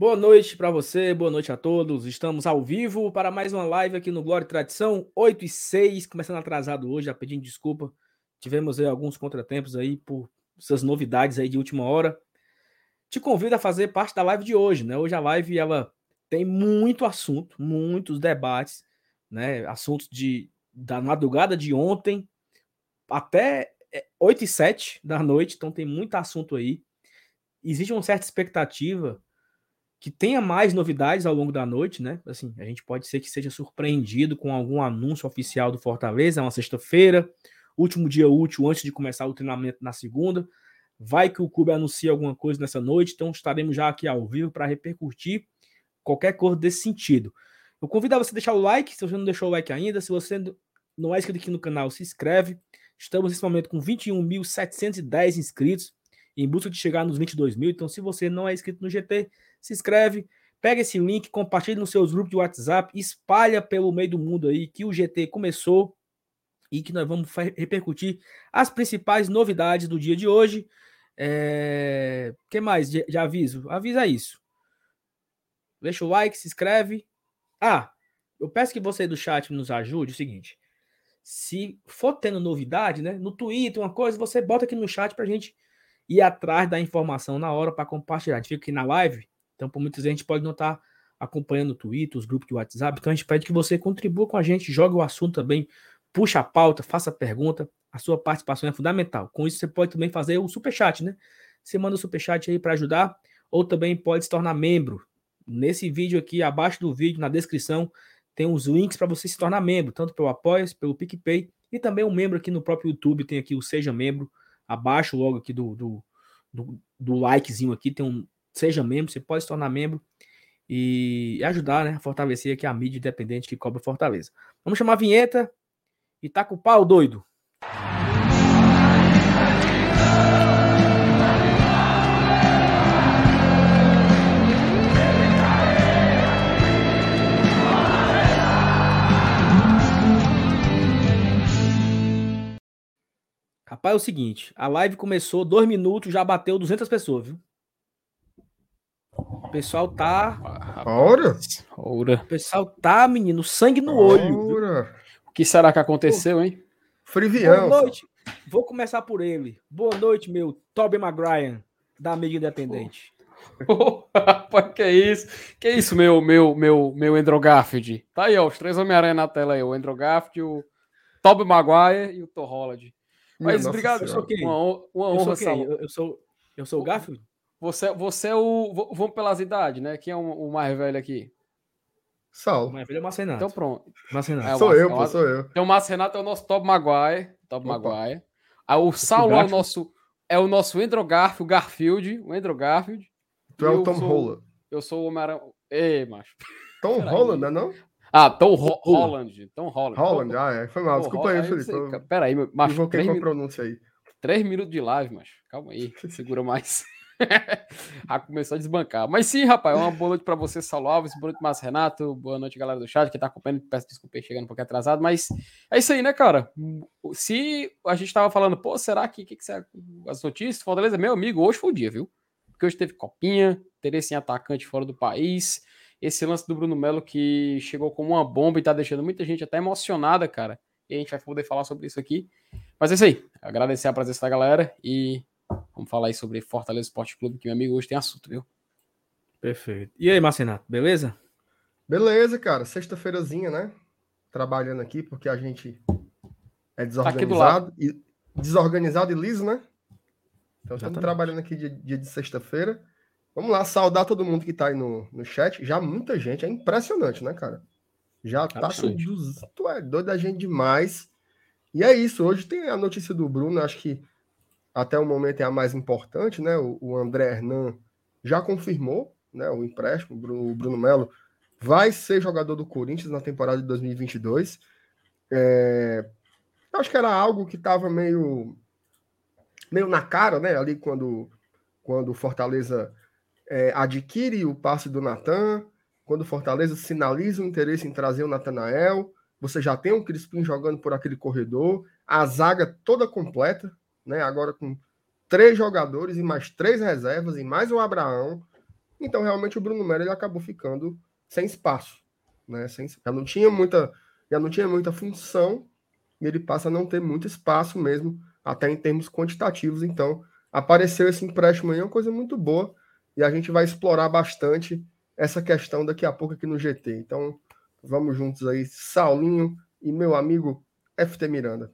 Boa noite para você, boa noite a todos. Estamos ao vivo para mais uma live aqui no Glória e Tradição, 8 e 6, começando atrasado hoje, já pedindo desculpa. Tivemos aí alguns contratempos aí por essas novidades aí de última hora. Te convido a fazer parte da live de hoje, né? Hoje a live ela tem muito assunto, muitos debates, né? Assuntos de da madrugada de ontem até 8 é, e 7 da noite, então tem muito assunto aí. Existe uma certa expectativa que tenha mais novidades ao longo da noite, né? Assim, a gente pode ser que seja surpreendido com algum anúncio oficial do Fortaleza, é uma sexta-feira, último dia útil antes de começar o treinamento na segunda. Vai que o clube anuncia alguma coisa nessa noite, então estaremos já aqui ao vivo para repercutir qualquer coisa desse sentido. Eu convido a você deixar o like, se você não deixou o like ainda, se você não é inscrito aqui no canal, se inscreve. Estamos nesse momento com 21.710 inscritos, em busca de chegar nos 22 mil. Então, se você não é inscrito no GT, se inscreve, pega esse link, compartilha nos seus grupos de WhatsApp, espalha pelo meio do mundo aí que o GT começou e que nós vamos repercutir as principais novidades do dia de hoje. É... que mais de, de aviso? Avisa isso. Deixa o like, se inscreve. Ah, eu peço que você do chat nos ajude. É o seguinte: se for tendo novidade, né, no Twitter, uma coisa, você bota aqui no chat para gente ir atrás da informação na hora para compartilhar. A gente fica aqui na live, então, por muitas vezes, a gente pode não estar acompanhando o Twitter, os grupos de WhatsApp. Então, a gente pede que você contribua com a gente, jogue o assunto também, puxa a pauta, faça a pergunta. A sua participação é fundamental. Com isso, você pode também fazer o superchat, né? Você manda o superchat aí para ajudar, ou também pode se tornar membro. Nesse vídeo aqui, abaixo do vídeo, na descrição, tem os links para você se tornar membro, tanto pelo apoia pelo PicPay, e também um membro aqui no próprio YouTube, tem aqui o Seja Membro, abaixo logo aqui do, do, do, do likezinho aqui, tem um seja membro, você pode se tornar membro e ajudar, né, a fortalecer aqui a mídia independente que cobra Fortaleza. Vamos chamar a vinheta e tá com o pau doido. Rapaz, é o seguinte, a live começou dois minutos, já bateu 200 pessoas, viu? O pessoal tá. Ora? Ora. O pessoal tá, menino, sangue no olho. Ora. O que será que aconteceu, hein? Frivião. Boa noite. Vou começar por ele. Boa noite, meu Toby Maguire, da mídia independente. Oh, rapaz, que é isso? Que é isso, meu, meu, meu, meu Andrew Garfield? Tá aí, ó, os três Homem-Aranha na tela aí, o Andrew Garfield, o Toby Maguire e o Thor Holland. Mas obrigado, eu sou quem? Uma, uma honra, eu sou, quem? Eu, eu sou eu sou o Garfield? Você, você é o. Vamos pelas idades, né? Quem é o, o mais velho aqui? Saulo. O mais velho é o Márcio Renato. Então pronto. Márcio Renato. É, sou eu, pô, sou eu. Então o Márcio Renato é o nosso Top Maguire. Top Opa. Maguire. Aí o Saulo é o nosso. É o nosso Andrew Garfield, o Garfield, o Andrew Garfield. Tu é o Tom sou, Holland. Eu sou o Homem-Aranha. Ei, macho. Tom Holland, não é não? Ah, Tom Ho Holland. Tom Holland. Holland, ah, é. Foi mal. Desculpa aí, Felipe. Peraí, macho. Invoquei com a pronúncia aí. Três minutos de live, macho. Calma aí. Segura mais. Já começou a desbancar. Mas sim, rapaz, uma boa noite para você, Saulo Alves, boa noite, Márcio Renato, boa noite, galera do chat que tá acompanhando. Peço desculpa chegando um pouquinho atrasado, mas é isso aí, né, cara? Se a gente tava falando, pô, será que, que, que você, as notícias? Fortaleza, meu amigo, hoje foi o dia, viu? Porque hoje teve copinha, interesse em atacante fora do país. Esse lance do Bruno Melo que chegou como uma bomba e tá deixando muita gente até emocionada, cara. E a gente vai poder falar sobre isso aqui. Mas é isso aí. Agradecer a presença da galera e Vamos falar aí sobre Fortaleza Esporte Clube, que meu amigo hoje tem assunto, viu? Perfeito. E aí, Marcenato, beleza? Beleza, cara. Sexta-feirazinha, né? Trabalhando aqui, porque a gente é desorganizado. Tá e, desorganizado e liso, né? Então estamos trabalhando aqui dia, dia de sexta-feira. Vamos lá, saudar todo mundo que tá aí no, no chat. Já muita gente, é impressionante, né, cara? Já tá com Tu é doido da gente demais. E é isso, hoje tem a notícia do Bruno, acho que até o momento é a mais importante, né? O, o André Hernan já confirmou né, o empréstimo, o Bruno Melo vai ser jogador do Corinthians na temporada de 2022. É, acho que era algo que estava meio, meio na cara, né? Ali quando, quando o Fortaleza é, adquire o passe do Natan, quando o Fortaleza sinaliza o interesse em trazer o Natanael, você já tem o Crispim jogando por aquele corredor, a zaga toda completa, né? Agora com três jogadores e mais três reservas e mais o Abraão. Então, realmente, o Bruno Melo ele acabou ficando sem espaço. Né? Sem, já, não tinha muita, já não tinha muita função e ele passa a não ter muito espaço mesmo, até em termos quantitativos. Então, apareceu esse empréstimo aí, é uma coisa muito boa e a gente vai explorar bastante essa questão daqui a pouco aqui no GT. Então, vamos juntos aí, Saulinho e meu amigo FT Miranda.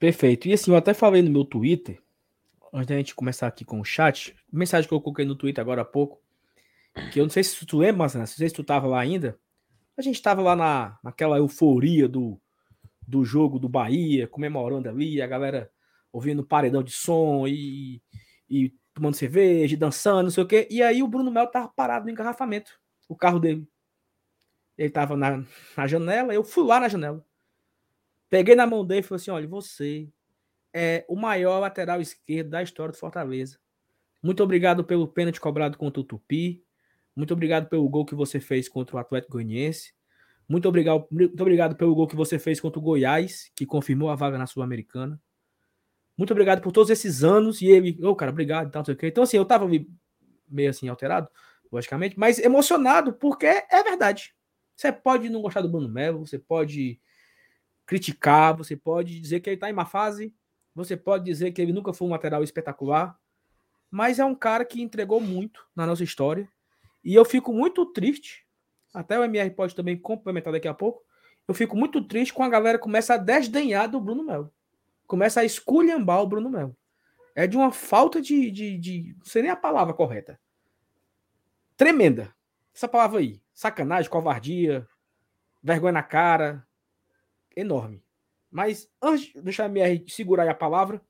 Perfeito. E assim, eu até falei no meu Twitter, antes da gente começar aqui com o chat, mensagem que eu coloquei no Twitter agora há pouco, que eu não sei se tu lembra, mas não sei se tu tava lá ainda. A gente tava lá na, naquela euforia do, do jogo do Bahia, comemorando ali, a galera ouvindo paredão de som e, e tomando cerveja, dançando, não sei o quê. E aí o Bruno Melo tava parado no engarrafamento, o carro dele. Ele tava na, na janela, eu fui lá na janela. Peguei na mão dele e falei assim: olha, você é o maior lateral esquerdo da história do Fortaleza. Muito obrigado pelo pênalti cobrado contra o Tupi. Muito obrigado pelo gol que você fez contra o Atlético Goianiense. Muito obrigado, muito obrigado pelo gol que você fez contra o Goiás, que confirmou a vaga na Sul-Americana. Muito obrigado por todos esses anos. E ele, ô, oh, cara, obrigado e tal, não sei o quê. Então, assim, eu tava meio assim alterado, logicamente, mas emocionado, porque é verdade. Você pode não gostar do Bruno Melo, você pode criticar, você pode dizer que ele tá em má fase, você pode dizer que ele nunca foi um lateral espetacular, mas é um cara que entregou muito na nossa história. E eu fico muito triste, até o MR pode também complementar daqui a pouco. Eu fico muito triste quando a galera começa a desdenhar do Bruno Melo. Começa a esculhambar o Bruno Melo. É de uma falta de, de, de. Não sei nem a palavra correta. Tremenda. Essa palavra aí sacanagem, covardia, vergonha na cara, enorme. Mas antes de deixar a MR segurar aí a palavra.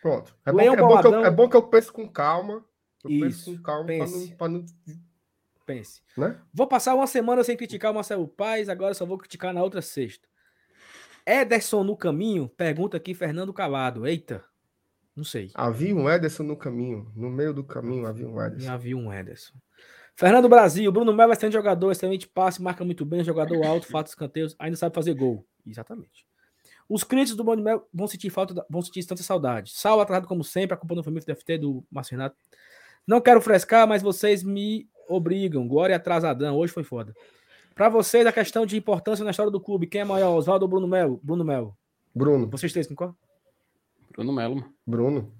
Pronto. É bom, é, bom que eu, é bom que eu pense com calma. Eu Isso. com calma não, não... Pense. Né? Vou passar uma semana sem criticar o Marcelo Paz, agora só vou criticar na outra sexta. Ederson no caminho? Pergunta aqui Fernando Calado. Eita, não sei. Havia um Ederson no caminho. No meio do caminho havia um Ederson. Havia um Ederson. Fernando Brasil, Bruno Melo é excelente jogador, excelente passe, marca muito bem, jogador alto, fato escanteios, ainda sabe fazer gol. Exatamente. Os críticos do Bruno Melo vão sentir falta, vão sentir tanta saudade. Sal atrasado como sempre, a culpa do família do FT do Márcio Renato. Não quero frescar, mas vocês me obrigam. Glória atrasadão, hoje foi foda. Para vocês, a questão de importância na história do clube, quem é maior, Oswaldo ou Bruno Melo? Bruno Melo. Bruno. Vocês três concordam? Bruno Melo. Bruno.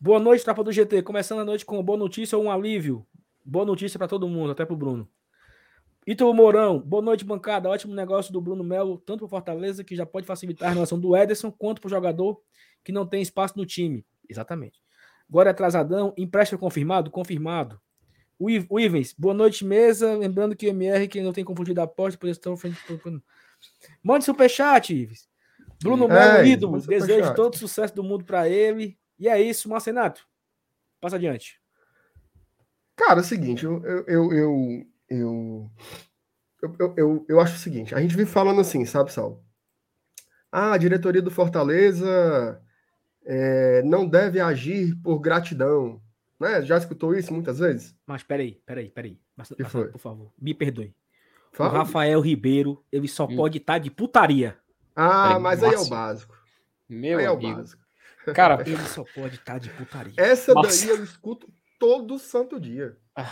Boa noite, tropa do GT. Começando a noite com uma boa notícia ou um alívio. Boa notícia para todo mundo, até para o Bruno. Ítalo Mourão, boa noite, bancada. Ótimo negócio do Bruno Melo, tanto para Fortaleza, que já pode facilitar a relação do Ederson, quanto para o jogador que não tem espaço no time. Exatamente. Agora é atrasadão, empréstimo confirmado? Confirmado. O, Iv, o Ivens, boa noite, mesa. Lembrando que o MR, que não tem confundido a aposta, pois estão frente. Mande superchat, Ives. Bruno Melo, ídolo. Desejo todo sucesso do mundo para ele. E é isso, Marcenato. Passa adiante. Cara, é o seguinte, eu, eu, eu, eu, eu, eu, eu, acho o seguinte, a gente vive falando assim, sabe, Sal? Ah, a diretoria do Fortaleza é, não deve agir por gratidão. Né? Já escutou isso muitas vezes? Mas peraí, peraí, peraí. Mas, mas, por favor, me perdoe. Fala. O Rafael Ribeiro, ele só hum. pode estar tá de putaria. Ah, peraí, mas aí é o básico. Meu aí amigo. é o básico. Cara, ele só pode estar tá de putaria. Essa Nossa. daí eu escuto todo santo dia. Ah.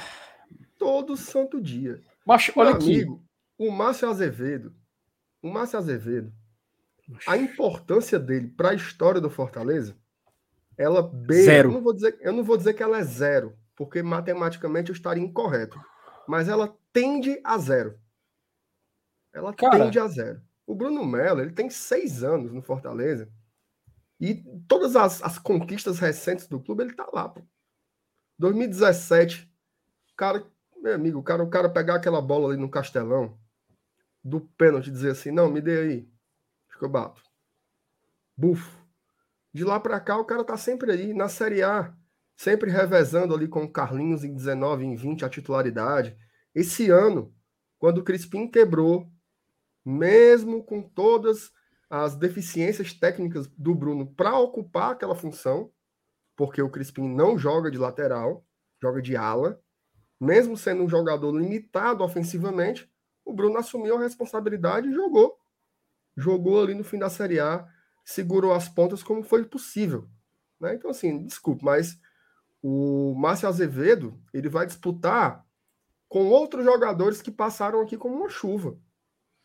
Todo santo dia. Mas olha Meu amigo, aqui. o Márcio Azevedo, o Márcio Azevedo, a importância dele para a história do Fortaleza, ela beira, zero. Eu não vou dizer, eu não vou dizer que ela é zero, porque matematicamente eu estaria incorreto, mas ela tende a zero. Ela Cara, tende a zero. O Bruno Melo, ele tem seis anos no Fortaleza e todas as, as conquistas recentes do clube ele tá lá. Pô. 2017, cara, meu amigo, o cara, o cara pegar aquela bola ali no Castelão, do pênalti, dizer assim: não, me dê aí, acho que eu bato. Bufo. De lá para cá, o cara tá sempre aí, na Série A, sempre revezando ali com o Carlinhos em 19, em 20 a titularidade. Esse ano, quando o Crispim quebrou, mesmo com todas as deficiências técnicas do Bruno para ocupar aquela função, porque o Crispim não joga de lateral, joga de ala. Mesmo sendo um jogador limitado ofensivamente, o Bruno assumiu a responsabilidade e jogou. Jogou ali no fim da Série A, segurou as pontas como foi possível. Né? Então, assim, desculpe, mas o Márcio Azevedo ele vai disputar com outros jogadores que passaram aqui como uma chuva.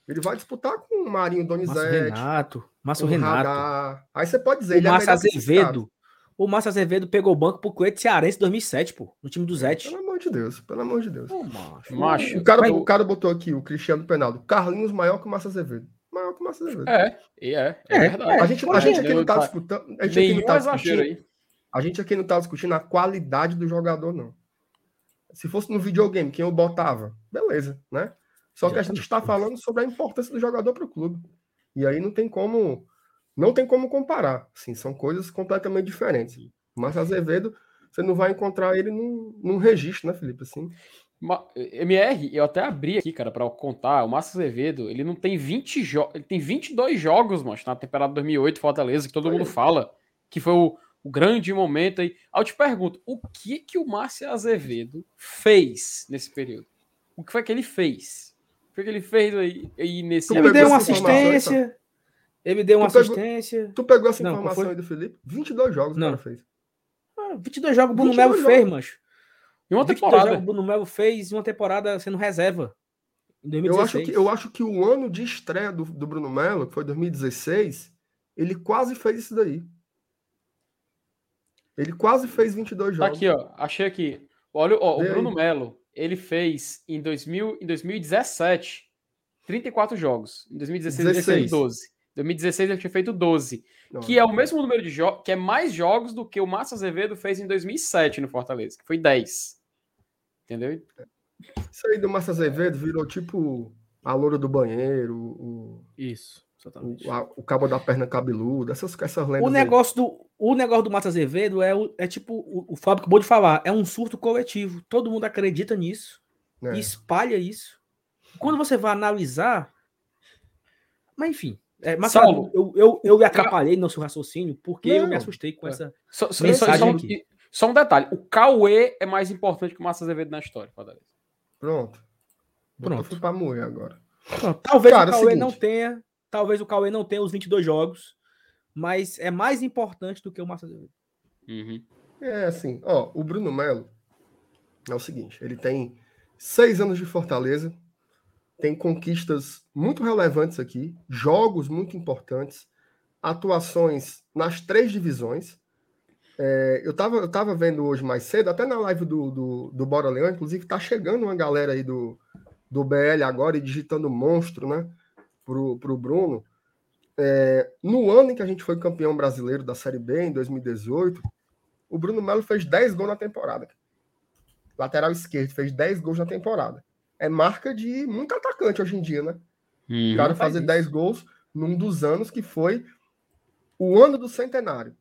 Ele vai disputar com o Marinho Donizete. Márcio Renato. Márcio Renato. Radar. Aí você pode dizer. O é Márcio é Azevedo. O Márcio Azevedo pegou o banco pro Coelho Cearense em 2007, pô. No time do Zete. Pelo amor de Deus. Pelo amor de Deus. Pô, macho. macho. O, cara, o cara botou aqui o Cristiano Penaldo. Carlinhos maior que o Márcio Azevedo. Maior que o Márcio Azevedo. É, é, é, é verdade. A gente, a gente aqui não tá disputando. A gente aqui não tá discutindo. A gente aqui não tá discutindo a qualidade do jogador, não. Se fosse no videogame, quem eu botava? Beleza, né? Só que a gente está falando sobre a importância do jogador para o clube. E aí não tem como não tem como comparar. Assim, são coisas completamente diferentes. Mas Azevedo, você não vai encontrar ele num, num registro, né, Felipe? Assim. MR, eu até abri aqui, cara, para contar. O Márcio Azevedo, ele não tem 20 jogos, ele tem 22 jogos, mas na temporada 2008 Fortaleza, que todo mundo fala que foi o, o grande momento aí. Aí eu te pergunto, o que que o Márcio Azevedo fez nesse período? O que foi que ele fez? O que ele fez aí, aí nesse Ele deu uma assistência. Ele me deu uma tu assistência. Pegou, tu pegou essa informação aí do Felipe? 22 jogos não. o cara fez. Ah, 22 jogos o Bruno Melo fez, mancho. Em uma temporada. o Bruno Melo fez uma temporada sendo reserva. Em 2016. Eu acho que, eu acho que o ano de estreia do, do Bruno Melo, que foi 2016, ele quase fez isso daí. Ele quase fez 22 jogos. Tá aqui, ó. Achei aqui. Olha, ó, o Bruno Melo, ele fez em, 2000, em 2017 34 jogos. Em 2016 16. ele fez 12. Em 2016 ele tinha feito 12. Não, que é o mesmo número de jogos, que é mais jogos do que o Márcio Azevedo fez em 2007 no Fortaleza, que foi 10. Entendeu? Isso aí do Márcio Azevedo virou tipo a loura do banheiro. O... Isso. Exatamente. O, a, o cabo da perna cabeluda, essas, essas lendas. O negócio, do, o negócio do Mata Azevedo é, o, é tipo, o, o Fábio acabou de falar, é um surto coletivo. Todo mundo acredita nisso é. e espalha isso. Quando você vai analisar. Mas enfim. É, mas Saulo, eu, eu, eu me atrapalhei no seu raciocínio porque não, eu me assustei com é. essa. Só, só, só, só, um, só, um detalhe: o Cauê é mais importante que o Massa Azevedo na história, Pronto. Pronto. Pronto. Fui pra morrer agora. Pronto. Talvez Cara, o Cauê não tenha Talvez o Cauê não tenha os 22 jogos, mas é mais importante do que o Márcio Azevedo. Uhum. É assim, ó, o Bruno Melo é o seguinte, ele tem seis anos de Fortaleza, tem conquistas muito relevantes aqui, jogos muito importantes, atuações nas três divisões. É, eu, estava eu tava vendo hoje mais cedo, até na live do, do, do Bora Leão, inclusive tá chegando uma galera aí do, do BL agora e digitando monstro, né? pro, pro Bruno, é, no ano em que a gente foi campeão brasileiro da Série B, em 2018, o Bruno Melo fez 10 gols na temporada. Lateral esquerdo, fez 10 gols na temporada. É marca de muito atacante hoje em dia, né? Hum, o cara fazer 10 gols num dos anos que foi o ano do centenário,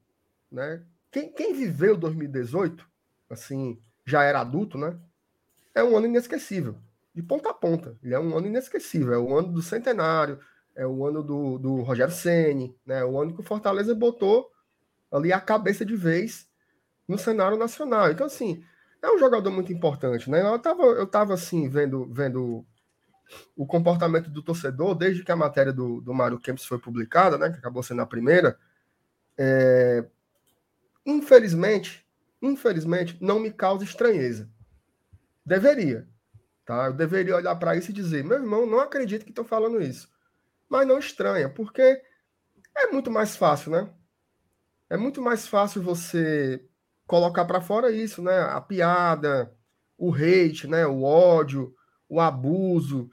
né? Quem, quem viveu 2018, assim, já era adulto, né? É um ano inesquecível de ponta a ponta. Ele é um ano inesquecível. É o ano do centenário, é o ano do, do Rogério Ceni, né? É o ano que o Fortaleza botou ali a cabeça de vez no cenário nacional. Então, assim, é um jogador muito importante, né? Eu tava, eu tava assim, vendo, vendo o comportamento do torcedor desde que a matéria do, do Mário Kempis foi publicada, né? Que acabou sendo a primeira. É... Infelizmente, infelizmente, não me causa estranheza. Deveria, Tá? Eu deveria olhar para isso e dizer: meu irmão, não acredito que estão falando isso. Mas não estranha, porque é muito mais fácil, né? É muito mais fácil você colocar para fora isso, né? A piada, o hate, né? o ódio, o abuso,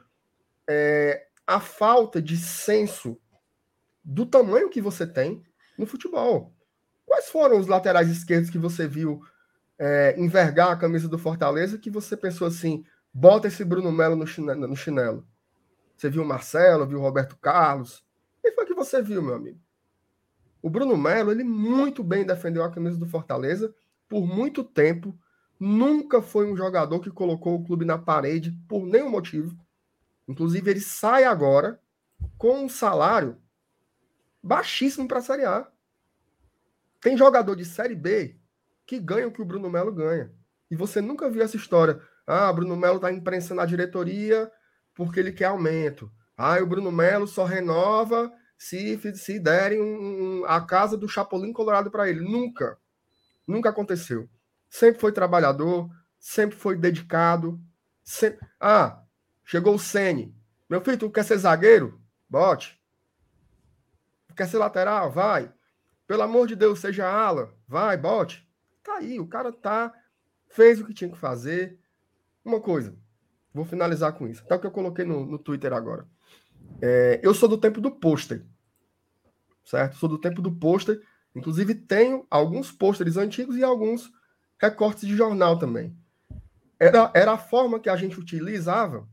é, a falta de senso do tamanho que você tem no futebol. Quais foram os laterais esquerdos que você viu é, envergar a camisa do Fortaleza que você pensou assim, Bota esse Bruno Melo no chinelo, no chinelo. Você viu o Marcelo, viu o Roberto Carlos. Quem foi que você viu, meu amigo? O Bruno Melo, ele muito bem defendeu a camisa do Fortaleza por muito tempo. Nunca foi um jogador que colocou o clube na parede por nenhum motivo. Inclusive, ele sai agora com um salário baixíssimo para a Série A. Tem jogador de Série B que ganha o que o Bruno Melo ganha. E você nunca viu essa história. Ah, Bruno Melo está imprensando a diretoria porque ele quer aumento. Ah, o Bruno Melo só renova se, se derem um, um, a casa do Chapolin Colorado para ele. Nunca. Nunca aconteceu. Sempre foi trabalhador, sempre foi dedicado, Se... Ah, chegou o Sene. Meu filho, tu quer ser zagueiro? Bote. Quer ser lateral? Vai. Pelo amor de Deus, seja ala. Vai, bote. Tá aí, o cara tá. Fez o que tinha que fazer. Uma coisa, vou finalizar com isso. Até o que eu coloquei no, no Twitter agora. É, eu sou do tempo do pôster. Certo? Sou do tempo do pôster. Inclusive, tenho alguns pôsteres antigos e alguns recortes de jornal também. Era, era a forma que a gente utilizava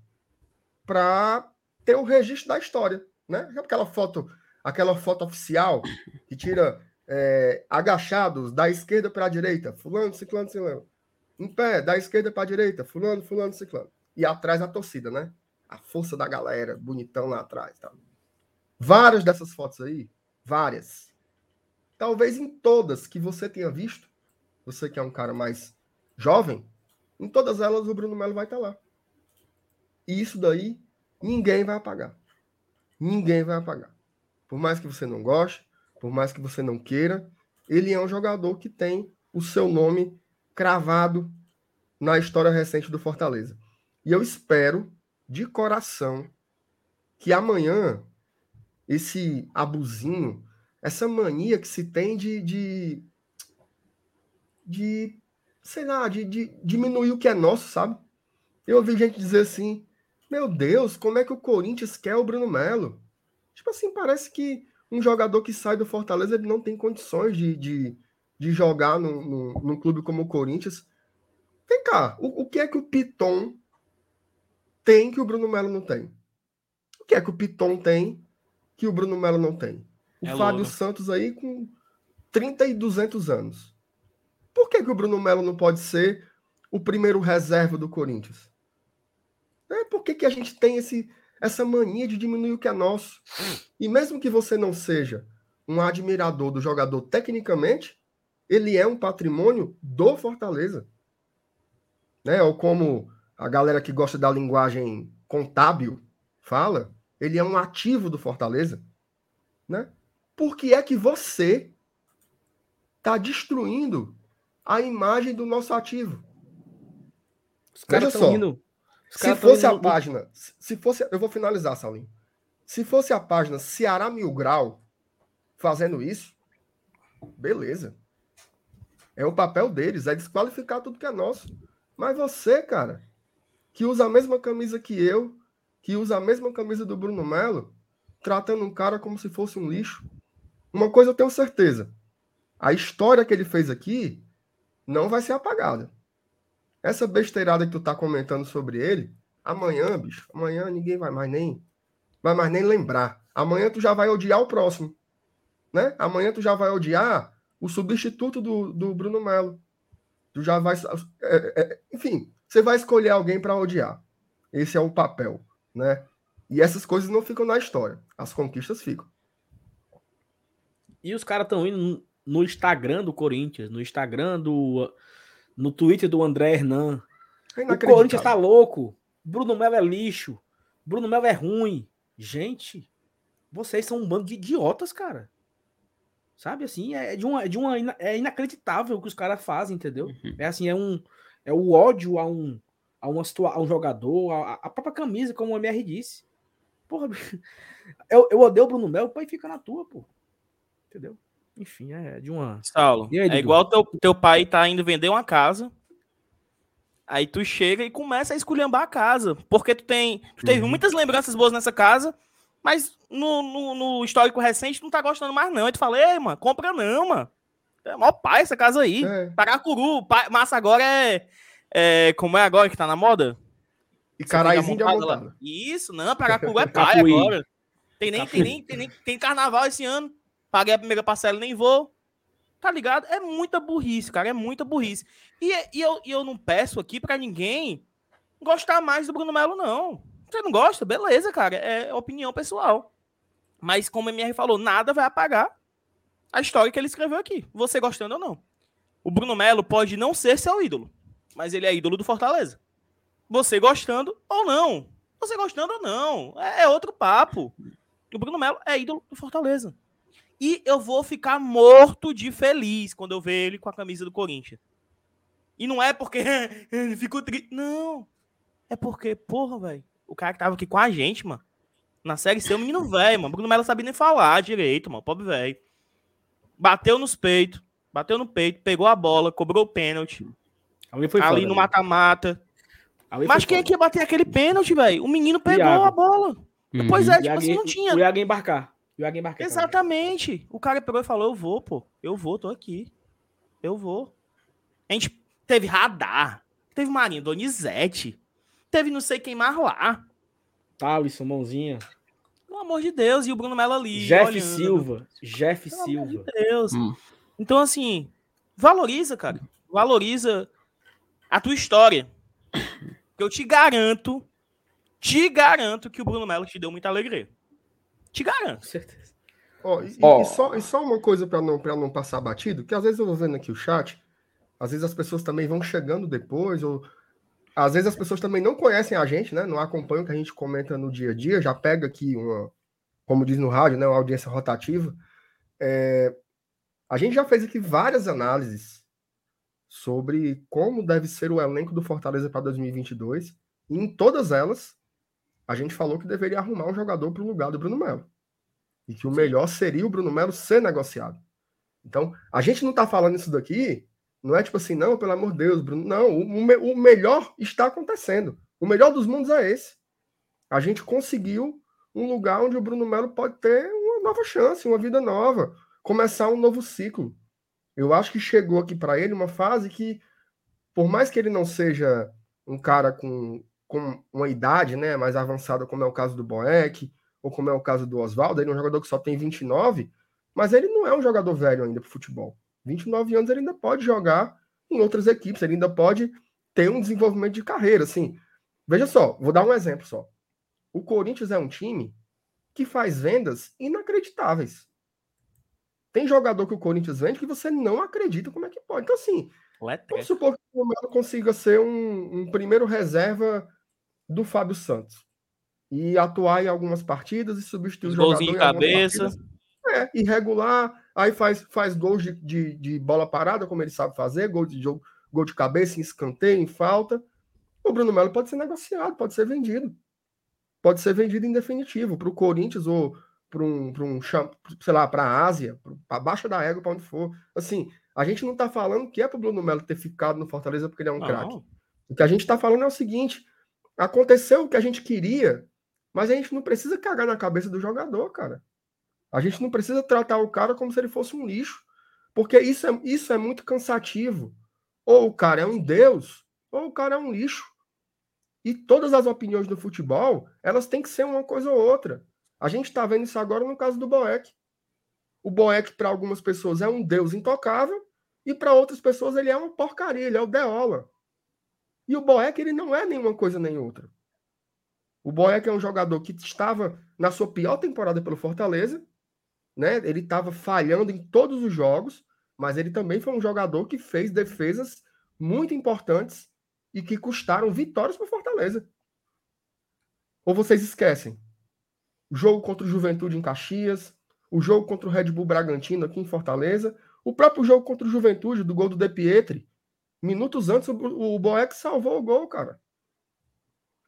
para ter o registro da história. Né? Aquela foto aquela foto oficial que tira é, agachados da esquerda para a direita, fulano, ciclano, ciclano. Em pé, da esquerda para a direita, fulano, fulano, ciclano. E atrás a torcida, né? A força da galera, bonitão lá atrás. Tá? Várias dessas fotos aí, várias. Talvez em todas que você tenha visto, você que é um cara mais jovem, em todas elas o Bruno Melo vai estar tá lá. E isso daí ninguém vai apagar. Ninguém vai apagar. Por mais que você não goste, por mais que você não queira, ele é um jogador que tem o seu nome cravado na história recente do Fortaleza. E eu espero de coração que amanhã esse abusinho, essa mania que se tem de, de, de sei lá, de, de diminuir o que é nosso, sabe? Eu ouvi gente dizer assim: Meu Deus, como é que o Corinthians quer o Bruno Melo? Tipo assim, parece que um jogador que sai do Fortaleza ele não tem condições de, de, de jogar num, num, num clube como o Corinthians. Vem cá, o, o que é que o Piton tem que o Bruno Melo não tem? O que é que o Piton tem que o Bruno Melo não tem? O é Fábio Santos aí com 30 e 200 anos. Por que, que o Bruno Melo não pode ser o primeiro reserva do Corinthians? É, por que, que a gente tem esse, essa mania de diminuir o que é nosso. E mesmo que você não seja um admirador do jogador tecnicamente, ele é um patrimônio do Fortaleza. Né? Ou como a galera que gosta da linguagem contábil fala, ele é um ativo do Fortaleza. Né? Por que é que você está destruindo a imagem do nosso ativo? Os caras estão indo se fosse a página, se fosse, eu vou finalizar, Salim. Se fosse a página Ceará Mil Grau fazendo isso, beleza. É o papel deles, é desqualificar tudo que é nosso. Mas você, cara, que usa a mesma camisa que eu, que usa a mesma camisa do Bruno Melo, tratando um cara como se fosse um lixo. Uma coisa eu tenho certeza: a história que ele fez aqui não vai ser apagada. Essa besteirada que tu tá comentando sobre ele, amanhã, bicho, amanhã ninguém vai mais nem vai mais nem lembrar. Amanhã tu já vai odiar o próximo, né? Amanhã tu já vai odiar o substituto do, do Bruno Melo. Tu já vai, é, é, enfim, você vai escolher alguém para odiar. Esse é o papel, né? E essas coisas não ficam na história, as conquistas ficam. E os caras estão indo no Instagram do Corinthians, no Instagram do no Twitter do André Hernan. É o Corinthians tá louco. Bruno Melo é lixo. Bruno Melo é ruim. Gente, vocês são um bando de idiotas, cara. Sabe assim, é de uma, é de uma é inacreditável o que os caras fazem, entendeu? Uhum. É assim, é um é o ódio a um a, uma a um jogador, a, a própria camisa, como o MR disse. Porra, eu, eu odeio o Bruno Melo, pai fica na tua, pô. Entendeu? Enfim, é de uma. Saulo, aí, é igual teu, teu pai tá indo vender uma casa. Aí tu chega e começa a esculhambar a casa. Porque tu tem. Tu teve uhum. muitas lembranças boas nessa casa, mas no, no, no, histórico recente tu não tá gostando mais, não. Aí tu fala, ei, mano, compra não, mano. É mó pai essa casa aí. É. Paracuru, pai, massa agora é, é. Como é agora que tá na moda? E caraizinho de amontada. Isso, não, Paracuru é pai agora. Tem nem, tem, nem, tem nem tem carnaval esse ano paguei a primeira parcela nem vou. Tá ligado? É muita burrice, cara. É muita burrice. E, e, eu, e eu não peço aqui para ninguém gostar mais do Bruno Melo, não. Você não gosta? Beleza, cara. É opinião pessoal. Mas como o MR falou, nada vai apagar a história que ele escreveu aqui. Você gostando ou não. O Bruno Melo pode não ser seu ídolo, mas ele é ídolo do Fortaleza. Você gostando ou não. Você gostando ou não. É, é outro papo. O Bruno Melo é ídolo do Fortaleza. E eu vou ficar morto de feliz quando eu ver ele com a camisa do Corinthians. E não é porque ele ficou triste. Não. É porque, porra, velho, o cara que tava aqui com a gente, mano, na série C, o menino velho, mano. Bruno Melo sabia nem falar direito, mano. Pobre velho. Bateu nos peitos, bateu no peito, pegou a bola, cobrou o pênalti. Ali, foi ali no mata-mata. Mas quem é que ia bater aquele pênalti, velho? O menino pegou Iago. a bola. Uhum. Pois é, tipo assim, não tinha. O Iago embarcar. O Iago embarcar. Exatamente. O cara pegou e falou: Eu vou, pô. Eu vou, tô aqui. Eu vou. A gente teve radar. Teve Marinho Donizete. Teve não sei quem mais lá. Thalisson, mãozinha. Pelo amor de Deus, e o Bruno Mello ali. Jeff olhando. Silva. Jeff Pelo Silva. Amor de Deus. Hum. Então, assim, valoriza, cara. Valoriza a tua história. Eu te garanto, te garanto que o Bruno Melo te deu muita alegria. Te garanto. Com certeza. Oh, e, oh. e, só, e só uma coisa para não, não passar batido, que às vezes eu vou vendo aqui o chat, às vezes as pessoas também vão chegando depois, ou às vezes as pessoas também não conhecem a gente, né? Não acompanham o que a gente comenta no dia a dia, já pega aqui uma, como diz no rádio, né? Uma audiência rotativa. É, a gente já fez aqui várias análises sobre como deve ser o elenco do Fortaleza para 2022. E em todas elas, a gente falou que deveria arrumar um jogador para o lugar do Bruno Melo. E que o melhor seria o Bruno Melo ser negociado. Então, a gente não está falando isso daqui não é tipo assim, não, pelo amor de Deus, Bruno. Não, o, o melhor está acontecendo. O melhor dos mundos é esse. A gente conseguiu um lugar onde o Bruno Melo pode ter uma nova chance, uma vida nova, começar um novo ciclo. Eu acho que chegou aqui para ele uma fase que, por mais que ele não seja um cara com, com uma idade né, mais avançada, como é o caso do Boeck, ou como é o caso do Oswaldo, ele é um jogador que só tem 29, mas ele não é um jogador velho ainda para futebol. 29 anos ele ainda pode jogar em outras equipes, ele ainda pode ter um desenvolvimento de carreira, assim. Veja só, vou dar um exemplo só. O Corinthians é um time que faz vendas inacreditáveis. Tem jogador que o Corinthians vende que você não acredita como é que pode. Então, assim, vamos supor que o Melo consiga ser um, um primeiro reserva do Fábio Santos e atuar em algumas partidas e substituir o jogador. Golzinho cabeça. É, irregular, aí faz, faz gols de, de, de, bola parada, como ele sabe fazer, gol de jogo, gol de cabeça, em escanteio, em falta. O Bruno Melo pode ser negociado, pode ser vendido. Pode ser vendido em definitivo para o Corinthians ou para um, um, sei lá, para a Ásia, para baixo da égua, para onde for. Assim, a gente não está falando que é para o Bruno Melo ter ficado no Fortaleza porque ele é um craque. O que a gente está falando é o seguinte: aconteceu o que a gente queria, mas a gente não precisa cagar na cabeça do jogador, cara. A gente não precisa tratar o cara como se ele fosse um lixo, porque isso é, isso é muito cansativo. Ou o cara é um deus, ou o cara é um lixo. E todas as opiniões do futebol, elas têm que ser uma coisa ou outra. A gente está vendo isso agora no caso do Boeck. O Boeck, para algumas pessoas, é um deus intocável, e para outras pessoas ele é uma porcaria, ele é o Deola. E o Boeck, ele não é nenhuma coisa nem outra. O Boeck é um jogador que estava na sua pior temporada pelo Fortaleza, né? Ele estava falhando em todos os jogos, mas ele também foi um jogador que fez defesas muito importantes e que custaram vitórias para Fortaleza. Ou vocês esquecem? O jogo contra o Juventude em Caxias, o jogo contra o Red Bull Bragantino aqui em Fortaleza, o próprio jogo contra o Juventude, do gol do De Pietri. Minutos antes, o, o Boeck salvou o gol, cara.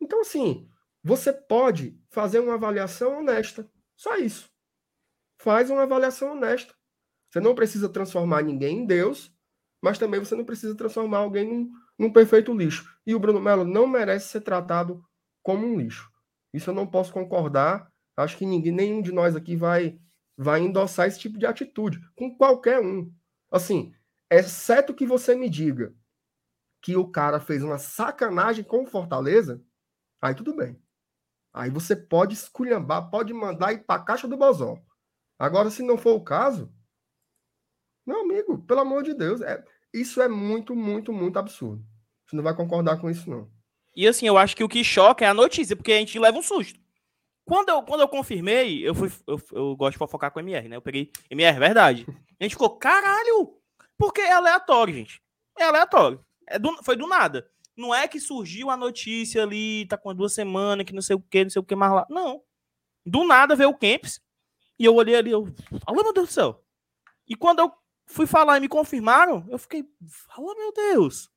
Então, assim, você pode fazer uma avaliação honesta. Só isso faz uma avaliação honesta. Você não precisa transformar ninguém em Deus, mas também você não precisa transformar alguém num, num perfeito lixo. E o Bruno Melo não merece ser tratado como um lixo. Isso eu não posso concordar. Acho que ninguém, nenhum de nós aqui vai, vai endossar esse tipo de atitude com qualquer um. Assim, exceto que você me diga que o cara fez uma sacanagem com o Fortaleza, aí tudo bem. Aí você pode esculhambar, pode mandar ir para a caixa do Bozó. Agora, se não for o caso, meu amigo, pelo amor de Deus, é, isso é muito, muito, muito absurdo. Você não vai concordar com isso, não. E assim, eu acho que o que choca é a notícia, porque a gente leva um susto. Quando eu, quando eu confirmei, eu fui. Eu, eu gosto de fofocar com MR, né? Eu peguei MR, verdade. A gente ficou, caralho! Porque é aleatório, gente. É aleatório. É do, foi do nada. Não é que surgiu a notícia ali, tá com duas semanas, que não sei o que, não sei o que mais lá. Não. Do nada veio o Kempis, e eu olhei ali, eu, fala, meu Deus do céu. E quando eu fui falar e me confirmaram, eu fiquei, fala, meu Deus.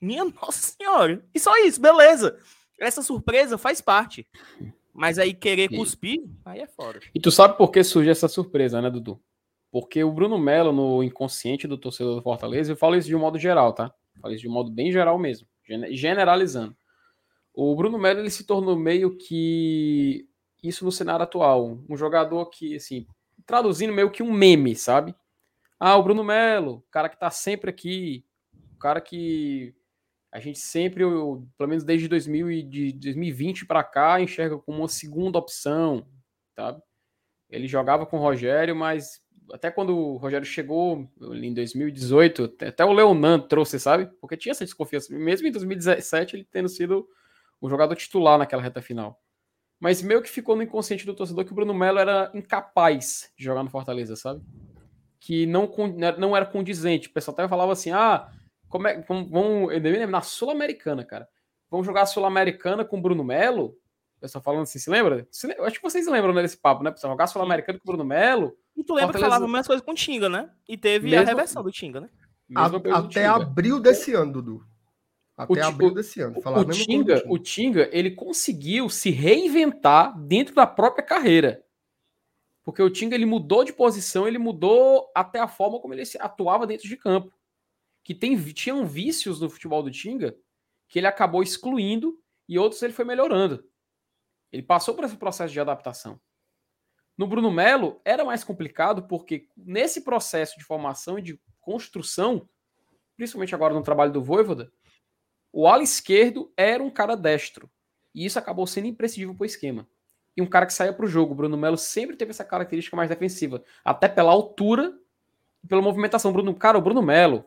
Minha Nossa Senhora. E só isso, beleza. essa surpresa faz parte. Mas aí querer cuspir, aí é foda. E tu sabe por que surge essa surpresa, né, Dudu? Porque o Bruno Melo, no inconsciente do torcedor do Fortaleza, eu falo isso de um modo geral, tá? Eu falo isso de modo bem geral mesmo, generalizando. O Bruno Melo ele se tornou meio que isso no cenário atual, um jogador que, assim, traduzindo meio que um meme, sabe? Ah, o Bruno Melo, cara que tá sempre aqui, o cara que a gente sempre, pelo menos desde 2000 e de 2020 para cá, enxerga como uma segunda opção, sabe? Ele jogava com o Rogério, mas até quando o Rogério chegou em 2018, até o Leonan trouxe, sabe? Porque tinha essa desconfiança, mesmo em 2017 ele tendo sido o jogador titular naquela reta final. Mas meio que ficou no inconsciente do torcedor que o Bruno Melo era incapaz de jogar no Fortaleza, sabe? Que não, não era condizente. O pessoal até falava assim: ah, como é, vamos, vamos na Sul-Americana, cara. Vamos jogar a Sul-Americana com o Bruno Melo? O pessoal falando assim, se lembra? Eu acho que vocês lembram né, desse papo, né? Pessoal, jogar Sul-Americana com o Bruno Melo e tu lembra Fortaleza... que falava a mesma coisa com o Tinga, né? E teve Mesmo... a reversão do Tinga, né? A, até abril desse ano, Dudu. Até o, abril desse ano. O, o, Tinga, o Tinga, ele conseguiu se reinventar dentro da própria carreira. Porque o Tinga ele mudou de posição, ele mudou até a forma como ele atuava dentro de campo. Que tem, tinham vícios no futebol do Tinga que ele acabou excluindo e outros ele foi melhorando. Ele passou por esse processo de adaptação. No Bruno Melo era mais complicado porque nesse processo de formação e de construção, principalmente agora no trabalho do Voivoda, o ala esquerdo era um cara destro. E isso acabou sendo imprescindível para o esquema. E um cara que saía para o jogo. O Bruno Melo sempre teve essa característica mais defensiva. Até pela altura e pela movimentação. Bruno, cara, o Bruno Melo.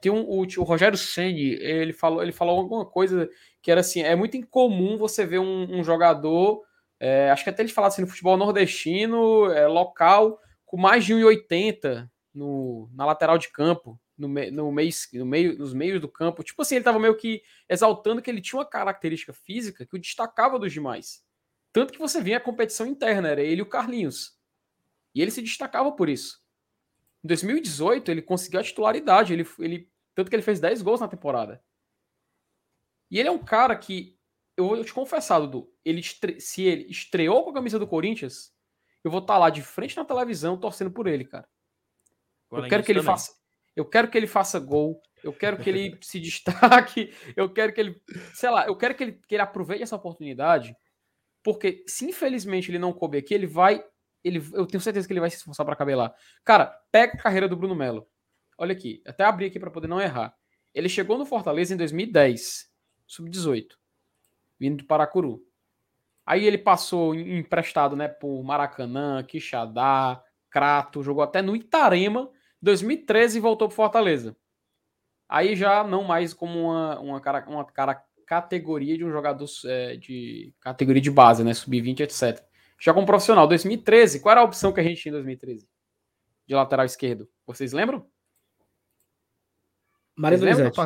Tem um, o, o Rogério Senni, ele falou, ele falou alguma coisa que era assim: é muito incomum você ver um, um jogador é, acho que até ele falasse assim, no futebol nordestino, é, local, com mais de 1,80 no, na lateral de campo, no, me, no, meio, no meio, nos meios do campo. Tipo assim, ele estava meio que exaltando que ele tinha uma característica física que o destacava dos demais. Tanto que você via a competição interna, era ele e o Carlinhos. E ele se destacava por isso. Em 2018, ele conseguiu a titularidade, ele, ele, tanto que ele fez 10 gols na temporada. E ele é um cara que eu vou te confessar, Dudu, ele estre... se ele estreou com a camisa do Corinthians, eu vou estar tá lá de frente na televisão torcendo por ele, cara. eu quero que ele também. faça, eu quero que ele faça gol, eu quero que ele se destaque, eu quero que ele, sei lá, eu quero que ele, que ele aproveite essa oportunidade, porque se infelizmente ele não couber aqui, ele vai, ele, eu tenho certeza que ele vai se esforçar para caber lá. Cara, pega a carreira do Bruno Melo. Olha aqui, até abri aqui para poder não errar. Ele chegou no Fortaleza em 2010, sub-18 vindo de Paracuru. Aí ele passou emprestado, né, por Maracanã, Quixadá, Crato, jogou até no Itarema, 2013 e voltou para Fortaleza. Aí já não mais como uma, uma, cara, uma cara, categoria de um jogador é, de categoria de base, né, sub-20, etc. Já como profissional, 2013, qual era a opção que a gente tinha em 2013? De lateral esquerdo. Vocês lembram? Mário Donizete.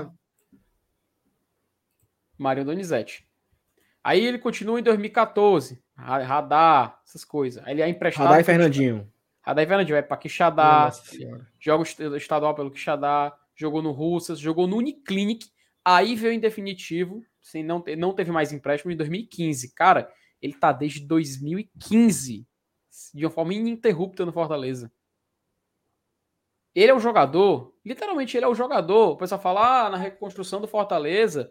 Mário Donizete. Aí ele continua em 2014. Radar, essas coisas. Aí ele é emprestado. Radar e Fernandinho. Radar e Fernandinho. Vai para Quixadá. Joga o estadual pelo Quixadá. Jogou no Russas. Jogou no Uniclinic. Aí veio em definitivo. Sem não, ter, não teve mais empréstimo em 2015. Cara, ele tá desde 2015. De uma forma ininterrupta no Fortaleza. Ele é o jogador. Literalmente, ele é o jogador. O pessoal fala, ah, na reconstrução do Fortaleza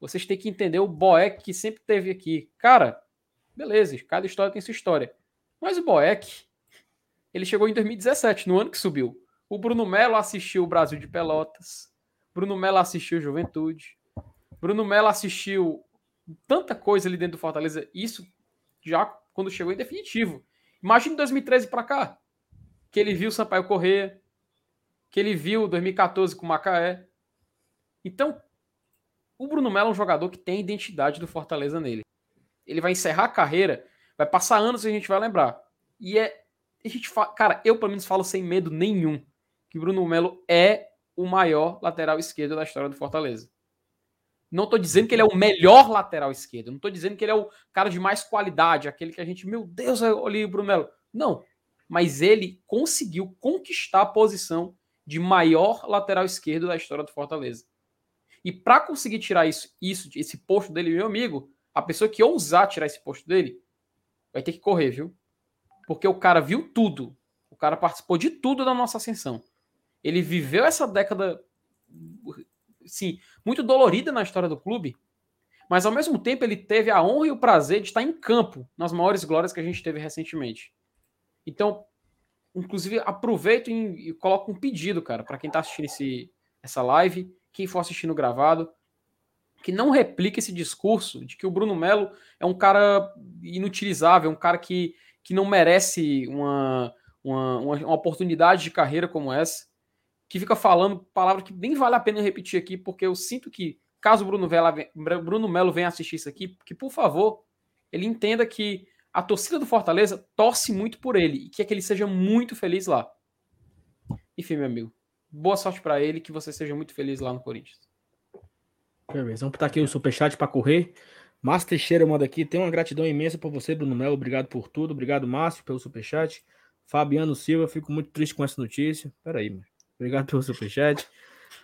vocês têm que entender o Boeck que sempre teve aqui. Cara, beleza, cada história tem sua história. Mas o Boeck, ele chegou em 2017, no ano que subiu. O Bruno Melo assistiu o Brasil de Pelotas. Bruno Melo assistiu Juventude. Bruno Melo assistiu tanta coisa ali dentro do Fortaleza. Isso já quando chegou em definitivo. Imagina 2013 para cá. Que ele viu o Sampaio Corrêa. Que ele viu 2014 com o Macaé. Então, o Bruno Melo é um jogador que tem a identidade do Fortaleza nele. Ele vai encerrar a carreira, vai passar anos e a gente vai lembrar. E é. A gente fala, cara, eu pelo menos falo sem medo nenhum que Bruno Melo é o maior lateral esquerdo da história do Fortaleza. Não estou dizendo que ele é o melhor lateral esquerdo. Não estou dizendo que ele é o cara de mais qualidade, aquele que a gente, meu Deus, olha o Bruno Melo. Não. Mas ele conseguiu conquistar a posição de maior lateral esquerdo da história do Fortaleza. E para conseguir tirar isso, isso, esse posto dele, meu amigo, a pessoa que ousar tirar esse posto dele vai ter que correr, viu? Porque o cara viu tudo. O cara participou de tudo da nossa ascensão. Ele viveu essa década, sim, muito dolorida na história do clube, mas ao mesmo tempo ele teve a honra e o prazer de estar em campo nas maiores glórias que a gente teve recentemente. Então, inclusive, aproveito e, coloco um pedido, cara, para quem está assistindo esse, essa live, quem for assistindo gravado, que não replique esse discurso de que o Bruno Melo é um cara inutilizável, um cara que, que não merece uma, uma, uma, oportunidade de carreira como essa, que fica falando palavras que nem vale a pena repetir aqui, porque eu sinto que, caso o Bruno, Bruno Melo venha assistir isso aqui, que, por favor, ele entenda que a torcida do Fortaleza torce muito por ele e quer que ele seja muito feliz lá. Enfim, meu amigo, boa sorte para ele, que você seja muito feliz lá no Corinthians. Beleza, vamos botar aqui o superchat para correr. Márcio Teixeira manda aqui. Tem uma gratidão imensa por você, Bruno Melo. Obrigado por tudo. Obrigado, Márcio, pelo superchat. Fabiano Silva, fico muito triste com essa notícia. Peraí, mano. Obrigado pelo superchat.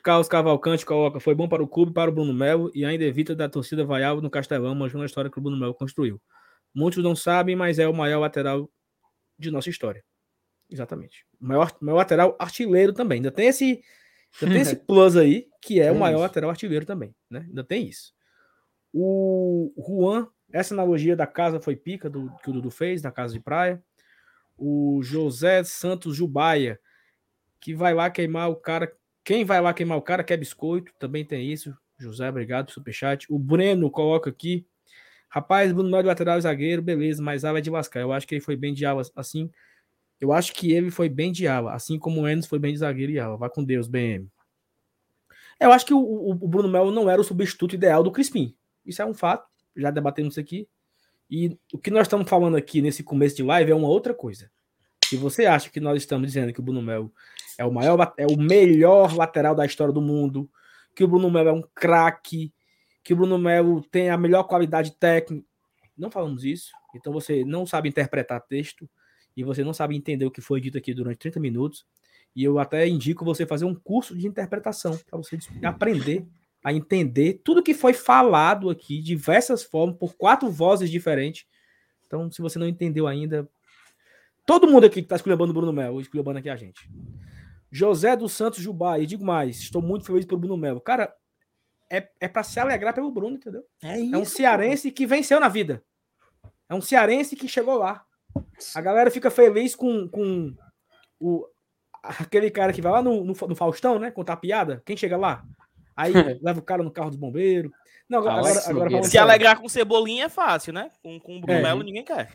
Carlos Cavalcante coloca: foi bom para o clube, para o Bruno Melo e ainda evita da torcida vaial no Castelão, manjando a história que o Bruno Melo construiu. Muitos não sabem, mas é o maior lateral de nossa história. Exatamente. O maior, maior lateral artilheiro também. Ainda tem esse, ainda tem esse plus aí, que é, é o maior isso. lateral artilheiro também. Né? Ainda tem isso. O Juan, essa analogia da casa foi pica do, que o Dudu fez, da casa de praia. O José Santos Jubaia, que vai lá queimar o cara. Quem vai lá queimar o cara quer biscoito, também tem isso. José, obrigado, superchat. O Breno coloca aqui. Rapaz, Bruno Melo lateral e zagueiro, beleza, mas ala é de lascar. Eu acho que ele foi bem de ala, assim. Eu acho que ele foi bem de ala, assim como o Enes foi bem de zagueiro e ala. Vai com Deus, BM. Eu acho que o, o, o Bruno Melo não era o substituto ideal do Crispim. Isso é um fato. Já debatemos isso aqui. E o que nós estamos falando aqui nesse começo de live é uma outra coisa. Se você acha que nós estamos dizendo que o Bruno Melo é o maior, é o melhor lateral da história do mundo, que o Bruno Melo é um craque, que o Bruno Melo tem a melhor qualidade técnica, não falamos isso. Então você não sabe interpretar texto e você não sabe entender o que foi dito aqui durante 30 minutos. E eu até indico você fazer um curso de interpretação para você aprender a entender tudo que foi falado aqui, diversas formas, por quatro vozes diferentes. Então, se você não entendeu ainda, Todo mundo aqui que está esculhambando o Bruno Melo, esculhambando aqui a gente. José dos Santos Jubá, e digo mais, estou muito feliz pelo Bruno Melo. Cara, é, é para se alegrar pelo Bruno, entendeu? É, isso, é um cearense que venceu na vida. É um cearense que chegou lá. A galera fica feliz com, com o, aquele cara que vai lá no, no, no Faustão, né? Contar piada. Quem chega lá? Aí leva o cara no carro dos bombeiros. Não, agora, agora, agora Se alegrar com Cebolinha é fácil, né? Com, com o Bruno é. Melo ninguém quer.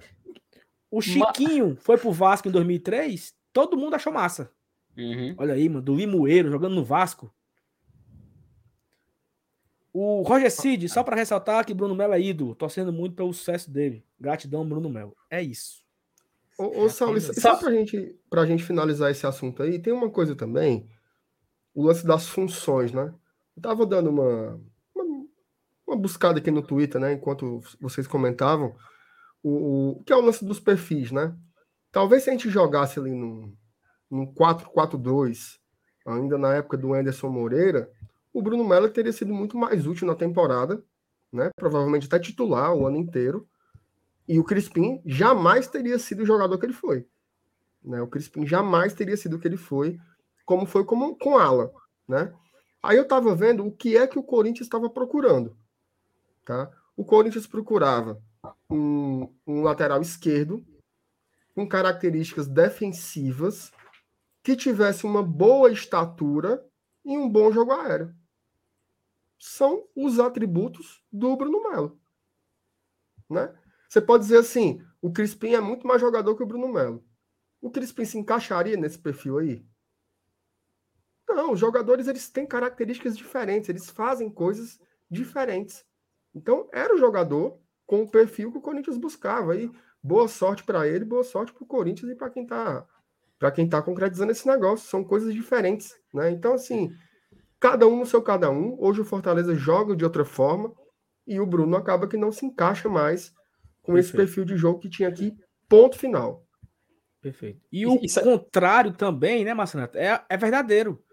O Chiquinho Ma... foi pro Vasco em 2003, todo mundo achou massa. Uhum. Olha aí, mano, do Limoeiro jogando no Vasco. O Roger Cid, só para ressaltar que Bruno Melo é ídolo, torcendo muito pelo sucesso dele. Gratidão, Bruno Melo. É isso. Ô, ô Saulo, só pra gente, pra gente finalizar esse assunto aí, tem uma coisa também, o lance das funções, né? Eu tava dando uma, uma, uma buscada aqui no Twitter, né, enquanto vocês comentavam, o, o que é o lance dos perfis, né? Talvez se a gente jogasse ali no, no 4-4-2, ainda na época do Anderson Moreira, o Bruno Melo teria sido muito mais útil na temporada, né? Provavelmente até titular o ano inteiro. E o Crispim jamais teria sido o jogador que ele foi. Né? O Crispim jamais teria sido o que ele foi, como foi como, com ala, né? Aí eu estava vendo o que é que o Corinthians estava procurando, tá? O Corinthians procurava um, um lateral esquerdo com características defensivas que tivesse uma boa estatura e um bom jogo aéreo. São os atributos do Bruno Melo. Né? Você pode dizer assim: o Crispim é muito mais jogador que o Bruno Melo. O Crispim se encaixaria nesse perfil aí? Não, os jogadores eles têm características diferentes, eles fazem coisas diferentes. Então, era o jogador com o perfil que o Corinthians buscava. E boa sorte para ele, boa sorte para o Corinthians e para quem está para quem está concretizando esse negócio. São coisas diferentes, né? Então, assim, cada um no seu cada um. Hoje o Fortaleza joga de outra forma e o Bruno acaba que não se encaixa mais com Perfeito. esse perfil de jogo que tinha aqui, ponto final. Perfeito. E o Isso... É contrário também, né, Marcelo? É, é verdadeiro.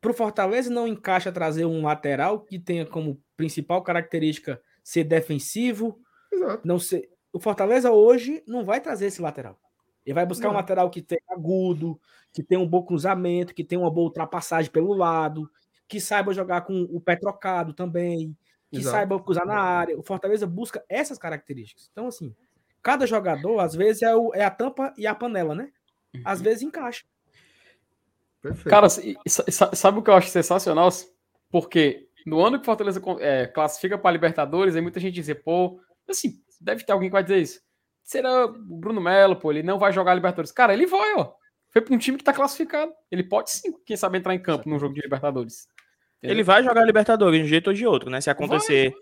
Para o Fortaleza não encaixa trazer um lateral que tenha como principal característica ser defensivo, Exato. não ser. O Fortaleza hoje não vai trazer esse lateral. Ele vai buscar um Não. lateral que tem agudo, que tem um bom cruzamento, que tem uma boa ultrapassagem pelo lado, que saiba jogar com o pé trocado também, que Exato. saiba cruzar na área. O Fortaleza busca essas características. Então, assim, cada jogador, às vezes, é, o- é a tampa e a panela, né? Às vezes encaixa. Perfeito. Cara, sa- sa- sabe o que eu acho sensacional? Porque no ano que o Fortaleza é, classifica para Libertadores, aí muita gente diz, pô, assim, deve ter alguém que vai dizer isso. Será o Bruno Melo, pô, ele não vai jogar Libertadores. Cara, ele vai, ó. Foi para um time que tá classificado. Ele pode sim, quem sabe, entrar em campo num jogo de Libertadores. Ele vai jogar Libertadores de um jeito ou de outro, né? Se acontecer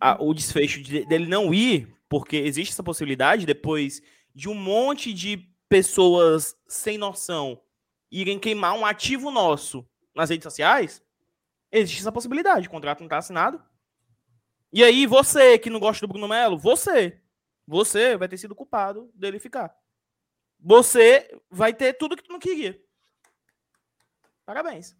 a- o desfecho de- dele não ir, porque existe essa possibilidade depois de um monte de pessoas sem noção irem queimar um ativo nosso nas redes sociais, existe essa possibilidade. O contrato não tá assinado. E aí, você que não gosta do Bruno Melo, você, você vai ter sido culpado dele ficar. Você vai ter tudo que tu não queria. Parabéns.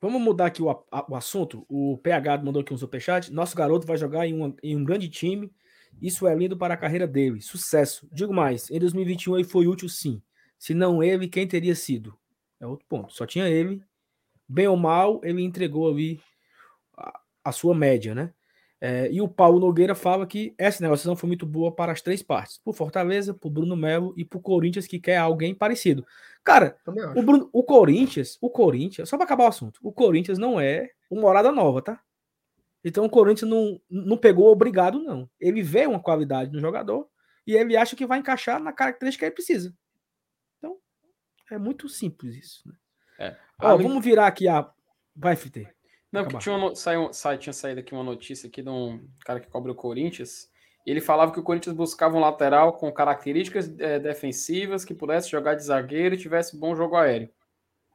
Vamos mudar aqui o, a- o assunto. O PH mandou aqui um superchat. Nosso garoto vai jogar em, uma- em um grande time. Isso é lindo para a carreira dele. Sucesso. Digo mais, em 2021 ele foi útil sim. Se não ele, quem teria sido? É outro ponto. Só tinha ele. Bem ou mal, ele entregou ali a, a sua média, né? É, e o Paulo Nogueira fala que essa negociação foi muito boa para as três partes. Por Fortaleza, por Bruno Melo e por Corinthians, que quer alguém parecido. Cara, o, Bruno- o Corinthians, o Corinthians, só para acabar o assunto, o Corinthians não é uma morada nova, tá? Então o Corinthians não, não pegou obrigado, não. Ele vê uma qualidade no jogador e ele acha que vai encaixar na característica que ele precisa. Então, é muito simples isso. Né? É. Ó, Ali- vamos virar aqui a. Vai, FT. Não, porque tinha, uma saiu, sai- tinha saído aqui uma notícia aqui de um cara que cobre o Corinthians. e Ele falava que o Corinthians buscava um lateral com características eh, defensivas, que pudesse jogar de zagueiro e tivesse bom jogo aéreo.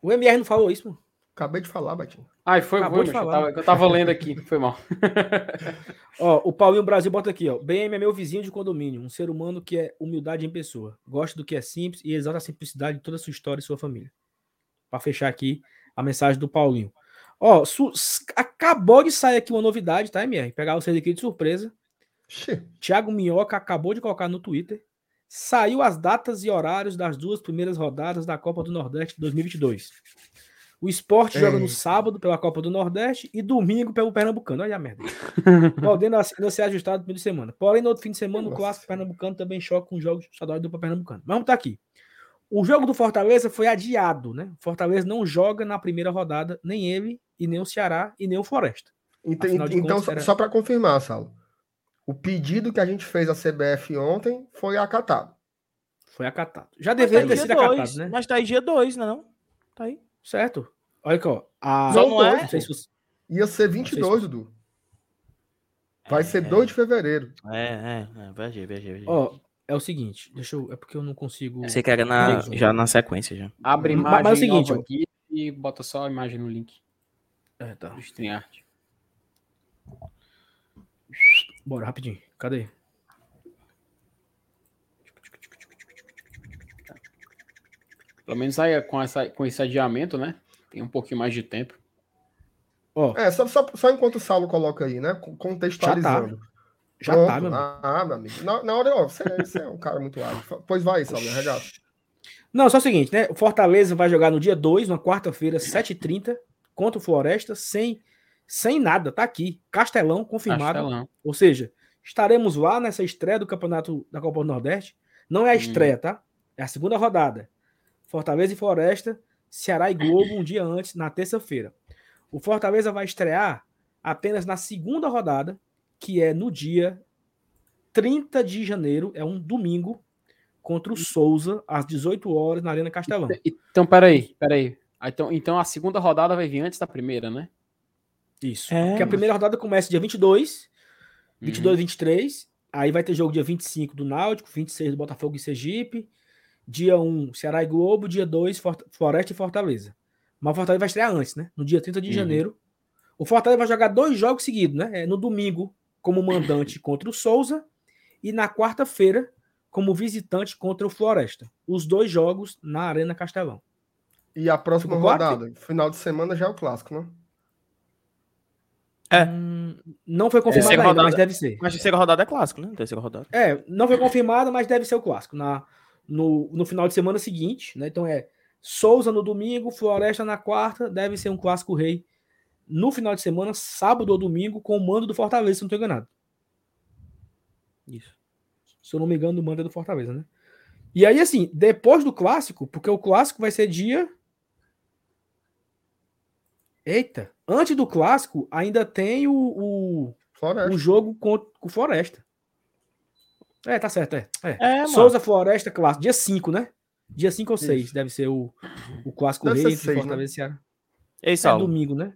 O MR não falou isso, mano. Acabei de falar, Batinho. Ai, foi, Acabou mas eu, falar. tava, eu tava lendo aqui, foi mal. Ó, o Paulinho Brasil bota aqui, ó. BM é meu vizinho de condomínio, um ser humano que é humildade em pessoa. Gosta do que é simples e exalta a simplicidade de toda a sua história e sua família. Para fechar aqui a mensagem do Paulinho. Ó, acabou de sair aqui uma novidade, tá, MR? Pegar vocês aqui de surpresa. Xê, Thiago Minhoca acabou de colocar no Twitter. Saiu as datas e horários das duas primeiras rodadas da Copa do Nordeste 2022. O esporte joga no sábado pela Copa do Nordeste e domingo pelo Pernambucano. Olha a merda. Podendo ainda ser ajustado no fim de semana. Porém, no outro fim de semana, o Nossa clássico Senhora. pernambucano também choca com os jogos estaduais do Pernambucano. Mas vamos estar aqui. O jogo do Fortaleza foi adiado, né? O Fortaleza não joga na primeira rodada, nem ele, e nem o Ceará, e nem o Floresta. Ent- Afinal de então, contas, só- era- só para confirmar, Saulo. O pedido que a gente fez à CBF ontem foi acatado. Foi acatado. Já tá deveria aí ter sido acatado, dois, né? Mas tá aí dia 2, né? Não? Tá aí. Certo. Olha aqui, ó. A... Só Não, não é? Não sei se você... Ia ser 22, Dudu. Vai ser 2 de fevereiro. É, é, é. Viajei, viajei, viajei. Ó, é o seguinte, deixa eu... É porque eu não consigo... Você quer na, já na sequência já. Abre imagem mas é o seguinte, aqui e bota só a imagem no link É, tá. do StreamYard. Bora, rapidinho. Cadê? Pelo menos aí com, essa, com esse adiamento, né? Tem um pouquinho mais de tempo. Ó, É, só, só, só enquanto o Saulo coloca aí, né? con- Contextualizando. já Pronto. tá, meu amigo. Ah, meu amigo. Na, na hora, ó, você, você é um cara muito hábil. Pois vai, Saulo, arregaça. Não, só o seguinte, né? O Fortaleza vai jogar no dia 2, na quarta-feira, 7h30, contra o Floresta, sem, sem nada, tá aqui. Castelão, confirmado. Castelão. Ou seja, estaremos lá nessa estreia do campeonato da Copa do Nordeste. Não é a Hum. estreia, tá? É a segunda rodada. Fortaleza e Floresta, Ceará e Globo um dia antes, na terça-feira. O Fortaleza vai estrear apenas na segunda rodada, que é no dia 30 de janeiro, é um domingo, contra o Souza, às 18 horas, na Arena Castelão. Então, peraí, peraí. Então, então a segunda rodada vai vir antes da primeira, né? Isso. É, Porque a primeira rodada começa dia 22, Uhum. 22, 23. Aí vai ter jogo dia 25 do Náutico, 26 do Botafogo e Sergipe. Dia 1, Ceará e Globo. Dia 2, Fort- Floresta e Fortaleza. Mas o Fortaleza vai estrear antes, né? No dia 30 de Uhum. janeiro. O Fortaleza vai jogar dois jogos seguidos, né? É no domingo, como mandante contra o Souza. E na quarta-feira, como visitante contra o Floresta. Os dois jogos na Arena Castelão. E a próxima Ficou rodada, final de semana já é o clássico, né? É. Hum, não foi confirmado Terceira ainda, rodada. mas deve ser. Mas terceira rodada é clássico, né? Terceira rodada. É, não foi confirmado, mas deve ser o clássico. Na, no, no final de semana seguinte, né? Então é Souza no domingo, Floresta na quarta, deve ser um clássico rei. No final de semana, sábado ou domingo, com o mando do Fortaleza, se não estou enganado. Isso. Se eu não me engano, o mando é do Fortaleza, né? E aí, assim, depois do clássico, porque o clássico vai ser dia. Eita, antes do clássico, ainda tem o, o, o jogo com, com o Floresta. É, tá certo, é. é. É. Souza Floresta clássico, dia 5, né? Dia 5 ou 6 Isso. deve ser o, o clássico Deve rei entre seis, Fortaleza e Ceará. Ei, É domingo, né?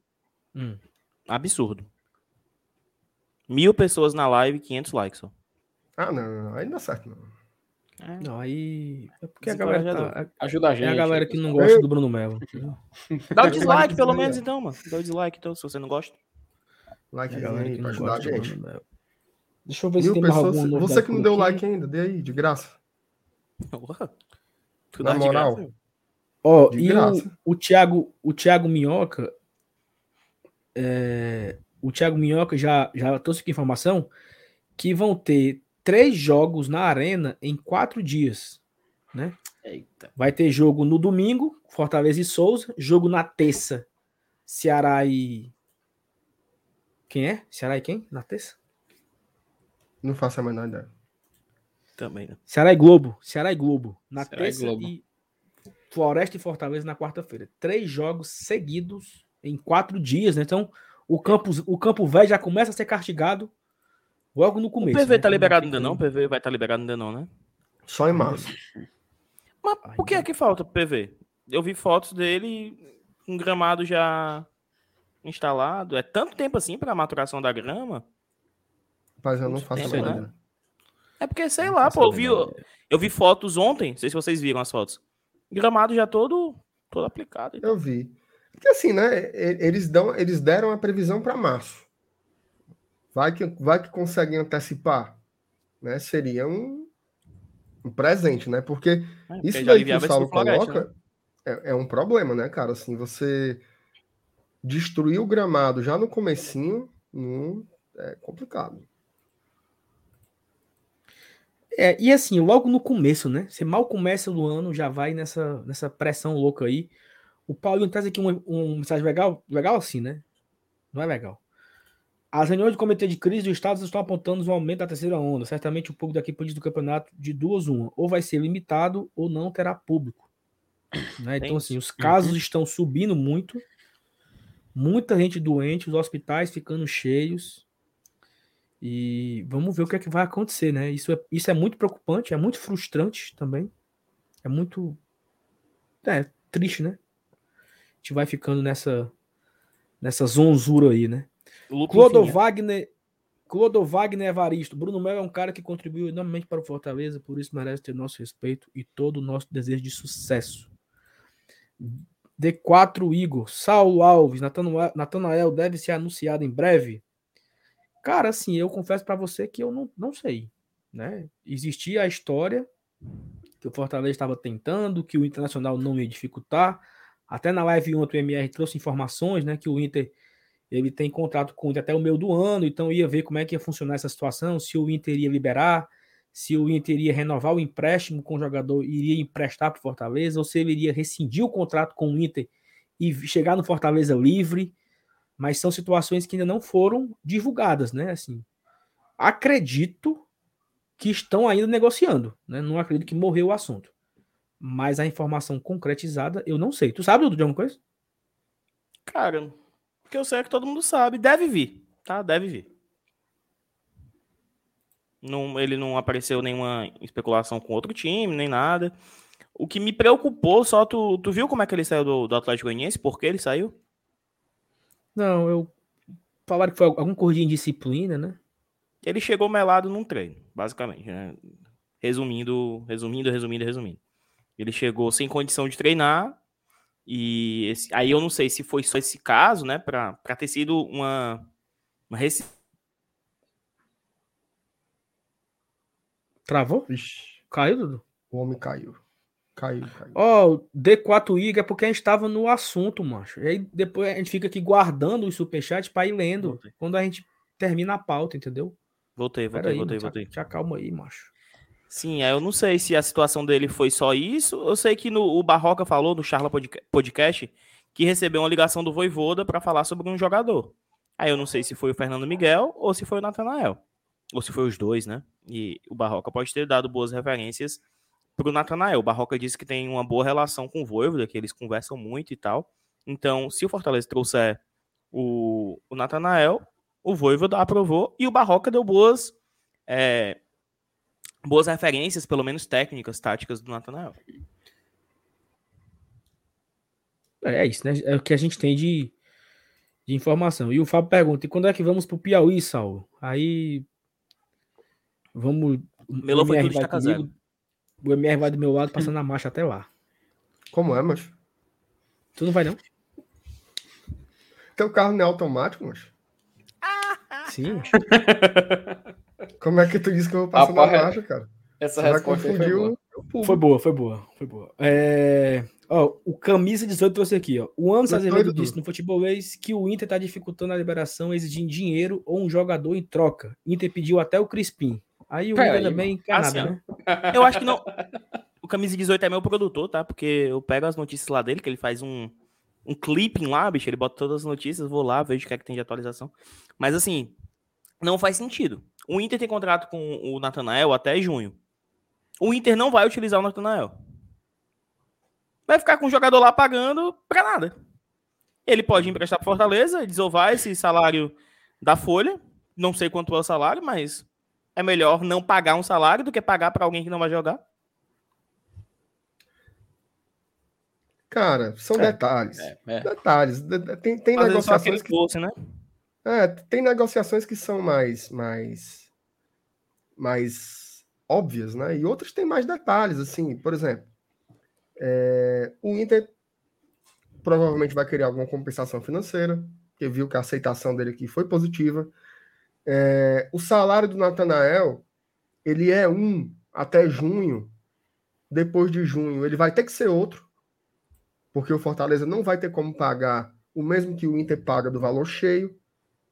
Hum. absurdo. Mil pessoas na live, 500 likes, ó. Ah, não, não, aí não dá certo, não. É. Não, aí. É porque a galera, tá, Ajuda a gente. é a galera que não gosta do Bruno Melo. Dá o dislike, pelo menos, então, mano. Dá o dislike, então, se você não gosta. É a Likezinho galera aí que pra ajudar a gente. Bruno. Deixa eu ver se Mil tem mais pessoas. alguma Você que não deu aqui. like ainda, dê aí, de graça. Na moral. Ó, De e graça. o, o Thiago, o Thiago Minhoca, é, o Thiago Minhoca já, já trouxe aqui informação que vão ter três jogos na arena em quatro dias, né? Eita. Vai ter jogo no domingo, Fortaleza e Souza, jogo na terça, Ceará e quem é? Ceará e quem? Na terça? Não faço a menor ideia. Também, né? Ceará e Globo, Ceará e Globo na Ceará e terça Globo. e Floresta e Fortaleza na quarta-feira. Três jogos seguidos em quatro dias, né? Então, o campo, o campo velho já começa a ser castigado logo no O começo. PV né? tá liberado ainda não? O. PV vai estar liberado ainda não, né? Só em março. Mas por que é que falta pro PV? Eu vi fotos dele com gramado já instalado. É tanto tempo assim pra maturação da grama? Mas eu não faço a tempo, menor né? ideia. É porque, sei Não lá, pô, eu vi, eu vi fotos ontem, não sei se vocês viram as fotos. Gramado já todo, todo aplicado. Eu vi. Porque assim, né? Eles, dão, eles deram a previsão para março. Vai que, vai que conseguem antecipar. Né? Seria um, um presente, né? Porque É, porque isso já daí que o Saulo coloca né? é, é um problema, né, cara? Assim, você destruir o gramado já no comecinho não, é complicado. É, e assim, logo no começo, né? Você mal começa do ano, já vai nessa, nessa pressão louca aí. O Paulinho traz aqui um, um mensagem legal, legal assim, né? Não é legal. As reuniões do Comitê de Crise do Estado estão apontando um aumento da terceira onda. Certamente o público daqui pode do campeonato de duas uma. Ou vai ser limitado ou não terá público. Né? Então, assim, os casos estão subindo muito. Muita gente doente, os hospitais ficando cheios. E vamos ver o que é que vai acontecer, né? Isso é, isso é muito preocupante, é muito frustrante também. É muito é, triste, né? A gente vai ficando nessa nessa zonzura aí, né? Clodo. Wagner, Clodo Wagner Evaristo. Bruno Melo é um cara que contribuiu enormemente para o Fortaleza, por isso merece ter nosso respeito e todo o nosso desejo de sucesso. D4 Igor, Saulo Alves, Natanael Natanael deve ser anunciado em breve. Cara, assim, eu confesso para você que eu não, não sei, né? Existia a história que o Fortaleza estava tentando, que o Internacional não ia dificultar. Até na live ontem o MR trouxe informações, né, que o Inter ele tem contrato com o Inter até o meio do ano, então ia ver como é que ia funcionar essa situação, se o Inter iria liberar, se o Inter iria renovar o empréstimo com o jogador, iria emprestar para o Fortaleza, ou se ele iria rescindir o contrato com o Inter e chegar no Fortaleza livre, mas são situações que ainda não foram divulgadas, né? Assim, acredito que estão ainda negociando, né? Não acredito que morreu o assunto. Mas a informação concretizada, eu não sei. Tu sabe, Dudu, de alguma coisa? Cara, porque eu sei que todo mundo sabe. Deve vir, tá? Deve vir. Não, ele não apareceu nenhuma especulação com outro time, nem nada. O que me preocupou, só tu, tu viu como é que ele saiu do, do Atlético Goianiense? Por que ele saiu? Não, eu. Falaram que foi algum corridinho de disciplina, né? Ele chegou melado num treino, basicamente, né? Resumindo, resumindo, resumindo, resumindo. Ele chegou sem condição de treinar. E esse- aí eu não sei se foi só esse caso, né? Pra, pra ter sido uma, uma reci- Travou? Ixi, Caiu, Dudu? o homem caiu. Caiu, caiu. Ó, oh, D4 Iga é porque a gente tava no assunto, macho. E aí depois a gente fica aqui guardando os superchats pra ir lendo voltei. quando a gente termina a pauta, entendeu? Voltei, voltei, aí, voltei, voltei. Te acalma aí, macho. Sim, eu não sei se a situação dele foi só isso. Eu sei que no, o Barroca falou no Charla Podcast que recebeu uma ligação do Voivoda para falar sobre um jogador. Aí eu não sei se foi o Fernando Miguel ou se foi o Natanael. Ou se foi os dois, né? E o Barroca pode ter dado boas referências pro Natanael. O Barroca disse que tem uma boa relação com o Voivoda, que eles conversam muito e tal. Então, se o Fortaleza trouxer o, o Natanael, o Voivoda aprovou e o Barroca deu boas é, boas referências, pelo menos técnicas, táticas do Natanael. É, é isso, né? É o que a gente tem de, de informação. E o Fábio pergunta: e quando é que vamos pro Piauí, Saulo? Aí. Vamos. Melô foi tudo estaca zero. O MR vai do meu lado passando a marcha até lá. Como é, macho? Tu não vai, não? Teu carro não é automático, macho? Sim. Como é que tu disse que eu vou passar na marcha, cara? Essa Você resposta foi boa. foi boa, foi boa, foi boa. É... Ó, o Camisa 18 trouxe aqui, ó. O Anderson Azevedo disse no futebolês que o Inter tá dificultando a liberação, exigindo dinheiro ou um jogador em troca. Inter pediu até o Crispim. Aí o Pera Inter aí, também encanado, assim, né? Eu acho que não. O Camisa 18 é meu produtor, tá? Porque eu pego as notícias lá dele, que ele faz um, um clipping lá, bicho. Ele bota todas as notícias, vou lá, vejo o que é que tem de atualização. Mas assim, não faz sentido. O Inter tem contrato com o Natanael até junho. O Inter não vai utilizar o Natanael. Vai ficar com o jogador lá pagando pra nada. Ele pode emprestar para Fortaleza, desovar esse salário da folha. Não sei quanto é o salário, mas é melhor não pagar um salário do que pagar para alguém que não vai jogar. Cara, são é, detalhes. É, é. Detalhes. Tem, tem negociações que... Fosse, né? É, tem negociações que são mais, mais, mais óbvias, né? E outras têm mais detalhes, assim. Por exemplo, é, o Inter provavelmente vai querer alguma compensação financeira, que viu que a aceitação dele aqui foi positiva. É, o salário do Natanael, ele é um até junho. Depois de junho, ele vai ter que ser outro, porque o Fortaleza não vai ter como pagar o mesmo que o Inter paga do valor cheio.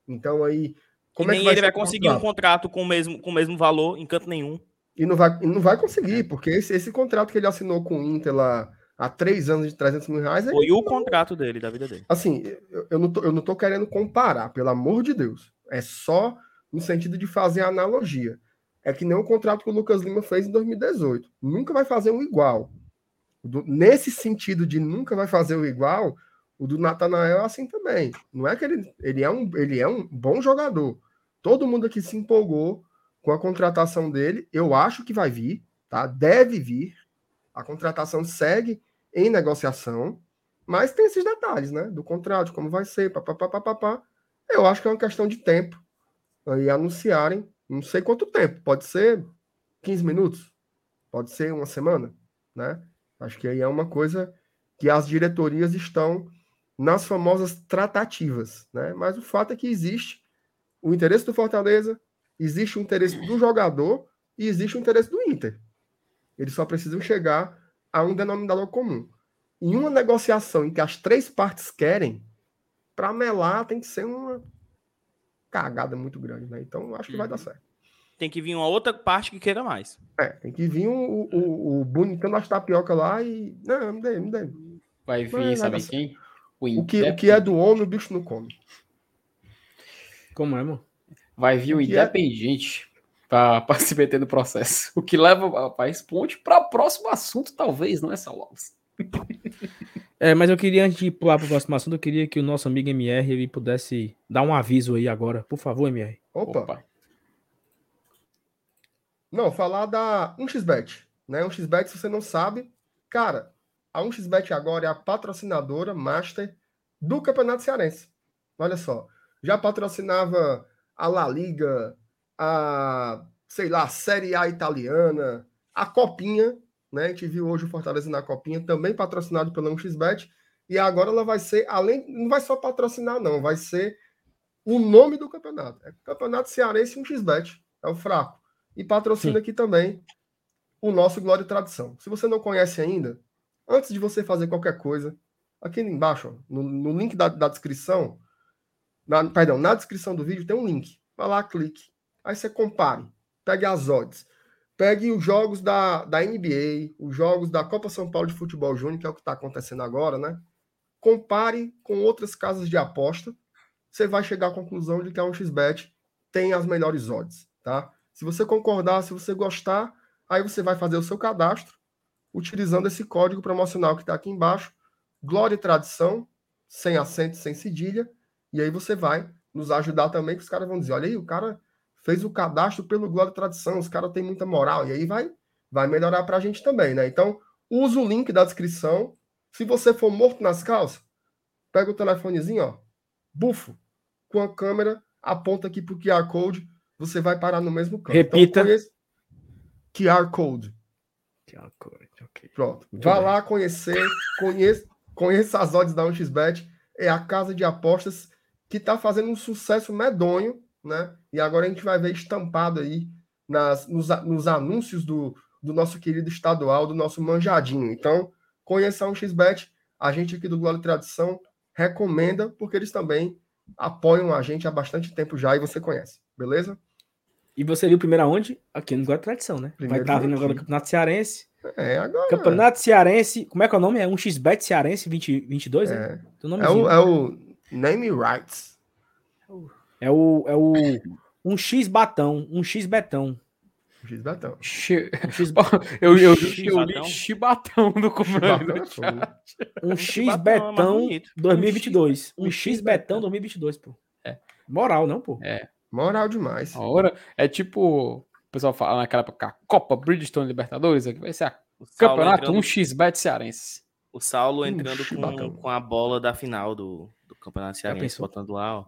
Então aí. Como e é nem é ele vai conseguir um contrato com o, mesmo, com o mesmo valor em canto nenhum. E não vai, não vai conseguir, porque esse, esse contrato que ele assinou com o Inter lá há três anos de 300 mil reais. Foi o contrato dele, da vida dele. Assim, eu, eu, não tô, eu não tô querendo comparar, pelo amor de Deus. É só no sentido de fazer a analogia. É que nem o contrato que o Lucas Lima fez em 2018. Nunca vai fazer um igual. Do, nesse sentido de nunca vai fazer o igual, o do Natanael é assim também. Não é que ele, ele, é um, ele é um bom jogador. Todo mundo aqui se empolgou com a contratação dele. Eu acho que vai vir, tá? Deve vir. A contratação segue em negociação, mas tem esses detalhes, né? Do contrato, como vai ser, papapá, papapá. Eu acho que é uma questão de tempo e anunciarem, não sei quanto tempo, pode ser 15 minutos, pode ser uma semana, né? Acho que aí é uma coisa que as diretorias estão nas famosas tratativas, né? Mas o fato é que existe o interesse do Fortaleza, existe o interesse do jogador e existe o interesse do Inter. Eles só precisam chegar a um denominador comum. Em uma negociação em que as três partes querem, para melar tem que ser uma cagada muito grande, né? Então acho que vai dar uhum. certo. Tem que vir uma outra parte que queira mais. É, tem que vir o, o, o bonitão das tapioca lá e. Não, me dê, me dê. Vai vir, vai, sabe vai quem? O, o, que, o que é do homem, o bicho não come. Como é, mano? Vai vir o, o é independente é... para se meter no processo. O que leva esse ponte para o próximo assunto, talvez, não é, Salves? É, mas eu queria, antes de pular para o próximo assunto, eu queria que o nosso amigo MR ele pudesse dar um aviso aí agora. Por favor, MR. Opa. Opa. Não, falar da 1xBet. Né? 1xBet, se você não sabe, cara, a 1xBet agora é a patrocinadora master do Campeonato Cearense. Olha só, já patrocinava a La Liga, a, sei lá, a Série A italiana, a Copinha, né? A gente viu hoje o Fortaleza na Copinha, também patrocinado pela 1xBet, e agora ela vai ser, além, não vai só patrocinar, não, vai ser o nome do campeonato. É Campeonato Cearense 1xBet, é o fraco. E patrocina aqui também o nosso Glória e Tradição. Se você não conhece ainda, antes de você fazer qualquer coisa, aqui embaixo, ó, no, no, link da, da descrição, na, perdão, na descrição do vídeo tem um link. Vai lá, clique. Aí você compare. Pegue as odds. Pegue os jogos da, da NBA, os jogos da Copa São Paulo de Futebol Júnior, que é o que está acontecendo agora, né? Compare com outras casas de aposta. Você vai chegar à conclusão de que a 1xBet tem as melhores odds, tá? Se você concordar, se você gostar, aí você vai fazer o seu cadastro utilizando esse código promocional que está aqui embaixo, Glória e Tradição, sem acento, sem cedilha, e aí você vai nos ajudar também, que os caras vão dizer, olha aí, o cara fez o cadastro pelo Glória e Tradição, os caras têm muita moral, e aí vai, vai melhorar para a gente também, né? Então, usa o link da descrição. Se você for morto nas calças, pega o telefonezinho, ó, bufo, com a câmera, aponta aqui para o QR Code, você vai parar no mesmo canto. Então, Repita. Então, conheça... QR Code. QR Code, ok. Pronto. Muito Vá bem. lá conhecer, conheça, conheça as odds da 1xBet. É a casa de apostas que está fazendo um sucesso medonho né? E agora a gente vai ver estampado aí nas, nos, nos anúncios do, do nosso querido estadual, do nosso manjadinho. Então, conheça um XBET, a gente aqui do Glória e Tradição recomenda, porque eles também apoiam a gente há bastante tempo já e você conhece, beleza? E você viu primeiro aonde? Aqui no e Tradição, né? Primeiro vai estar vindo agora o Campeonato Cearense. É, agora. Campeonato Cearense, como é que é o nome? É um XBET Cearense 2022, é. né? É o, é o Name Rights. É o, é o um X batão, um X betão. X betão. X... eu, eu, X eu li chibatão no comando. Um X betão 2022. Um X betão 2022, pô. É. Moral, não, pô. É. Moral demais. A hora é tipo, o pessoal fala naquela época, a Copa Bridgestone Libertadores, aqui vai ser a campeonato entrando... um X bet cearense. O Saulo entrando com, com a bola da final do, do Campeonato Cearense, botando lá, ó.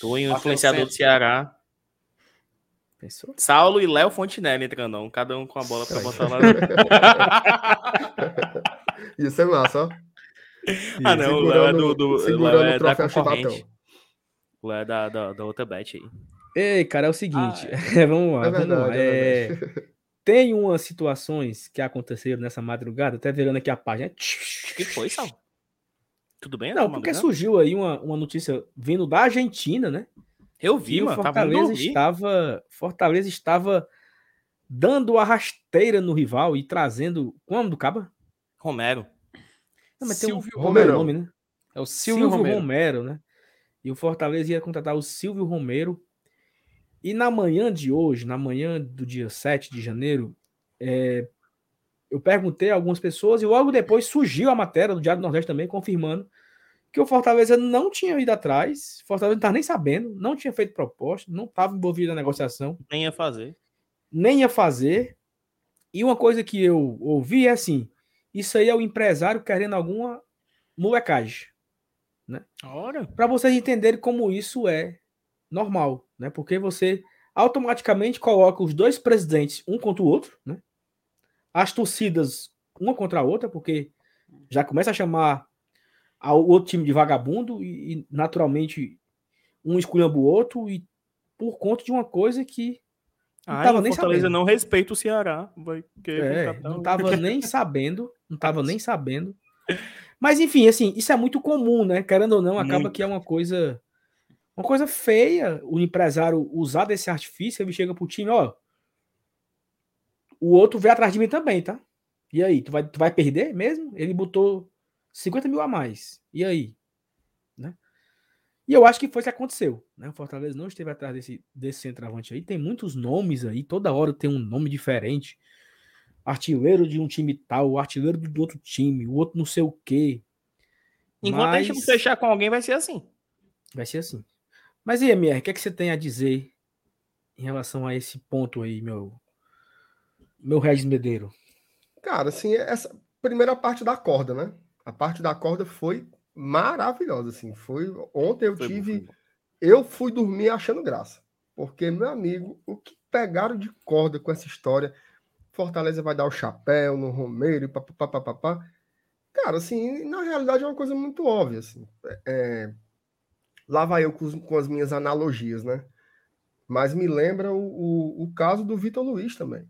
Tô em um influenciador do Ceará. Pensou? Saulo e Léo Fontenelle entrando, um, cada um com a bola para botar lá. Isso é massa, ó. ah, não, o Léo é do, do Léo é da concorrente. O É da, da, da outra bet aí. Ei, cara, é o seguinte. Ah, é. vamos lá, é verdade, vamos lá. É... É tem umas situações que aconteceram nessa madrugada, até virando aqui a página. O que foi, Sal? Tudo bem? Não, porque surgiu aí uma, uma notícia vindo da Argentina, né? Eu vi, mano. Fortaleza estava, Fortaleza estava dando a rasteira no rival e trazendo. Qual é o nome do Caba? Romero. Não, mas Silvio tem um Romero. Nome, né? É o Silvio, Silvio Romero. Romero, né? E o Fortaleza ia contratar o Silvio Romero e na manhã de hoje, na manhã do dia 7 de janeiro, é, eu perguntei a algumas pessoas e logo depois surgiu a matéria do Diário do Nordeste também, confirmando que o Fortaleza não tinha ido atrás, Fortaleza não estava nem sabendo, não tinha feito proposta, não estava envolvido na negociação. Nem ia fazer. Nem ia fazer. E uma coisa que eu ouvi é assim: isso aí é o empresário querendo alguma molecagem. Né? Para vocês entenderem como isso é normal, né? Porque você automaticamente coloca os dois presidentes um contra o outro, né? As torcidas uma contra a outra, porque já começa a chamar o outro time de vagabundo e, e naturalmente um escolhendo o outro e por conta de uma coisa que não Ai, tava nem Fortaleza sabendo. não respeita o Ceará. Vai é, não tava nem sabendo, não tava nem sabendo. Mas enfim, assim, isso é muito comum, né? Querendo ou não, acaba muito. que é uma coisa uma coisa feia o empresário usar desse artifício, ele chega pro time, ó. O outro vem atrás de mim também, tá? E aí, tu vai, tu vai perder mesmo? Ele botou 50 mil a mais. E aí? Né? E eu acho que foi isso que aconteceu. Né? O Fortaleza não esteve atrás desse, desse centroavante aí. Tem muitos nomes aí, toda hora tem um nome diferente. Artilheiro de um time tal, artilheiro do outro time, o outro não sei o quê. Enquanto Mas... a gente não fechar com alguém, vai ser assim. Vai ser assim. Mas e MR, o que, é que você tem a dizer em relação a esse ponto aí, meu, meu Regis Medeiro? Cara, assim, essa primeira parte da corda, né? A parte da corda foi maravilhosa, assim. Foi ontem eu foi tive, bom, eu fui dormir achando graça, porque meu amigo, o que pegaram de corda com essa história? Fortaleza vai dar o chapéu no Romeiro e papapá. Cara, assim, na realidade é uma coisa muito óbvia, assim. É, Lá vai eu com, com as minhas analogias, né? Mas me lembra o, o, o caso do Vitor Luiz também.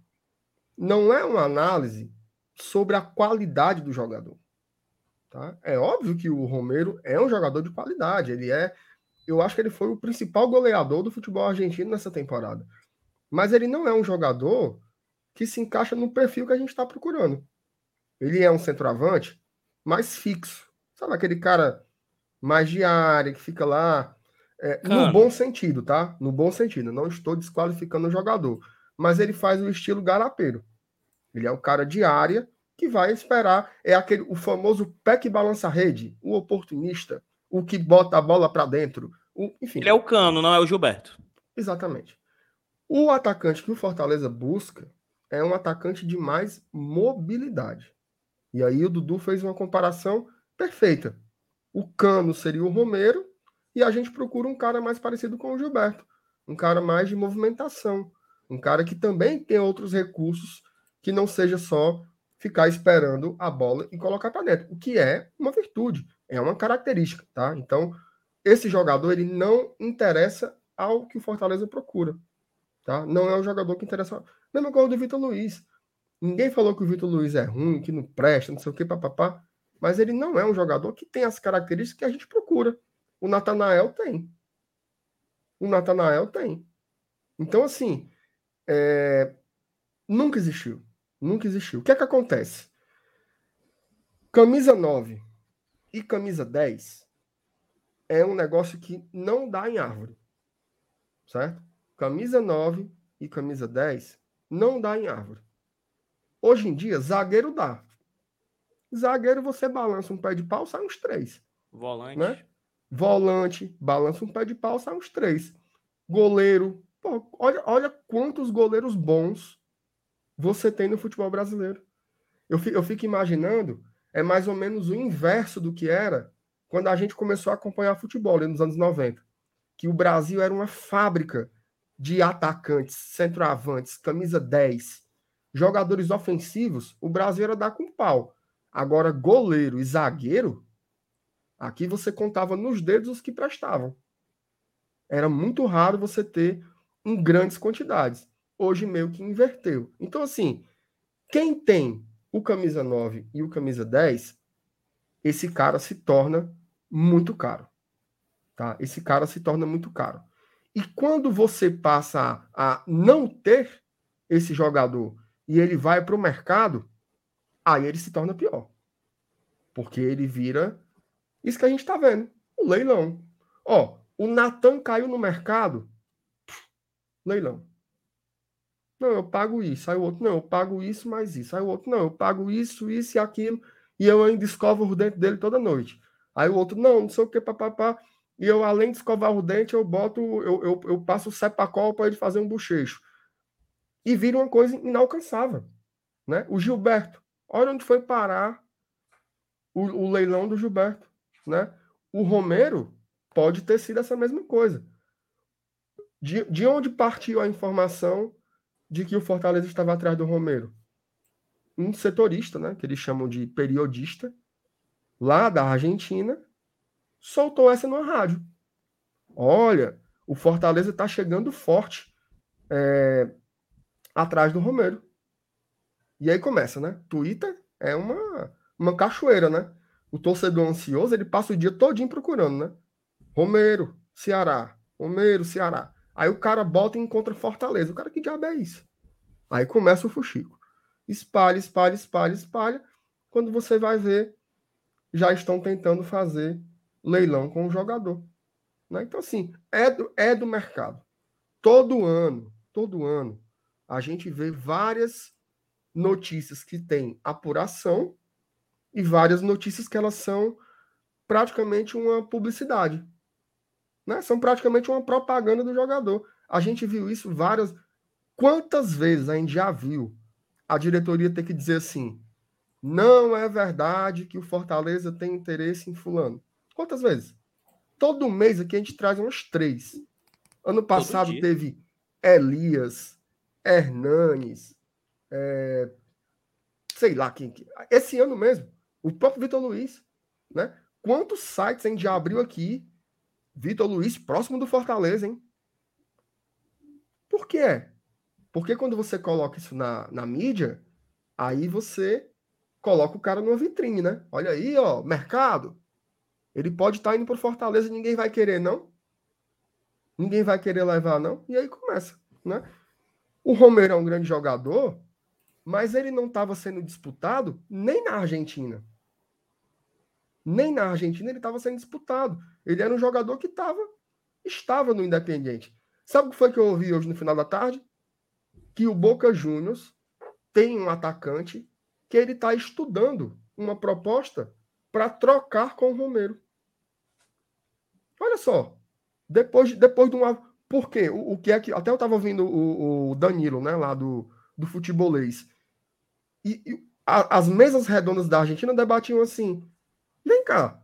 não é uma análise sobre a qualidade do jogador. Tá? É óbvio que o Romero é um jogador de qualidade. Ele é. Eu acho que ele foi o principal goleador do futebol argentino nessa temporada. Mas ele não é um jogador que se encaixa no perfil que a gente está procurando. Ele é um centroavante mais fixo. Sabe aquele cara mais de área, que fica lá. É, no bom sentido, tá? No bom sentido. Não estou desqualificando o jogador. Mas ele faz o estilo garapeiro. Ele é um cara de área que vai esperar. É aquele o famoso pé que balança a rede, o oportunista, o que bota a bola para dentro. O, enfim. Ele é o cano, não é o Gilberto. Exatamente. O atacante que o Fortaleza busca é um atacante de mais mobilidade. E aí o Dudu fez uma comparação perfeita. O Cano seria o Romero e a gente procura um cara mais parecido com o Gilberto, um cara mais de movimentação, um cara que também tem outros recursos que não seja só ficar esperando a bola e colocar para dentro, o que é uma virtude, é uma característica, tá? Então, esse jogador ele não interessa ao que o Fortaleza procura, tá? Não é um jogador que interessa, mesmo o do Vitor Luiz. Ninguém falou que o Vitor Luiz é ruim, que não presta, não sei o que, papapá, mas ele não é um jogador que tem as características que a gente procura. O Natanael tem. O Natanael tem. Então, assim, é... nunca existiu. Nunca existiu. O que é que acontece? Camisa 9 e camisa 10 é um negócio que não dá em árvore. Certo? Camisa 9 e camisa 10 não dá em árvore. Hoje em dia, zagueiro dá. Zagueiro, você balança um pé de pau, sai uns três. Volante. Né? Volante, balança um pé de pau, sai uns três. Goleiro. Pô, olha, olha quantos goleiros bons você tem no futebol brasileiro. Eu fico, eu fico imaginando, é mais ou menos o inverso do que era quando a gente começou a acompanhar futebol ali nos anos 90. Que o Brasil era uma fábrica de atacantes, centroavantes, camisa 10, jogadores ofensivos, o Brasil era dar com pau. Agora, goleiro e zagueiro, aqui você contava nos dedos os que prestavam. Era muito raro você ter em grandes quantidades hoje meio que inverteu. Então, assim, quem tem o camisa 9 e o camisa 10, esse cara se torna muito caro. Tá? Esse cara se torna muito caro. E quando você passa a não ter esse jogador e ele vai para o mercado, aí ele se torna pior. Porque ele vira isso que a gente está vendo, o leilão. Ó, o Natan caiu no mercado, leilão. Não, eu pago isso. Aí o outro, não, eu pago isso mais isso. Aí o outro, não, eu pago isso, isso e aquilo. E eu ainda escovo o dente dele toda noite. Aí o outro, não, não sei o que, papapá. E eu, além de escovar o dente, eu boto, eu, eu, eu passo o sepacol para ele fazer um bochecho. E vira uma coisa inalcançável. Né? O Gilberto. Olha onde foi parar o, o leilão do Gilberto. Né? O Romero pode ter sido essa mesma coisa. De, de onde partiu a informação de que o Fortaleza estava atrás do Romero? Um setorista, né, que eles chamam de periodista, lá da Argentina, soltou essa no rádio. Olha, o Fortaleza está chegando forte é, atrás do Romero. E aí começa, né? Twitter é uma, uma cachoeira, né? O torcedor ansioso, ele passa o dia todinho procurando, né? Romero, Ceará. Romero, Ceará. Aí o cara bota e encontra Fortaleza. O cara, que diabo é isso? Aí começa o fuxico. Espalha, espalha, espalha, espalha. Quando você vai ver, já estão tentando fazer leilão com o jogador. Né? Então, assim, é do, é do mercado. Todo ano, todo ano, a gente vê várias notícias que têm apuração e várias notícias que elas são praticamente uma publicidade. Né? São praticamente uma propaganda do jogador. A gente viu isso várias. Quantas vezes a gente já viu a diretoria ter que dizer assim: não é verdade que o Fortaleza tem interesse em Fulano? Quantas vezes? Todo mês aqui a gente traz umas três. Ano passado teve Elias, Hernanes, é... sei lá quem. Esse ano mesmo, o próprio Vitor Luiz. Né? Quantos sites a gente já abriu aqui Vitor Luiz próximo do Fortaleza, hein? Por quê? Porque quando você coloca isso na, na mídia, aí você coloca o cara numa vitrine, né? Olha aí, ó, mercado. Ele pode estar tá indo para Fortaleza e ninguém vai querer, não. Ninguém vai querer levar, não. E aí começa, né? O Romero é um grande jogador, mas ele não estava sendo disputado nem na Argentina. Nem na Argentina ele estava sendo disputado. Ele era um jogador que tava, estava no Independiente. Sabe o que foi que eu ouvi hoje no final da tarde? Que o Boca Juniors tem um atacante que ele está estudando uma proposta para trocar com o Romero. Olha só. Depois, depois de uma. Por quê? O, o que é que. Até eu estava ouvindo o, o, Danilo, né, lá do, do futebolês. E, e a, as mesas redondas da Argentina debatiam assim: vem cá,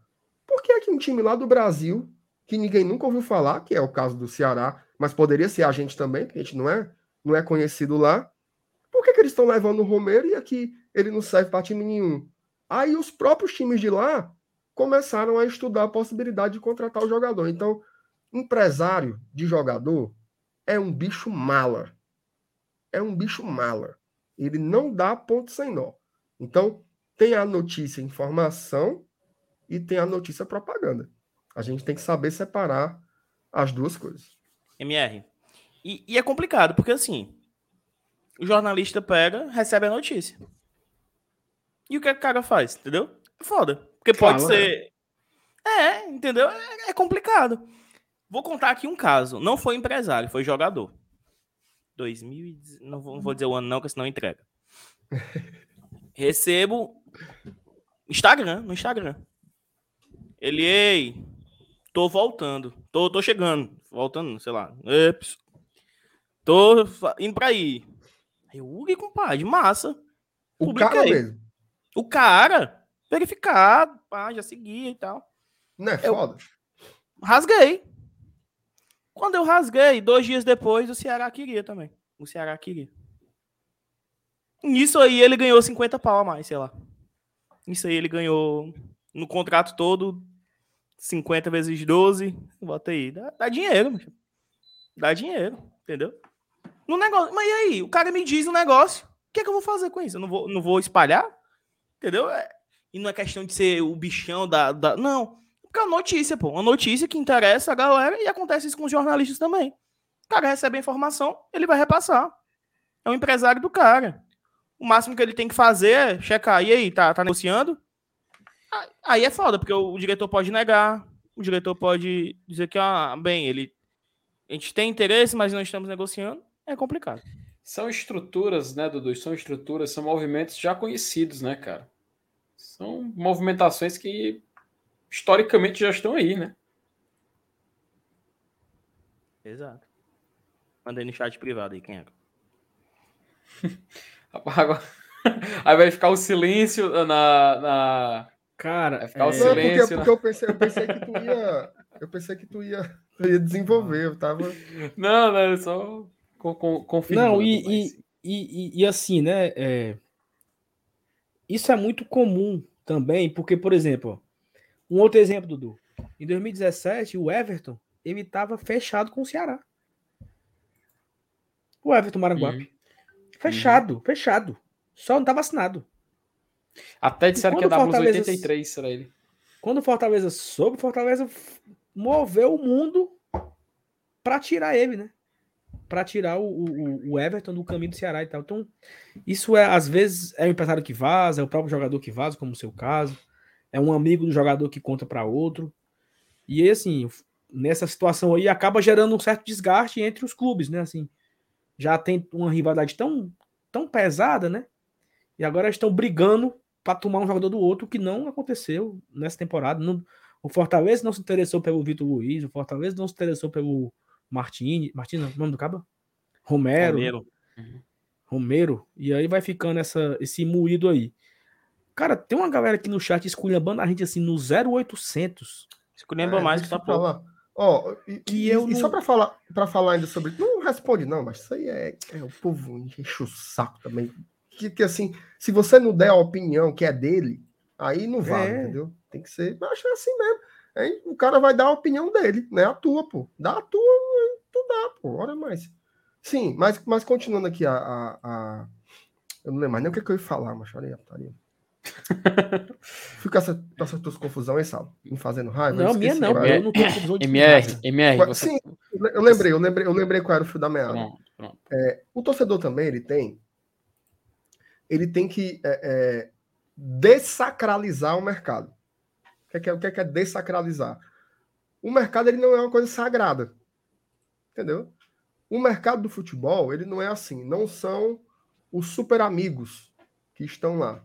por que é que um time lá do Brasil, que ninguém nunca ouviu falar, que é o caso do Ceará, mas poderia ser a gente também, porque a gente não é, não é conhecido lá, por que, que eles estão levando o Romero e aqui ele não serve para time nenhum? Aí os próprios times de lá começaram a estudar a possibilidade de contratar o jogador. Então, empresário de jogador é um bicho mala. É um bicho mala. Ele não dá ponto sem nó. Então, tem a notícia informação e tem a notícia propaganda. A gente tem que saber separar as duas coisas. MR. E, e é complicado, porque assim, o jornalista pega, recebe a notícia. E o que, é que o cara faz, entendeu? É foda. Porque pode Fala, ser. Né? É, entendeu? É, é, complicado. Vou contar aqui um caso. Não foi empresário, foi jogador. 2000. Não vou, não vou dizer o ano, não, que senão entrega. Recebo Instagram, no Instagram. Ele, ei, tô voltando. Tô, tô chegando. Voltando, sei lá. Eps. Tô indo pra aí. Aí, Ui, compadre, massa. O Publiquei. cara mesmo. O cara, verificado, pá, já seguia e tal. Não é foda? rasguei. Quando eu rasguei, dois dias depois, o Ceará queria também. O Ceará queria. Nisso aí ele ganhou 50 pau a mais, sei lá. Isso aí ele ganhou no contrato todo 50 vezes 12. Bota aí. Dá, dá dinheiro, Dá dinheiro, entendeu? No negócio. Mas e aí? O cara me diz um negócio. O que, é que eu vou fazer com isso? Eu não vou, não vou espalhar? Entendeu? É, e não é questão de ser o bichão da. da não. Porque é uma notícia, pô. Uma notícia que interessa a galera e acontece isso com os jornalistas também. O cara recebe a informação, ele vai repassar. É o empresário do cara. O máximo que ele tem que fazer é checar. E aí, tá, tá negociando? Aí é foda, porque o diretor pode negar. O diretor pode dizer que, ah, bem, ele. A gente tem interesse, mas não estamos negociando. É complicado. São estruturas, né, Dudu? São estruturas, são movimentos já conhecidos, né, cara? São movimentações que historicamente já estão aí, né? Exato. Mandei no chat privado aí, quem é? Agora... Aí vai ficar o silêncio na. na... Cara, vai ficar é... o silêncio. Não, porque, porque eu, pensei, eu pensei que tu ia. Eu pensei que tu ia, tu ia desenvolver. Eu tava. Não, não, só confirmando. Não, e, mas... e, e, e, assim, né? É... Isso é muito comum também, porque, por exemplo, um outro exemplo, Dudu. Em 2017, o Everton, ele estava fechado com o Ceará. O Everton Maranguape. Uhum. Fechado, uhum. fechado. Só não estava assinado. Até disseram que ia dar Fortaleza, 83 será ele. Quando o Fortaleza soube, o Fortaleza moveu o mundo para tirar ele, né? Para tirar o, o, o, Everton do caminho do Ceará e tal. Então, isso é, às vezes, é o empresário que vaza, é o próprio jogador que vaza, como no seu caso. É um amigo do jogador que conta para outro. E aí, assim, nessa situação aí, acaba gerando um certo desgaste entre os clubes, né? Assim, já tem uma rivalidade tão, tão pesada, né? E agora estão brigando para tomar um jogador do outro, que não aconteceu nessa temporada. Não, o Fortaleza não se interessou pelo Vitor Luiz, o Fortaleza não se interessou pelo Martins, Martins, não, nome do cabo? Romero. Romero. Uhum. Romero. E aí vai ficando essa, esse moído aí. Cara, tem uma galera aqui no chat esculhambando a gente assim no 0800. Esculhamba é, mais que tá falar. Ó, oh, e, e, eu e não... só para falar para falar ainda sobre não responde não, mas isso aí é, é o povo enche o saco também que, que, assim, se você não der a opinião que é dele, aí não vale, é. entendeu? Tem que ser, eu acho assim mesmo. Aí o cara vai dar a opinião dele, né? A tua, pô. Dá a tua, tu dá, pô. Ora mais. Sim, mas, mas continuando aqui a, a, a... Eu não lembro mais nem o que, é que eu ia falar, mas olha aí, putaria. Fica essa, essa tua confusão aí, Sal? Me fazendo raiva? Não, minha não, eu não tô confusão de MR, MR, você... Sim, eu lembrei, eu lembrei, eu lembrei qual era o fio da meada. Pronto, pronto. É, o torcedor também, ele tem ele tem que é, é, dessacralizar o mercado. O que é, é, o que é, que é dessacralizar? O mercado ele não é uma coisa sagrada. Entendeu? O mercado do futebol, ele não é assim. Não são os super amigos que estão lá.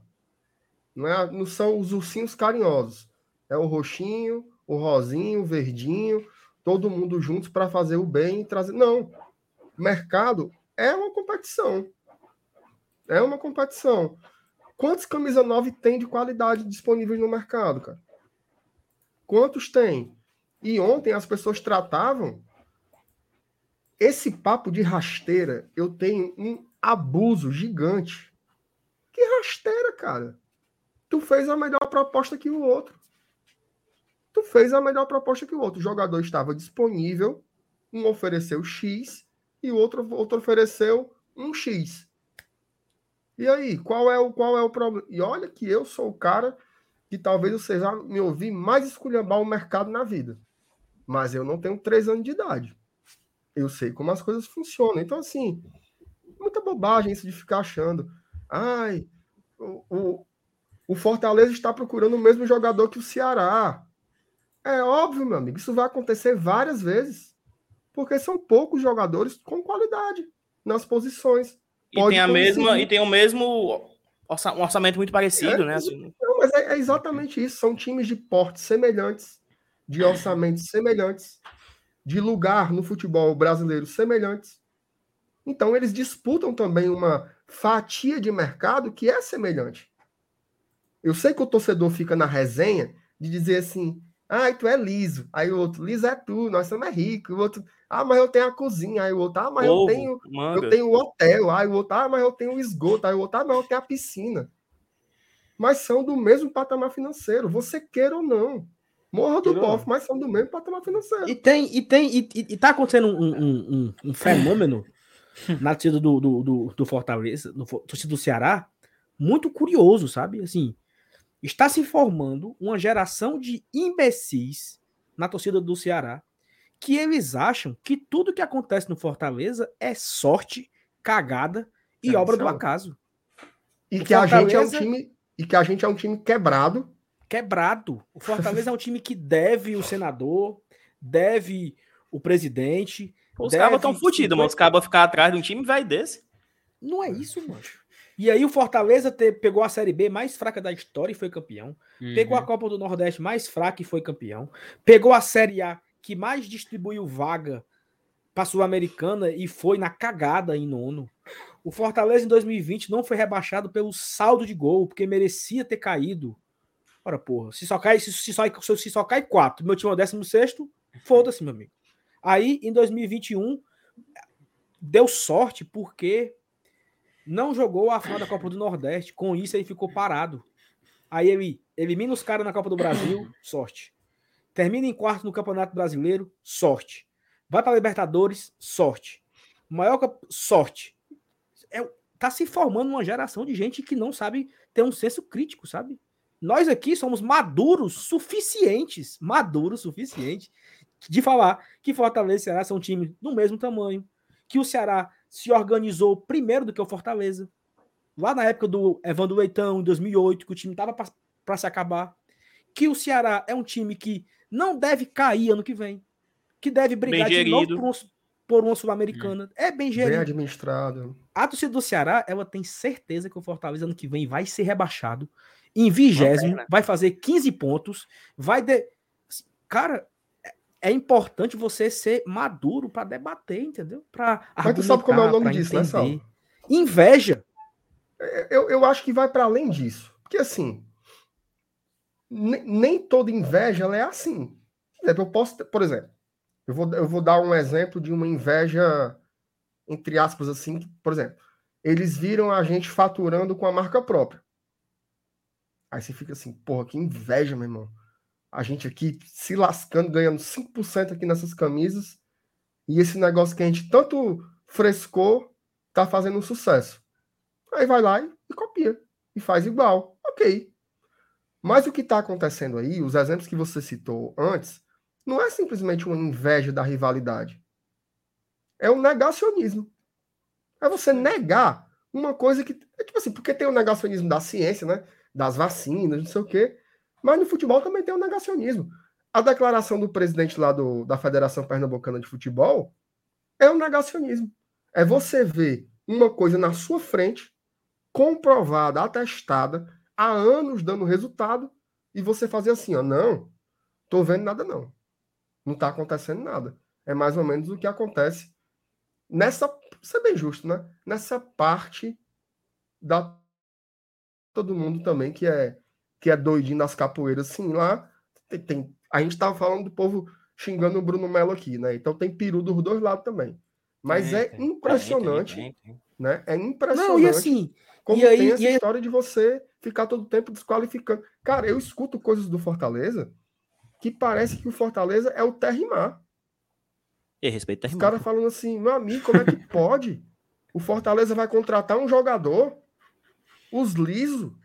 Não, é, não são os ursinhos carinhosos. É o roxinho, o rosinho, o verdinho, todo mundo juntos para fazer o bem e trazer. Não. O mercado é uma competição. É uma competição. Quantos camisa 9 tem de qualidade disponíveis no mercado, cara? Quantos tem? E ontem as pessoas tratavam esse papo de rasteira. Eu tenho um abuso gigante. Que rasteira, cara? Tu fez a melhor proposta que o outro. Tu fez a melhor proposta que o outro. O jogador estava disponível, um ofereceu X e o outro, outro ofereceu um X. E aí, qual é o qual é o problema? E olha que eu sou o cara que talvez você já me ouvi mais esculhambar o mercado na vida. Mas eu não tenho três anos de idade. Eu sei como as coisas funcionam. Então, assim, muita bobagem isso de ficar achando. Ai, o, o, o Fortaleza está procurando o mesmo jogador que o Ceará. É óbvio, meu amigo, isso vai acontecer várias vezes. Porque são poucos jogadores com qualidade nas posições. E tem, a mesma, e tem o mesmo um orçamento muito parecido, é, né? Assim. Não, mas é, é, exatamente isso. São times de portes semelhantes, de orçamentos semelhantes, de lugar no futebol brasileiro semelhantes. Então, eles disputam também uma fatia de mercado que é semelhante. Eu sei que o torcedor fica na resenha de dizer assim: ah, tu é liso. Aí o outro, liso é tu, nós somos é ricos. O outro, ah, mas eu tenho a cozinha. Aí o outro, ah, mas Ovo, eu tenho eu tenho o hotel. Aí o outro, ah, mas eu tenho o esgoto. Aí o outro, ah, mas eu tenho a piscina. Mas são do mesmo patamar financeiro, você queira ou não. Morra do povo, mas são do mesmo patamar financeiro. E tem, e tem, e, e tá acontecendo um, um, um, um fenômeno na torcida do, do, do, do Fortaleza, no torcida do Ceará, muito curioso, sabe? Assim, está se formando uma geração de imbecis na torcida do Ceará que eles acham que tudo que acontece no Fortaleza é sorte, cagada e é obra do acaso. E o que Fortaleza... a gente é um time e que a gente é um time quebrado. Quebrado. O Fortaleza é um time que deve o senador, deve o presidente. Os cabos estão fodidos, mano. Os cabos ficar atrás de um time vai desse. Não é isso, mano. E aí o Fortaleza te, pegou a Série B mais fraca da história e foi campeão. Uhum. Pegou a Copa do Nordeste mais fraca e foi campeão. Pegou a Série A que mais distribuiu vaga para Sul-Americana e foi na cagada em nono. O Fortaleza em 2020 não foi rebaixado pelo saldo de gol, porque merecia ter caído. Ora, porra, se só cai, se, se só, se só cai quatro, meu time é o 16, foda-se, meu amigo. Aí, em 2021, deu sorte porque não jogou a final da Copa do Nordeste. Com isso, ele ficou parado. Aí ele elimina os caras na Copa do Brasil, sorte. Termina em quarto no Campeonato Brasileiro, sorte. Vai para Libertadores, sorte. Maior sorte. É, tá se formando uma geração de gente que não sabe ter um senso crítico, sabe? Nós aqui somos maduros suficientes, maduros suficientes de falar que Fortaleza e Ceará são times do mesmo tamanho, que o Ceará se organizou primeiro do que o Fortaleza. Lá na época do Evandro Leitão, em 2008, que o time tava para se acabar. Que o Ceará é um time que não deve cair ano que vem. Que deve brigar de novo por, um, por uma Sul-Americana. Hum. É bem gerido. Bem administrado. A torcida do Ceará, ela tem certeza que o Fortaleza ano que vem vai ser rebaixado. Em vigésimo, vai fazer 15 pontos. Vai. De... Cara, é, é importante você ser maduro para debater, entendeu? Para Mas tu sabe como é o nome disso, né, entender. né, Sal? Inveja. É, eu, eu acho que vai para além disso. Porque assim, nem toda inveja é assim. Eu posso, por exemplo, eu vou, eu vou dar um exemplo de uma inveja, entre aspas, assim, por exemplo, eles viram a gente faturando com a marca própria. Aí você fica assim, porra, que inveja, meu irmão. A gente aqui se lascando, ganhando 5% aqui nessas camisas, e esse negócio que a gente tanto frescou, tá fazendo um sucesso. Aí vai lá e, e copia. E faz igual. Ok. Mas o que está acontecendo aí, os exemplos que você citou antes, não é simplesmente uma inveja da rivalidade. É um negacionismo. É você negar uma coisa que. É tipo assim, porque tem o negacionismo da ciência, né? Das vacinas, não sei o quê. Mas no futebol também tem o negacionismo. A declaração do presidente lá do, da Federação Pernambucana de Futebol é um negacionismo. É você ver uma coisa na sua frente, comprovada, atestada, há anos dando resultado, e você fazer assim, ó, não, tô vendo nada não. Não tá acontecendo nada. É mais ou menos o que acontece nessa, ser bem justo, né? Nessa parte da todo mundo também que é que é doidinho nas capoeiras, sim, lá tem, tem a gente tava falando do povo xingando o Bruno Melo aqui, né? Então tem peru dos dois lados também. Mas é, é impressionante, tem, tem, né? É impressionante. Não, e assim, como e aí, tem essa história de você ficar todo tempo desqualificando. Cara, eu escuto coisas do Fortaleza que parece que o Fortaleza é o Terrimar. E respeito Terrimar. Os caras falando assim, meu amigo, como é que pode? O Fortaleza vai contratar um jogador, os liso.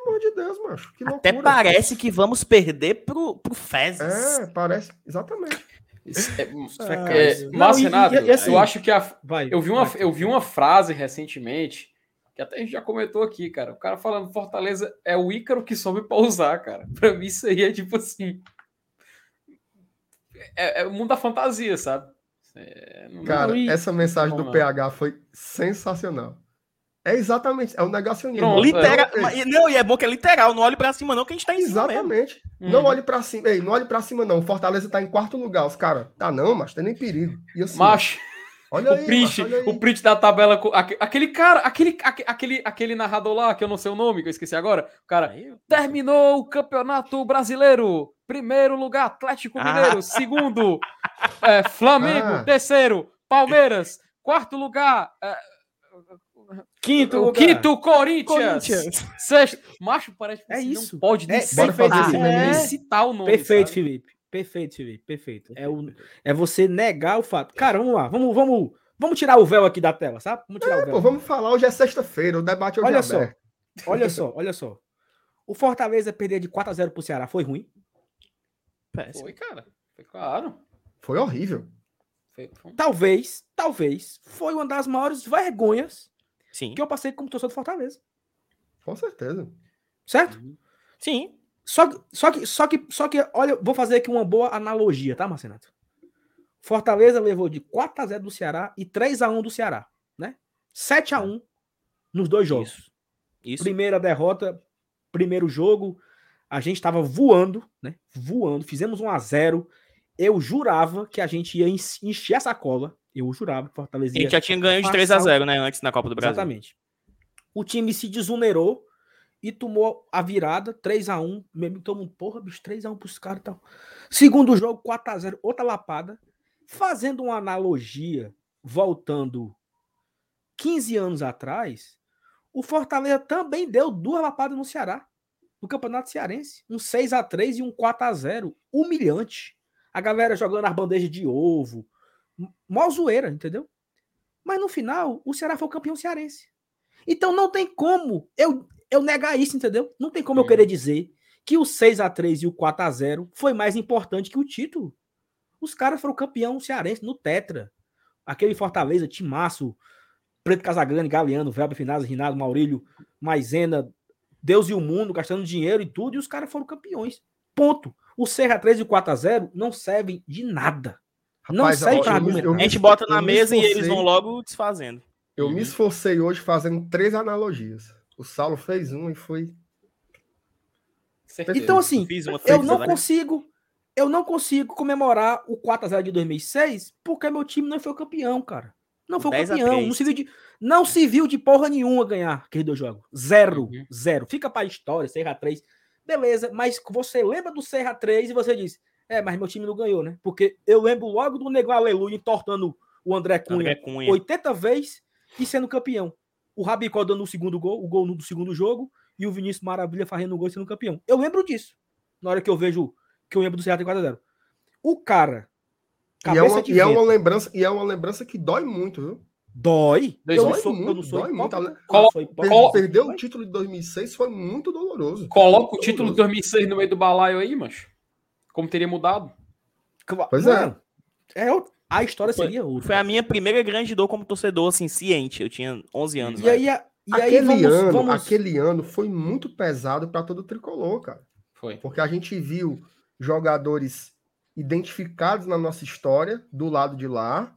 Pelo amor de Deus, macho. Que loucura. Até parece que vamos perder pro, pro Fezes. É, parece. Exatamente. É, é, é, mas, Renato, e, e assim, eu acho que a, vai, eu, vi uma, vai. eu vi uma frase recentemente que até a gente já comentou aqui, cara. O cara falando Fortaleza é o Ícaro que soube pausar, cara. Pra mim, isso aí é tipo assim. É, é o mundo da fantasia, sabe? É, cara, essa mensagem do PH foi sensacional. É exatamente, é o um negacionismo. Não, literal, é, não, e é bom que é literal, não olhe para cima não, que a gente tá em cima Exatamente. Uhum. Não olhe para cima, ei, não olhe para cima não, o Fortaleza tá em quarto lugar, os caras, tá não, mas tem nem perigo. E assim, macho, olha o aí, print, macho, olha aí. o print da tabela, aquele cara, aquele, aquele, aquele narrador lá, que eu não sei o nome, que eu esqueci agora, o cara, terminou o Campeonato Brasileiro, primeiro lugar, Atlético ah. Mineiro, ah. segundo, é, Flamengo, ah. terceiro, Palmeiras, quarto lugar... É, Quinto, o quinto Corinthians. Corinthians. Sexto. Macho, parece que é isso. não pode é, perfeito, é, citar o nome. Perfeito, sabe? Felipe. Perfeito, Felipe. Perfeito. É, o, é você negar o fato. Cara, vamos lá. Vamos, vamos, vamos tirar o véu aqui da tela, sabe? Vamos tirar é, o véu. Pô, vamos falar. Hoje é sexta-feira. O debate hoje olha é só. Olha só, olha só. O Fortaleza perder de 4 a 0 pro Ceará foi ruim? Péssimo. Foi, cara. Foi claro. Foi horrível. Foi, foi... Talvez, talvez, foi uma das maiores vergonhas Sim. que eu passei como torcedor do Fortaleza. Com certeza. Certo? Uhum. Sim. Só, só, que, só, que, só que, olha, vou fazer aqui uma boa analogia, tá, Marcenato? Fortaleza levou de 4 a 0 do Ceará e 3 a 1 do Ceará, né? 7 a 1 nos dois jogos. Isso. Isso. Primeira derrota, primeiro jogo, a gente estava voando, né? Voando, fizemos 1 a 0. Eu jurava que a gente ia encher essa cola eu jurava que Fortaleza. Ele já tinha ganho de 3 a 0 né? Antes na Copa do Brasil. Exatamente. O time se desunerou e tomou a virada 3 a 1 Mesmo todo mundo, porra, bicho, 3 a 1 pros caras e tal. Segundo jogo, 4 a 0 outra lapada. Fazendo uma analogia, voltando 15 anos atrás, o Fortaleza também deu duas lapadas no Ceará, no Campeonato Cearense. Um 6 a 3 e um 4 a 0 Humilhante. A galera jogando as bandejas de ovo, mó zoeira, entendeu? Mas no final, o Ceará foi o campeão cearense. Então não tem como eu, eu negar isso, entendeu? Não tem como eu querer dizer que o 6 a 3 e o 4 a 0 foi mais importante que o título. Os caras foram campeão cearense no Tetra. Aquele Fortaleza, Timaço, Preto Casagrande, Galeano, Velber Finazzi, Rinaldo, Maurílio, Maisena, Deus e o mundo, gastando dinheiro e tudo, e os caras foram campeões. Ponto. O 6 a 3 e o 4 a 0 não servem de nada. Não sei para argumentar. A gente bota na mesa esforcei, e eles vão logo desfazendo. Eu uhum. me esforcei hoje fazendo três analogias. O Saulo fez um e foi. Então, assim, eu não consigo. Eu não consigo comemorar o 4x0 de 2006 porque meu time não foi campeão, cara. Não foi campeão. Não se, viu de, não se viu de porra nenhuma ganhar aqueles dois jogos. Zero. Uhum. Zero. Fica pra história, Serra 3. Beleza, mas você lembra do Serra 3 e você diz: é, mas meu time não ganhou, né? Porque eu lembro logo do Negão Aleluia entortando o André Cunha, André Cunha. 80 vezes e sendo campeão. O Rabicó dando o segundo gol, o gol do segundo jogo, e o Vinícius Maravilha fazendo o gol e sendo campeão. Eu lembro disso. Na hora que eu vejo que eu lembro do Ceará 4x0. O cara E é, uma, e é uma lembrança, e é uma lembrança que dói muito, viu? Dói. Eu não sou, muito, eu não sou dói muito. Perdeu o título de 2006 foi muito doloroso. Coloca o título de 2006 no meio do balaio aí, mas como teria mudado? Pois é. é a história foi, seria outra. Foi a minha primeira grande dor como torcedor, assim, ciente. Eu tinha 11 anos. E aí, e aquele, aí vamos, ano, vamos... aquele ano foi muito pesado para todo o tricolor, cara. Foi. Porque a gente viu jogadores identificados na nossa história do lado de lá,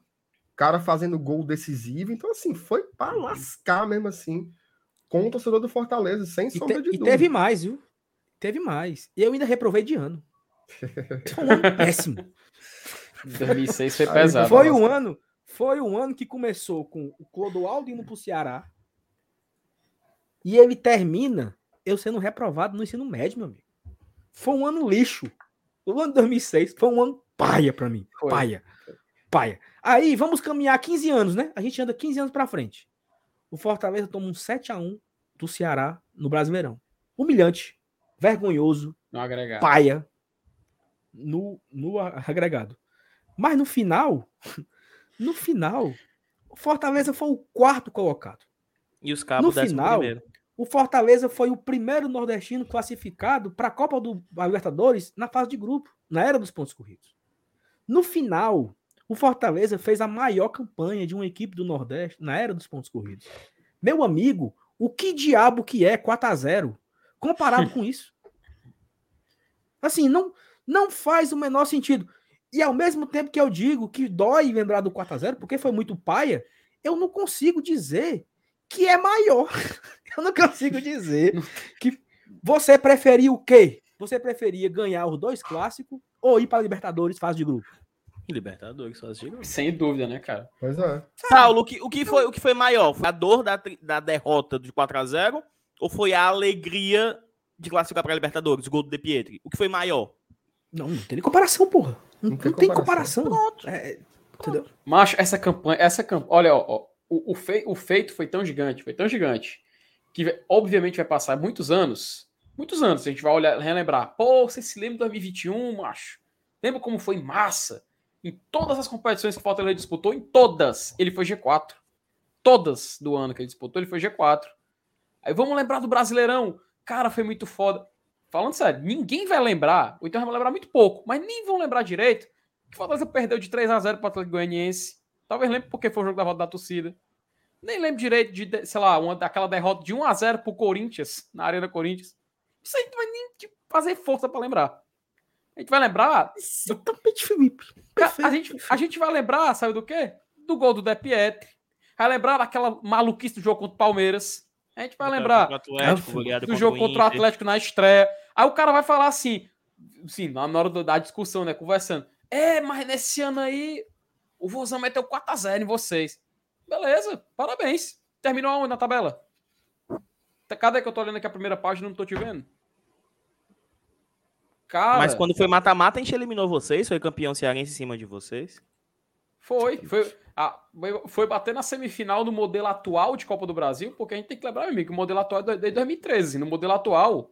cara fazendo gol decisivo. Então, assim, foi para lascar mesmo assim com o torcedor do Fortaleza, sem sombra te, de dúvida. E teve mais, viu? Teve mais. E eu ainda reprovei de ano. Foi um ano péssimo. 2006 foi pesado. Foi um ano, foi um ano que começou com o Clodoaldo indo pro Ceará. E ele termina eu sendo reprovado no ensino médio, meu amigo. Foi um ano lixo. O ano de 2006 foi um ano paia para mim. Foi. Paia. Paia. Aí, vamos caminhar 15 anos, né? A gente anda 15 anos para frente. O Fortaleza toma um 7 a 1 do Ceará no Brasileirão. Humilhante, vergonhoso, paia no, no agregado. Mas no final, no final, o Fortaleza foi o quarto colocado. E os cabos no final, primeiro. o Fortaleza foi o primeiro nordestino classificado para a Copa do Libertadores na fase de grupo, na era dos pontos corridos. No final, o Fortaleza fez a maior campanha de uma equipe do Nordeste na era dos pontos corridos. Meu amigo, o que diabo que é 4 a 0 comparado com isso? Assim, não não faz o menor sentido. E ao mesmo tempo que eu digo que dói lembrar do 4 a 0 porque foi muito paia, eu não consigo dizer que é maior. Eu não consigo dizer que você preferia o quê? Você preferia ganhar os dois clássicos ou ir para Libertadores fase de grupo? Libertadores, só de grupo. Sem dúvida, né, cara? Pois é. Saulo, o que, o que, foi, o que foi maior? Foi a dor da, da derrota de 4 a 0 ou foi a alegria de classificar para Libertadores, o gol do De Pietri? O que foi maior? Não, não tem nem comparação, porra. Não, não, tem, não comparação. tem comparação. É, entendeu? Macho, essa campanha, essa campanha, olha, ó, ó, o, o, fei, o feito foi tão gigante, foi tão gigante, que obviamente vai passar muitos anos, muitos anos, a gente vai olhar, relembrar. Pô, você se lembra de 2021, macho? Lembra como foi massa? Em todas as competições que o Fortaleza disputou, em todas, ele foi G4. Todas do ano que ele disputou, ele foi G4. Aí vamos lembrar do Brasileirão. Cara, foi muito foda falando sério, ninguém vai lembrar, ou então vai lembrar muito pouco, mas nem vão lembrar direito que o Fortaleza perdeu de 3 a 0 para o Atlético Goianiense. Talvez lembre porque foi o jogo da volta da torcida. Nem lembro direito de, sei lá, uma daquela derrota de 1 a 0 para o Corinthians, na Arena Corinthians. Isso aí não vai nem tipo, fazer força para lembrar. A gente vai lembrar. Exatamente, Felipe. A, a, gente, a gente vai lembrar, sabe do quê? Do gol do De Pietri. Vai lembrar daquela maluquice do jogo contra o Palmeiras. A gente vai lembrar Atlético, do jogo contra o Atlético na estreia. Aí o cara vai falar assim, sim, na hora da discussão, né, conversando. É, mas nesse ano aí o Vozão meteu 4x0 em vocês. Beleza, parabéns. Terminou aonde na tabela? Cadê que eu tô olhando aqui a primeira página e não tô te vendo? Cara... Mas quando foi mata-mata, a gente eliminou vocês, foi campeão cearense em cima de vocês. Foi, foi, ah, foi bater na semifinal no modelo atual de Copa do Brasil, porque a gente tem que lembrar, meu amigo, que o modelo atual é desde 2013. No modelo atual,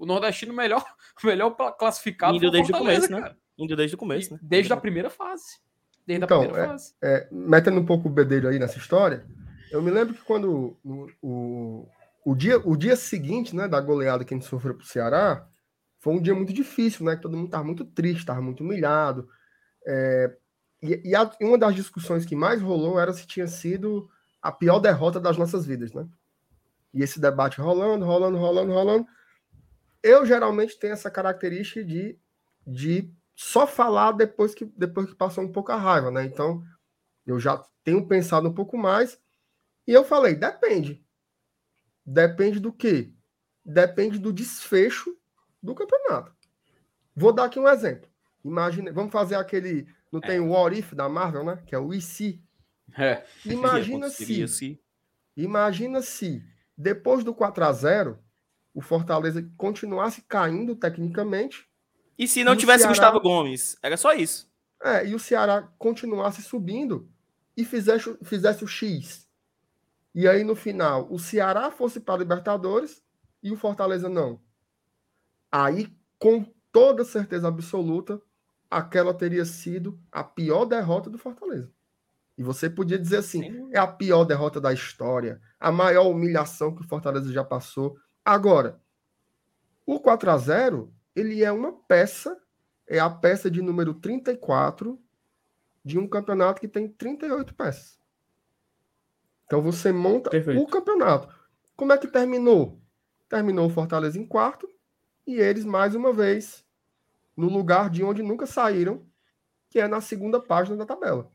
o nordestino melhor, melhor classificado. Indo desde o começo, né? Indo desde o começo, né? Desde a primeira fase. Desde então, a primeira é, fase. É, metendo um pouco o bedelho aí nessa história, eu me lembro que quando o, o, o, dia, o dia seguinte, né, da goleada que a gente sofreu pro Ceará, foi um dia muito difícil, né? Que todo mundo estava muito triste, estava muito humilhado. É, e, e, a, uma das discussões que mais rolou era se tinha sido a pior derrota das nossas vidas, né? E esse debate rolando, rolando, rolando, rolando eu geralmente tenho essa característica de, de só falar depois que, depois que passou um pouco a raiva, né? Então, eu já tenho pensado um pouco mais. E eu falei, depende. Depende do quê? Depende do desfecho do campeonato. Vou dar aqui um exemplo. Imagina, vamos fazer aquele. Não tem é. o What If da Marvel, né? Que é o IC. É. Imagina se. Imagina se, depois do 4 a 0 o Fortaleza continuasse caindo tecnicamente. E se não e tivesse Ceará... Gustavo Gomes? Era só isso. É, e o Ceará continuasse subindo e fizesse, fizesse o X. E aí, no final, o Ceará fosse para a Libertadores e o Fortaleza não. Aí, com toda certeza absoluta, aquela teria sido a pior derrota do Fortaleza. E você podia dizer assim: é a pior derrota da história, a maior humilhação que o Fortaleza já passou. Agora, o 4 a 0 ele é uma peça, é a peça de número 34 de um campeonato que tem 38 peças. Então você monta Perfeito. o campeonato. Como é que terminou? Terminou o Fortaleza em quarto e eles, mais uma vez, no lugar de onde nunca saíram, que é na segunda página da tabela.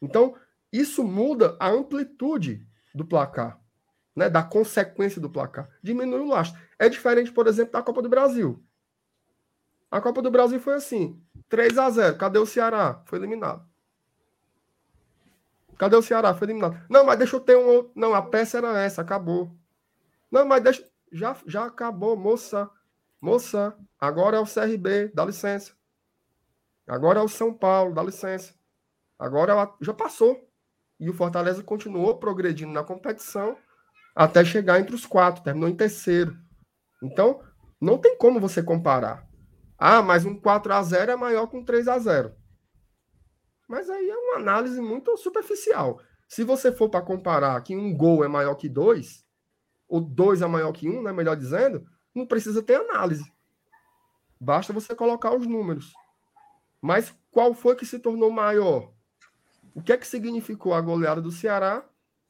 Então, isso muda a amplitude do placar, né, da consequência do placar. Diminui o lastro. É diferente, por exemplo, da Copa do Brasil. A Copa do Brasil foi assim: 3 a 0 Cadê o Ceará? Foi eliminado. Cadê o Ceará? Foi eliminado. Não, mas deixa eu ter um outro. Não, a peça era essa, acabou. Não, mas deixa. Já, já acabou, moça. Moça, agora é o CRB, dá licença. Agora é o São Paulo, dá licença. Agora ela já passou. E o Fortaleza continuou progredindo na competição até chegar entre os quatro, terminou em terceiro. Então, não tem como você comparar. Ah, mas um 4 a 0 é maior que um 3 a 0 mas aí é uma análise muito superficial. Se você for para comparar que um gol é maior que dois, ou dois é maior que um, né, melhor dizendo, não precisa ter análise. Basta você colocar os números. Mas qual foi que se tornou maior? O que é que significou a goleada do Ceará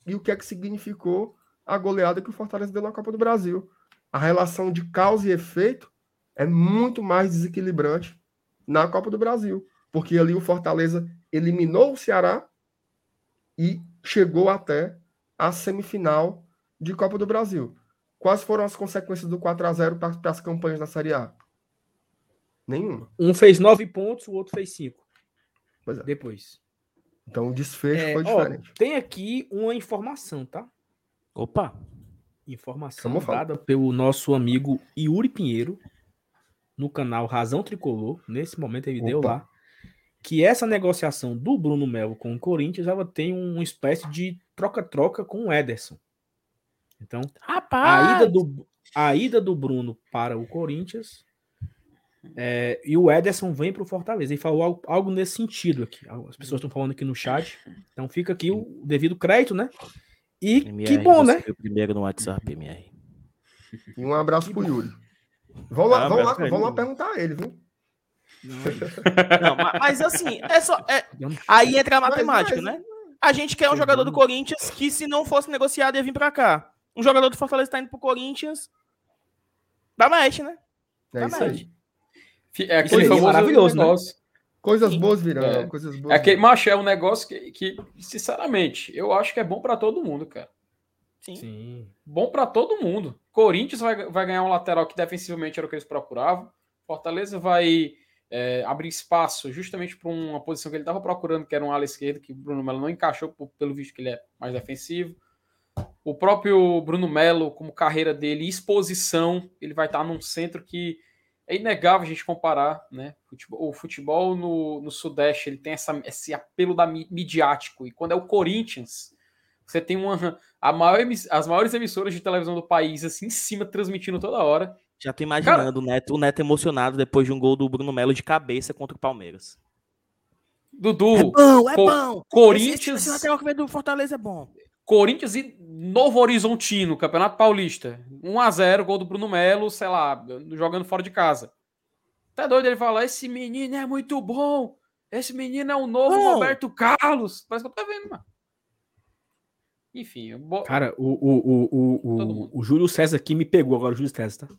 e o que é que significou a goleada que o Fortaleza deu na Copa do Brasil? A relação de causa e efeito é muito mais desequilibrante na Copa do Brasil, porque ali o Fortaleza eliminou o Ceará e chegou até a semifinal de Copa do Brasil. Quais foram as consequências do 4 a 0 para as campanhas da Série A? Nenhuma. Um fez nove pontos, o outro fez cinco. É. Depois. Então o desfecho é, foi diferente. Ó, tem aqui uma informação, tá? Opa! Informação dada pelo nosso amigo Yuri Pinheiro no canal Razão Tricolor. Nesse momento ele Opa. deu lá que essa negociação do Bruno Melo com o Corinthians ela tem uma espécie de troca-troca com o Ederson. Então, Rapaz! A, ida do, a ida do Bruno para o Corinthians é, e o Ederson vem para o Fortaleza. E falou algo, algo, nesse sentido aqui. As pessoas estão falando aqui no chat. Então fica aqui o devido crédito, né? E MR, que bom, né? Primeiro no WhatsApp, MR. E um abraço para o Yuri. Vamos lá, ah, vamos lá, vamos lá perguntar a ele, viu? Não, mas, assim, é só. É, aí entra a matemática, mas, mas, né? A gente quer um jogador do Corinthians que, se não fosse negociado, ia vir pra cá. Um jogador do Fortaleza tá indo pro Corinthians. Dá match, né? É Dá isso match. aí. É aquele famoso maravilhoso né? negócio. Né? Coisas boas virão, é. coisas boas. É aquele, macho, é um negócio que, que, sinceramente, eu acho que é bom para todo mundo, cara. Sim. Sim. Bom para todo mundo. Corinthians vai, vai ganhar um lateral que defensivamente era o que eles procuravam. Fortaleza vai é, abrir espaço justamente para uma posição que ele estava procurando, que era um ala esquerdo, que o Bruno Melo não encaixou, pelo visto que ele é mais defensivo. O próprio Bruno Melo, como carreira dele, exposição, ele vai estar num centro que é inegável a gente comparar, né? O futebol no, no Sudeste ele tem essa, esse apelo da midiático, e quando é o Corinthians, você tem uma, a maior, as maiores emissoras de televisão do país assim em cima transmitindo toda hora. Já tô imaginando Cara, o, Neto, o Neto emocionado depois de um gol do Bruno Melo de cabeça contra o Palmeiras. Dudu. É bom, é Co bom. Corinthians. Esse, esse lateral que do Fortaleza é bom. Corinthians e Novo Horizontino, Campeonato Paulista. 1x0, gol do Bruno Melo, sei lá, jogando fora de casa. Tá doido ele falar: esse menino é muito bom. Esse menino é o novo bom. Roberto Carlos. Parece que eu tô vendo, mano. Enfim. Bo... Cara, o, o, o, o, o, o Júlio César aqui me pegou agora, o Júlio César, tá?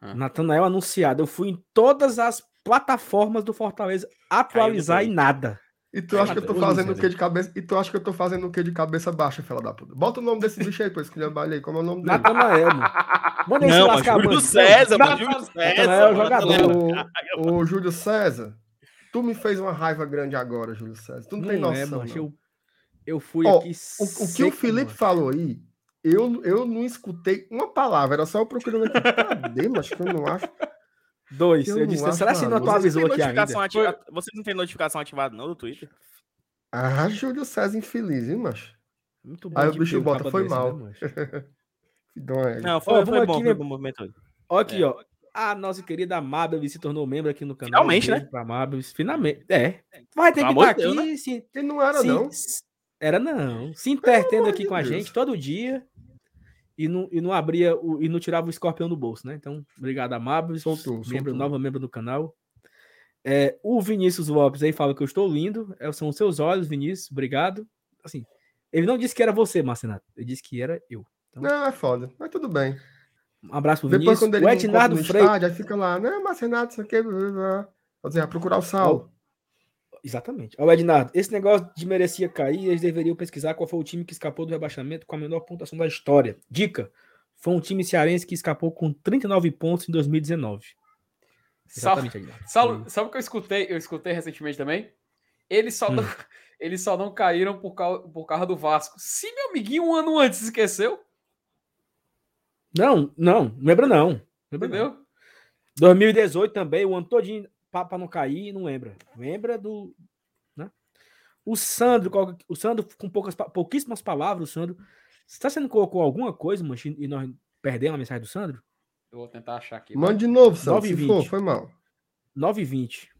Ah. Natanael anunciado. Eu fui em todas as plataformas do Fortaleza atualizar e nada. E tu acha que eu tô fazendo o que de cabeça? E tu acha que eu tô fazendo o que de cabeça baixa, fela da puta? Bota o nome desse bicho aí, pois que aí. Como é o nome dele? Natanael, mano. Manda Não, mas Júlio César, mano. Júlio César. É jogador. O, o Júlio César, tu me fez uma raiva grande agora, Júlio César. Tu não, não tem noção. É, eu, eu fui aqui. O, o que o Felipe mano. falou aí eu, eu não escutei uma palavra, era só eu procurando aqui. Cadê, mas que eu não acho. Dois, eu, eu disse, será que não atualizou aqui ainda? Ativa... Vocês não tem notificação ativada não do Twitter? Ah, Júlio César infeliz, hein, macho? Muito bom. Aí o bicho bota, foi desse, mal. Né, não, foi, foi bom, aqui, foi bom movimento. Ó aqui, é. ó. a nossa querida Mabel se tornou membro aqui no canal. Finalmente, né? Pra Mabel, finalmente. É. Vai ter Pelo que estar de aqui. Deus, né? se, Ele não era, se- não. Era não. Se intertendo aqui de com a Deus. gente todo dia. E não, e não abria o, e não tirava o escorpião do bolso, né? Então, obrigado a Mabel, Soltou, membro, soltou. nova membro do canal. É, o Vinícius Lopes aí fala que eu estou lindo. É, são os seus olhos, Vinícius. Obrigado. Assim, ele não disse que era você, Marcenato. Ele disse que era eu. Não, é foda. Mas tudo bem. Um abraço pro Depois, Vinícius. quando ele O Ednardo estádio, aí fica lá, não, mas Renato, isso aqui... blá, blá, vai procurar o Saulo. Exatamente. Ó, Ednardo, esse negócio de merecia cair, eles deveriam pesquisar qual foi o time que escapou do rebaixamento com a menor pontuação da história. Dica: foi um time cearense que escapou com 39 pontos em 2019. Sabe, Exatamente, Ednardo. sabe, sabe o que eu escutei? Eu escutei recentemente também. Eles só, Hum. não, eles só não caíram por causa, por causa do Vasco. Se meu amiguinho um ano antes esqueceu, Não, não, não lembra não. Lembra não. entendeu? 2018 também, o ano todinho para não cair, não lembra. Lembra do. Né? O Sandro, o Sandro, com poucas, pouquíssimas palavras, o Sandro. Está sendo colocou alguma coisa, mancha, e nós perdemos a mensagem do Sandro? Eu vou tentar achar aqui. Mande de novo, se vinte. for, foi mal. 9 e 20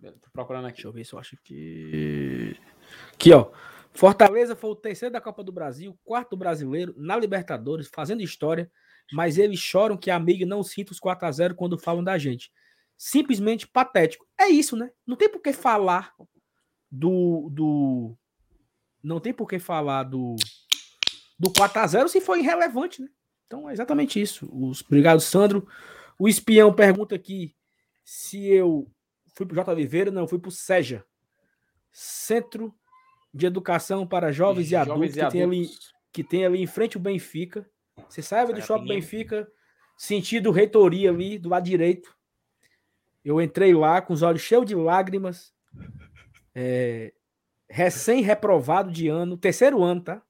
Tô procurando aqui. Deixa eu ver se eu acho que. Aqui, ó. Fortaleza foi o terceiro da Copa do Brasil, quarto brasileiro, na Libertadores, fazendo história, mas eles choram que a amiga não sinta os 4 a 0 quando falam da gente. Simplesmente patético. É isso, né? Não tem por que falar do. do... Não tem por que falar do. Do 4 a 0 se for irrelevante, né? Então é exatamente isso. Os... Obrigado, Sandro. O espião pergunta aqui se eu fui pro J. Oliveira, não, fui pro SEJA. Centro de Educação para Jovens, e Adultos, que, Tem ali, que tem ali em frente o Benfica. Você sai do Shopping? Benfica, sentido reitoria ali, do lado direito. Eu entrei lá com os olhos cheios de lágrimas. é, Recém-reprovado de ano, terceiro ano, tá?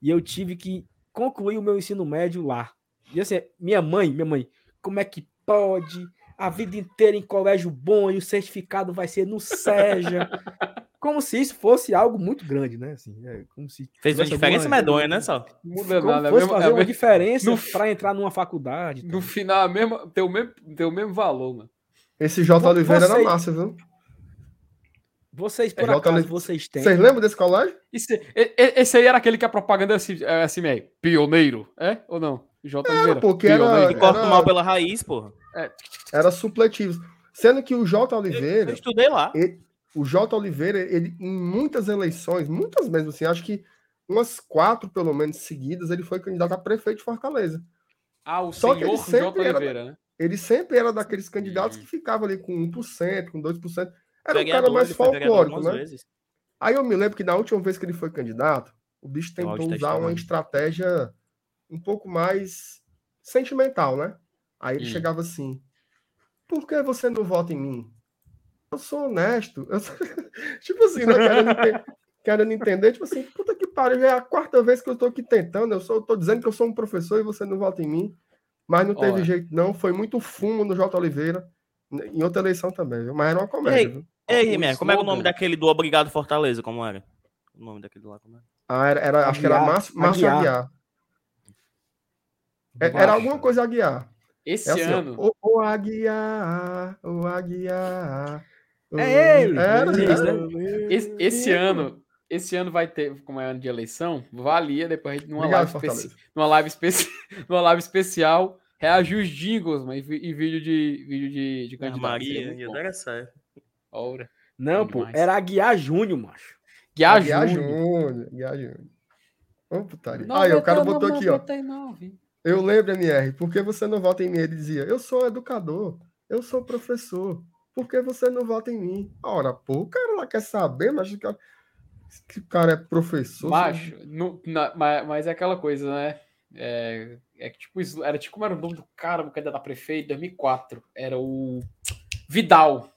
E eu tive que concluir o meu ensino médio lá. E assim, minha mãe, minha mãe, como é que pode? A vida inteira em colégio bom e o certificado vai ser no SEJA. Como se isso fosse algo muito grande, né? Assim, é como se Fez uma diferença alguma- medonha, né, só? Como nada. é fosse mesmo- fazer é uma mesmo- diferença no- para entrar numa faculdade. no final, é mesmo, tem, o mesmo, tem o mesmo valor, mano. Esse J. Oliveira era massa, viu? Vocês, por J. acaso, Oliveira- vocês têm. Vocês lembram desse colégio? Esse, esse aí era aquele que a propaganda é assim, é assim mesmo. Pioneiro, é ou não? J. Oliveira. porque era- Pioneiro. E corta Era- mal pela raiz, porra. Era supletivos. Sendo que o J. Eu, Oliveira, eu estudei lá. o J. Oliveira, ele, em muitas eleições, muitas mesmo assim, acho que umas quatro, pelo menos, seguidas, ele foi candidato a prefeito de Fortaleza. Ah, o Só que senhor ele J. sempre era- Oliveira, né? Ele sempre era daqueles candidatos Hum. que ficava ali com 1%, com 2%. Era um cara mais folclórico, né? vezes. Aí eu me lembro que na última vez que ele foi candidato, o bicho O tentou tá usar uma estourando. estratégia um pouco mais sentimental, né? Aí ele Hum. chegava assim: Por que você não vota em mim? Eu sou honesto. Eu sou- tipo assim, né? Querendo, ente- querendo entender, tipo assim, puta que pariu, já é a quarta vez que eu tô aqui tentando. Eu sou, eu tô dizendo que eu sou um professor e você não vota em mim. Mas não teve Olha. jeito, não. Foi muito fumo no J. Oliveira. Em outra eleição também, viu? Mas era uma comédia, Ei, viu? Ei, Rimer, como era o nome daquele do Obrigado Fortaleza? Como era? O nome daquele lá, como era? Ah, era, era- acho que era Márcio, Márcio Aguiar. Aguiar. É- Era alguma coisa Aguiar. Esse É assim, ó, ano. o, o Aguiar, o Aguiar. É ele, Era, era. né? Esse, esse ano, esse ano vai ter, como é ano de eleição, valia depois a gente numa Obrigado, live, especi- Fortaleza. numa live, especi- numa live especial reagir os jingles, mas, e, e vídeo de vídeo de, de candidato. Maria, ia dar certo. Ora. Não, pô, demais. era Aguiar Júnior, macho. Guiar Júnior. Júnior. Aguiar Júnior. Ô, putaria. Aí, o cara botou aqui, ó. 99. Eu lembro, MR, por que você não vota em mim? Ele dizia, eu sou educador, eu sou professor, por que você não vota em mim? Ora, pô, o cara lá quer saber, mas o cara, que o cara é professor. Macho, mas, mas é aquela coisa, né? É, é que tipo, isso- era tipo como era o nome do cara, o candidato a prefeito, 2004. Era o Vidal.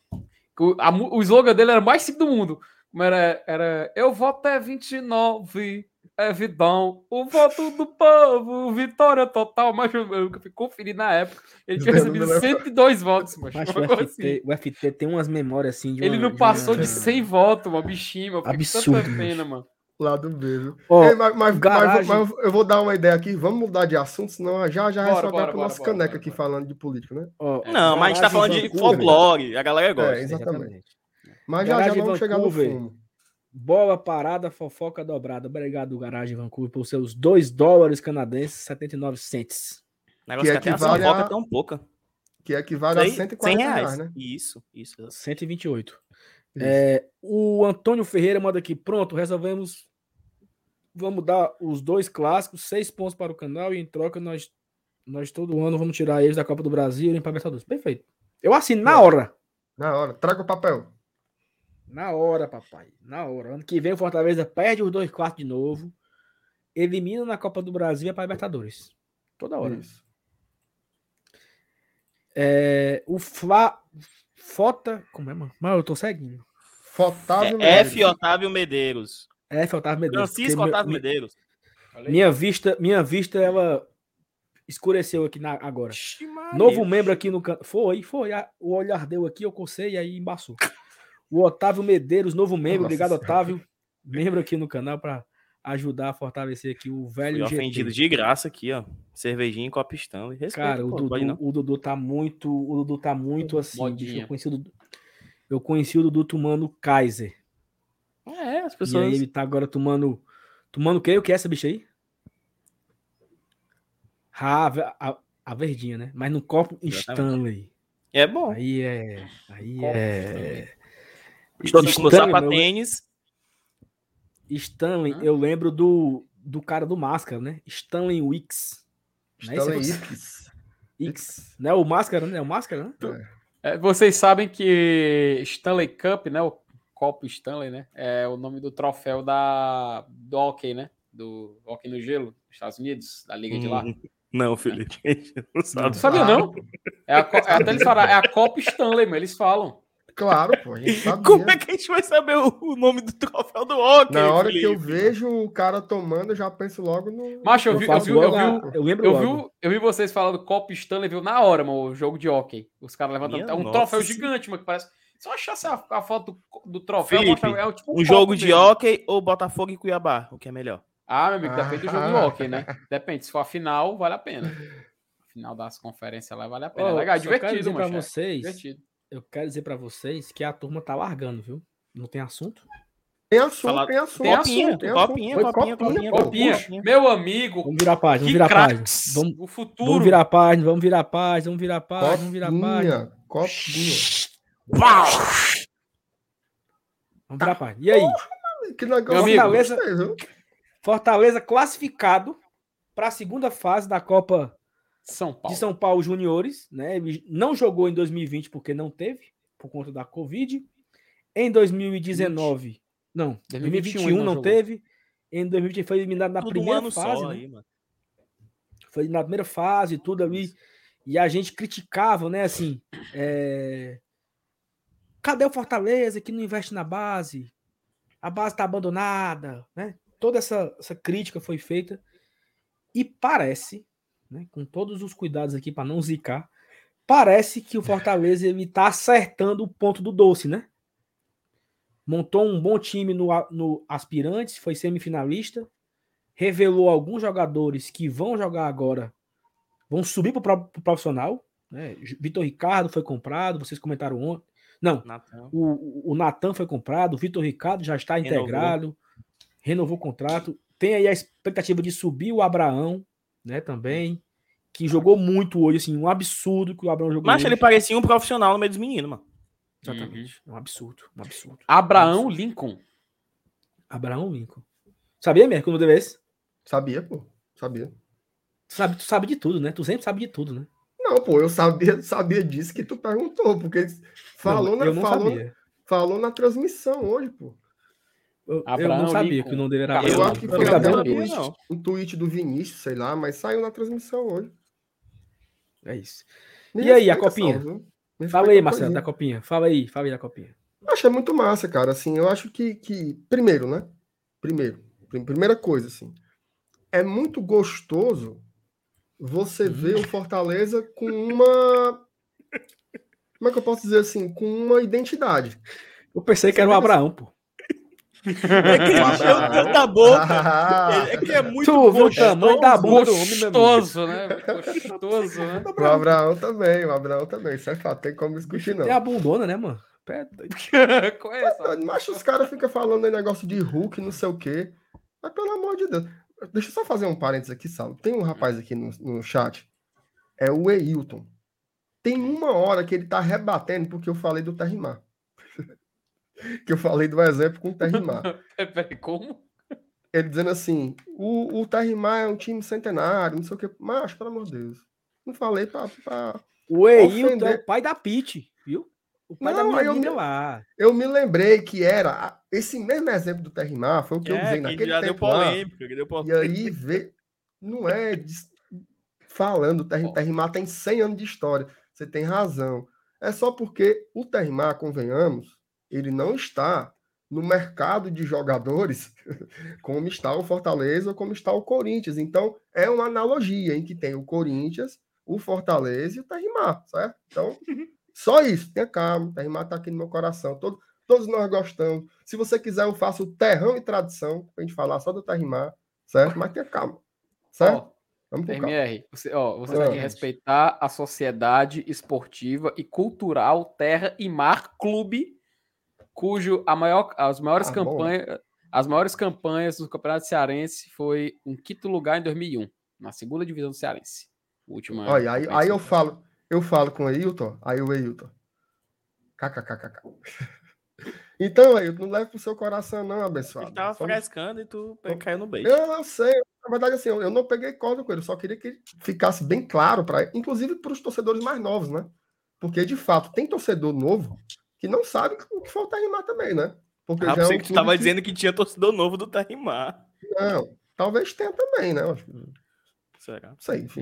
O, a o slogan dele era o mais simples do mundo. Era, era Eu voto é 29, é Vidal. O voto do povo, vitória total. Mas eu, eu fui conferir na época. Ele tinha recebido leva. 102 votos, macho. Macho, Uma o, FT, assim. o FT tem umas memórias assim de Ele uma- não de passou uma- de 100 votos, uma bichinha, com Absurdo, tanta pena, mano. Lado B, viu? Oh, Ei, mas, mas, garagem... mas, mas, eu vou dar uma ideia aqui. Vamos mudar de assunto, senão já já bora, vai para o nosso caneca bora, aqui bora. falando de política, né? Oh, não, mas a gente tá falando de folclore. A galera gosta. É, exatamente. Mas já já vamos chegar no fumo. Bola parada, fofoca dobrada. Obrigado, Garagem Vancouver, por seus 2 dólares canadenses, 79 cents. Negócio que, que equivale a... tão pouca. Que equivale a 140 reais. reais, né? Isso, isso. 128. É, o Antônio Ferreira manda aqui, pronto, resolvemos. Vamos dar os dois clássicos, seis pontos para o canal e em troca nós, nós todo ano vamos tirar eles da Copa do Brasil e para Libertadores. Perfeito. Eu assino na hora. Na hora. Traga o papel. Na hora, papai. Na hora. Ano que vem o Fortaleza perde os dois quartos de novo. Elimina na Copa do Brasil e é para Libertadores. Toda hora. Isso. É, o Fla, Fota. Como é, mano? Mas eu tô seguindo. Fotávio é F. Otávio Medeiros. F. Otávio Medeiros. Francisco Otávio meu, Medeiros. Minha vista, minha vista, ela escureceu aqui na, agora. Novo membro aqui no canto. Foi, foi. o olhar deu aqui, eu cocei e aí embaçou. O Otávio Medeiros, novo membro. Nossa Obrigado, senhora. Otávio. Membro aqui no canal para ajudar a fortalecer aqui o velho Fui ofendido de graça aqui, ó. Cervejinha e copistão. Respeito, Cara, o, pô, Dudu, o Dudu tá muito, o Dudu tá muito assim. Eu conheci o Dudu, eu conheci o Dudu tomando Kaiser. É, as pessoas. E aí ele tá agora tomando. Tomando o quê? O que é essa bicha aí? Ah, a, a, a verdinha, né? Mas no copo Stanley. É bom. Aí é. Aí copo é. Estou no sapatênis. Stanley, eu lembro do, do cara do Máscara, né? Stanley Wicks. É Stanley Wicks. Wicks. Não é o Máscara, né? É o Máscara, né? É. vocês sabem que Stanley Cup, né? O copo Stanley, né? É o nome do troféu da, do hockey, né? Do hockey no gelo, dos Estados Unidos, da liga de lá. Hum, não, Felipe. Não, sabe. não sabia, não? É a, é, até eles falam, é a Copa Stanley, mas eles falam. Claro, pô. Como é que a gente vai saber o, o nome do troféu do hockey? Na hora Felipe? que eu vejo o cara tomando, eu já penso logo no. Macho, eu vi, eu, vi, eu, vi, eu, lembro eu, vi, eu vi vocês falando Copa Stanley, viu na hora, mano, o jogo de hockey. Os caras levantando. É um nossa, troféu sim. gigante, mano, que parece. Se eu achasse a, a foto do, do troféu, Felipe, é, tipo um, um jogo de hockey ou Botafogo e Cuiabá? O que é melhor? Ah, meu amigo, depende do jogo de hockey, né? Depende. Se for a final, vale a pena. Final das conferências lá vale a pena. Oh, Legal, divertido, mano. vocês. Divertido eu quero dizer para vocês que a turma tá largando, viu? Não tem assunto? Tem assunto, Fala... tem assunto. Tem assunto, tem assunto. Copinha, copinha, copinha, copinha, copinha. Meu amigo. Vamos virar a página, vamos virar a página. Vamos, o futuro. Vamos virar a página, vamos virar a página, vamos virar a página, vamos virar a página. Copinha. Vamos virar a página. E aí? Que negócio Fortaleza, Fortaleza classificado para a segunda fase da Copa são Paulo. de São Paulo Juniores, né? Ele não jogou em 2020 porque não teve, por conta da Covid. Em 2019, 20. não, 2021, 2021 não, não teve. Em 2020 foi eliminado na tudo primeira um fase, né? aí, Foi na primeira fase, tudo ali. E a gente criticava, né, assim, é... cadê o Fortaleza que não investe na base? A base está abandonada, né? Toda essa, essa crítica foi feita. E parece né, com todos os cuidados aqui para não zicar, parece que o Fortaleza ele tá acertando o ponto do doce, né? Montou um bom time no, no Aspirantes, foi semifinalista, revelou alguns jogadores que vão jogar agora, vão subir para o pro profissional. Né? Vitor Ricardo foi comprado, vocês comentaram ontem. Não, Nathan. o, o Natan foi comprado, o Vitor Ricardo já está renovou. integrado, renovou o contrato. Tem aí a expectativa de subir o Abraão, né, também, que jogou muito hoje, assim, um absurdo que o Abraão jogou. Mas hoje. ele parecia um profissional no meio dos meninos, mano. Exatamente. Uhum. Um absurdo, um absurdo. Abraão um absurdo. Lincoln. Abraão Lincoln. Sabia, Merco, no DVS? Sabia, pô. Sabia. Tu sabe, tu sabe de tudo, né? Tu sempre sabe de tudo, né? Não, pô, eu sabia, sabia disso que tu perguntou, porque falou, não, na, falou, falou na transmissão hoje, pô. Eu, eu não sabia Lincoln. que o nome dele era Eu acho que foi até um tweet, um tweet do Vinícius, sei lá, mas saiu na transmissão hoje. É isso. e aí, a copinha? Fala aí, Marcelo, da copinha. Fala aí, fala aí da copinha. Achei muito massa, cara. Assim, eu acho que, que primeiro, né? Primeiro, primeira coisa, assim, é muito gostoso você uhum. ver o Fortaleza com uma. Como é que eu posso dizer assim? Com uma identidade. Eu pensei que era o Abraão, pô. É que encheu tanto da boca. É que é muito Tu viu o tamanho da bunda do homem, amigo. Gostoso, né? Gostoso, né? O Abraão também, o Abraão também. Isso é fato, tem como discutir, não. É a bundona, né, mano? Pé doido. Qual é essa? Mas os caras ficam falando aí negócio de Hulk, não sei o quê. Mas pelo amor de Deus. Deixa eu só fazer um parênteses aqui, Saulo. Tem um rapaz aqui no, no chat. É o Eilton. Tem uma hora que ele tá rebatendo porque eu falei do Terrimar. Que eu falei do exemplo com o Terrimar. Peraí, como? Ele dizendo assim: o, o Terrimar é um time centenário, não sei o quê. Mas, pelo amor de Deus. Não falei pra. pra... O Eilton é o pai da Pete, viu? O pai Não, da aí eu menina me- lá. Eu me lembrei que era. Esse mesmo exemplo do Terrimar foi o que eu É, usei que naquele já deu tempo lá. polêmica, que deu E polêmica. aí vê. Não é falando, o. Terrimar tem 100 anos de história. Você tem razão. É só porque o Terrimar, convenhamos, ele não está no mercado de jogadores como está o Fortaleza ou como está o Corinthians. Então, é uma analogia em que tem o Corinthians, o Fortaleza e o Terrimar, certo? Então, só isso. Tenha calma. O Terrimar está aqui no meu coração. Todo- todos nós gostamos. Se você quiser, eu faço o terrão e tradição, para a gente falar só do Terrimar, certo? Mas tenha calma. Certo? Ó, Vamos. TMR, você, ó, você Ah. tem que respeitar a sociedade esportiva e cultural Terra e Mar Clube, cujo a maior, as maiores Ah, bom. campanhas, as maiores campanhas do Campeonato Cearense foi um quinto lugar em 2001, na segunda divisão do Cearense. Última. Olha, aí, aí eu falo, eu falo com o Ailton, aí o Ailton. KKKKK. Então, Ailton, não leve pro seu coração, não, abençoado. Ele tava Somos- frescando e tu caiu no bait. Eu não sei. Na verdade, assim, eu eu não peguei corda com ele, eu só queria que ficasse bem claro para, inclusive para os torcedores mais novos, né? Porque de fato tem torcedor novo que não sabe o que foi o Terrimar também, né? Porque Ah, já é um que tu tava que- dizendo que tinha torcedor novo do Tarimar. não, talvez tenha também, né? Eu acho que- Não Será? sei, enfim.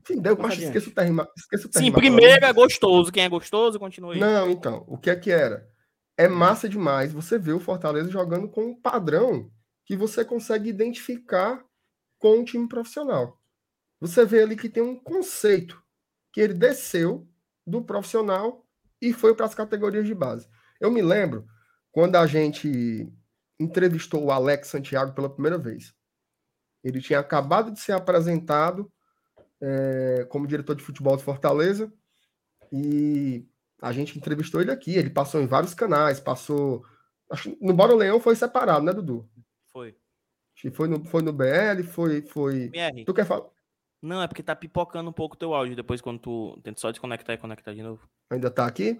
Enfim, mas adiante. esqueça o Terrimar. Esqueça o Sim, pelo amor primeiro é gostoso. Quem é gostoso, continua aí. Não, então, o que é que era? É massa demais você ver o Fortaleza jogando com um padrão que você consegue identificar com um time profissional. Você vê ali que tem um conceito que ele desceu do profissional e foi para as categorias de base. Eu me lembro quando a gente entrevistou o Alex Santiago pela primeira vez. Ele tinha acabado de ser apresentado eh, como diretor de futebol do Fortaleza e a gente entrevistou ele aqui. Ele passou em vários canais, passou. Acho, no Bora Leão foi separado, né, Dudu? Foi. Foi no, foi no BL, foi. foi... MR. Tu quer falar? Não, é porque tá pipocando um pouco o teu áudio depois quando tu tenta só desconectar e conectar de novo. Ainda tá aqui?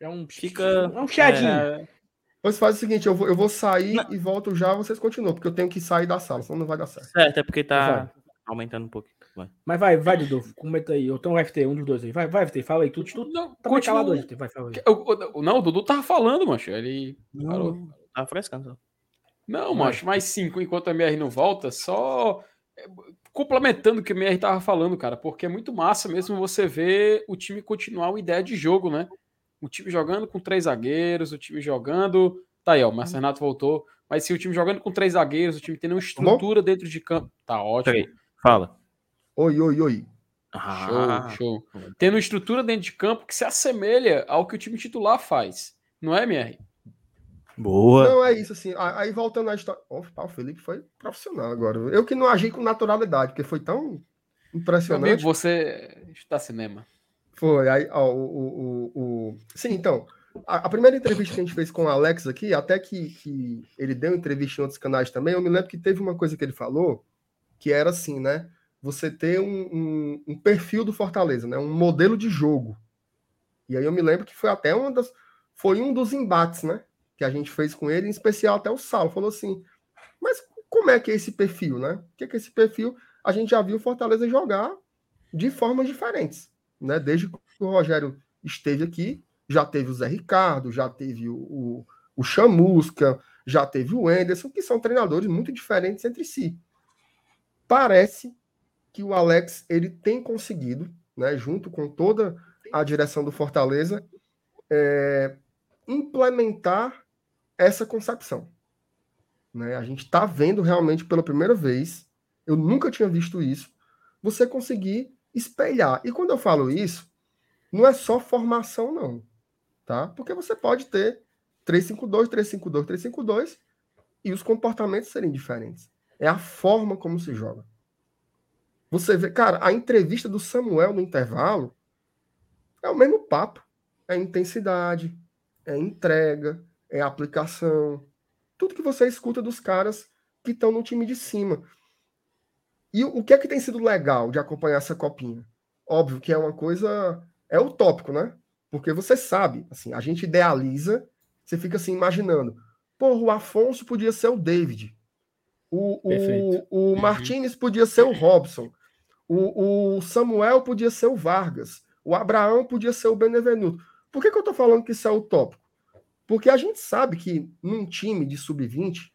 É um, Fica- é um chadinho. É, Pois faz o seguinte: eu vou, eu vou sair e volto já, vocês continuam, porque eu tenho que sair da sala, senão não vai dar certo. Certo, é porque tá aumentando um pouco. Vai. Mas vai, vai, Dudu. Comenta aí. Eu tenho um FT, um dos dois aí. Vai, vai, FT. Fala aí. Tu, tu não, tá mais calado continua. hoje, FT. Vai, fala aí. O- o- Não, o Dudu tava falando, macho. Ele parou. Não, tá frescando. só. Não, macho, mas sim, enquanto a MR não volta, só é, complementando o que o MR tava falando, cara, porque é muito massa mesmo você ver o time continuar uma ideia de jogo, né? O time jogando com três zagueiros, o time jogando. Tá aí, ó, o Márcio Renato voltou. Mas se o time jogando com três zagueiros, o time tendo uma estrutura dentro de campo. Tá ótimo. Peraí, fala. Oi, oi, oi. Ah, Show, show. Tendo uma estrutura dentro de campo que se assemelha ao que o time titular faz. Não é, MR? Boa. Não, é isso, assim. Aí voltando à história. Opa, o Felipe foi profissional agora. Eu que não agi com naturalidade, porque foi tão Meu amigo, impressionante. você está cinema. Foi, aí, ó, o, o, o, o- Sim, então, a, a primeira entrevista que a gente fez com o Alex aqui, até que, que ele deu entrevista em outros canais também, eu me lembro que teve uma coisa que ele falou, que era assim, né? Você ter um, um, um perfil do Fortaleza, né? Um modelo de jogo. E aí eu me lembro que foi até uma das. Foi um dos embates, né? Que a gente fez com ele, em especial até o Saulo. Falou assim: mas como é que é esse perfil, né? O que é que é esse perfil? A gente já viu o Fortaleza jogar de formas diferentes né? Desde que o Rogério esteve aqui, já teve o Zé Ricardo, já teve o, o, o Chamusca, já teve o Enderson, que são treinadores muito diferentes entre si. Parece que o Alex ele tem conseguido, né, junto com toda a direção do Fortaleza, é, implementar essa concepção. Né? A gente está vendo realmente pela primeira vez, eu nunca tinha visto isso, você conseguir espelhar. E quando eu falo isso, não é só formação, não. Tá? Porque você pode ter 352, 352, 352 e os comportamentos serem diferentes. É a forma como se joga. Você vê, cara, a entrevista do Samuel no intervalo é o mesmo papo. É intensidade, é entrega, é aplicação. Tudo que você escuta dos caras que estão no time de cima. E o que é que tem sido legal de acompanhar essa copinha? Óbvio que é uma coisa. É utópico, né? Porque você sabe, assim, a gente idealiza, você fica assim imaginando. Porra, o Afonso podia ser o David. O, o, o uhum. Martinez podia ser o Robson. O, o Samuel podia ser o Vargas. O Abraão podia ser o Benevenuto. Por que, que eu estou falando que isso é utópico? Porque a gente sabe que num time de sub-20,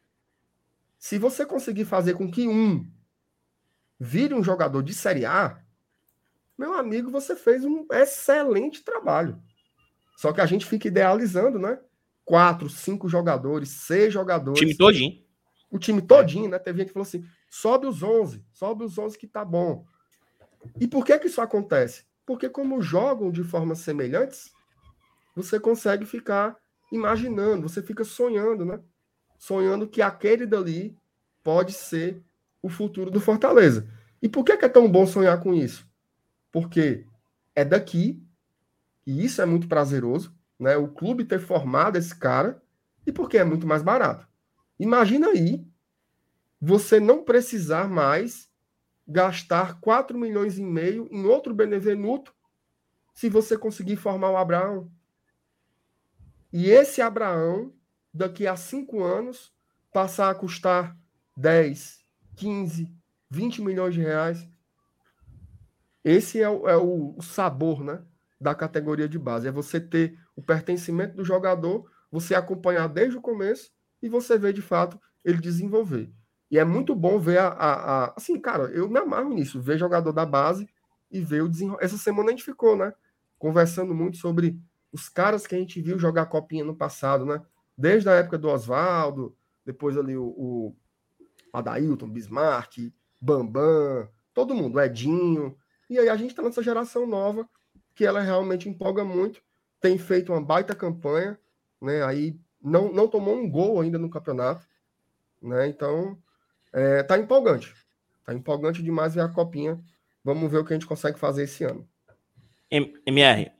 se você conseguir fazer com que um vire um jogador de Série A, meu amigo, você fez um excelente trabalho. Só que a gente fica idealizando, né? Quatro, cinco jogadores, seis jogadores. O time todinho. O time todinho, né? Teve gente que falou assim: sobe os 11, sobe os 11 que tá bom. E por que que isso acontece? Porque como jogam de formas semelhantes, você consegue ficar imaginando, você fica sonhando, né? Sonhando que aquele dali pode ser o futuro do Fortaleza. E por que, é tão bom sonhar com isso? Porque é daqui e isso é muito prazeroso, né? O clube ter formado esse cara e porque é muito mais barato. Imagina aí você não precisar mais gastar 4 milhões e meio em outro Benevenuto se você conseguir formar o Abraão. E esse Abraão, daqui a cinco anos, passar a custar 10, 15, 20 milhões de reais. Esse é o, é o sabor, né? da categoria de base. É você ter o pertencimento do jogador, você acompanhar desde o começo e você ver de fato ele desenvolver. E é muito bom ver a, a, a assim, cara, eu me amarro nisso, ver jogador da base e ver o desenvolvimento. Essa semana a gente ficou, né, conversando muito sobre os caras que a gente viu jogar copinha no passado, né? Desde a época do Oswaldo, depois ali o, o Adailton, Bismarck, Bambam, todo mundo, Edinho. E aí a gente tá nessa geração nova que ela realmente empolga muito, tem feito uma baita campanha, né? Aí não, não tomou um gol ainda no campeonato, né? Então é, tá empolgante, tá empolgante demais ver a copinha. Vamos ver o que a gente consegue fazer esse ano. MR,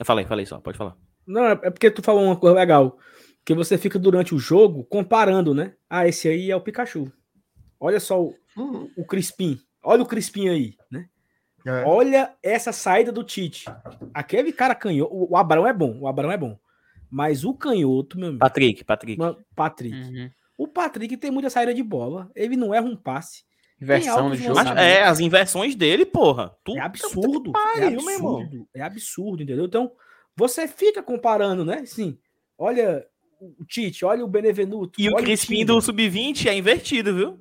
eu falei, falei só, pode falar. Não, é, é porque tu falou uma coisa legal, que você fica durante o jogo comparando, né? Ah, esse aí é o Pikachu. Olha só o, uhum. o Crispim. Olha o Crispim aí, né? É. Olha essa saída do Tite. Aquele cara canhoto. O Abrão é bom. O Abrão é bom. Mas o canhoto, meu amigo. Patrick, Patrick. Patrick. Uhum. O Patrick tem muita saída de bola. Ele não erra um passe. Inversão no jogo. é, as inversões dele, porra. Tu, é absurdo. Pariu, é absurdo. É absurdo, entendeu? Então, você fica comparando, né? Sim. Olha o Tite, olha o Benevenuto. E o Crispim do Sub-20 é invertido, viu?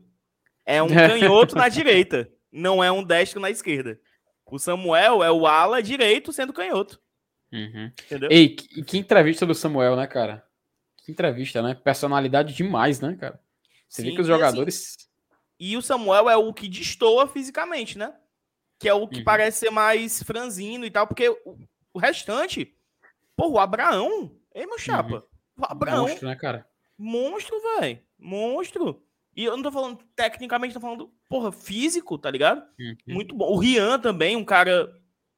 É um canhoto na direita. Não é um destro na esquerda. O Samuel é o ala direito sendo canhoto. Uhum. Entendeu? Ei, que, que, entrevista do Samuel, né, cara? Que entrevista, né? Personalidade demais, né, cara? Você Sim, vê que os jogadores. E, assim, e, o Samuel é o que destoa fisicamente, né? Que é o que uhum. parece ser mais franzino e tal, porque o, o restante. Pô, o Abraão. Ei, meu chapa. Uhum. O Abraão. Monstro, né, cara? Monstro, velho. Monstro. E eu não tô falando tecnicamente, tô falando, porra, físico, tá ligado? Uhum. Muito bom. O Rian também, um cara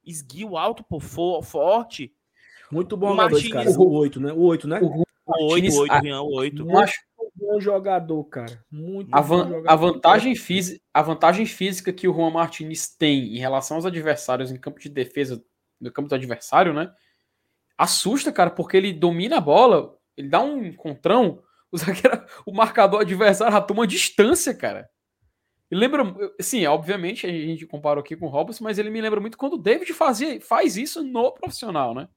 esguio alto, pô, for, forte. Muito bom o Martins, cara. O 8, né? O 8, né? O 8, o 8, o Rian, o 8. Eu acho bom jogador, cara. Muito a, van jogador, a vantagem física, a vantagem física que o Juan Martins tem em relação aos adversários em campo de defesa, no campo do adversário, né? Assusta, cara, porque ele domina a bola, ele dá um encontrão, o, zagueiro, o marcador adversário toma distância, cara. E lembra, sim, obviamente a gente comparou aqui com o Robson, mas ele me lembra muito quando o David fazia, faz isso no profissional, né?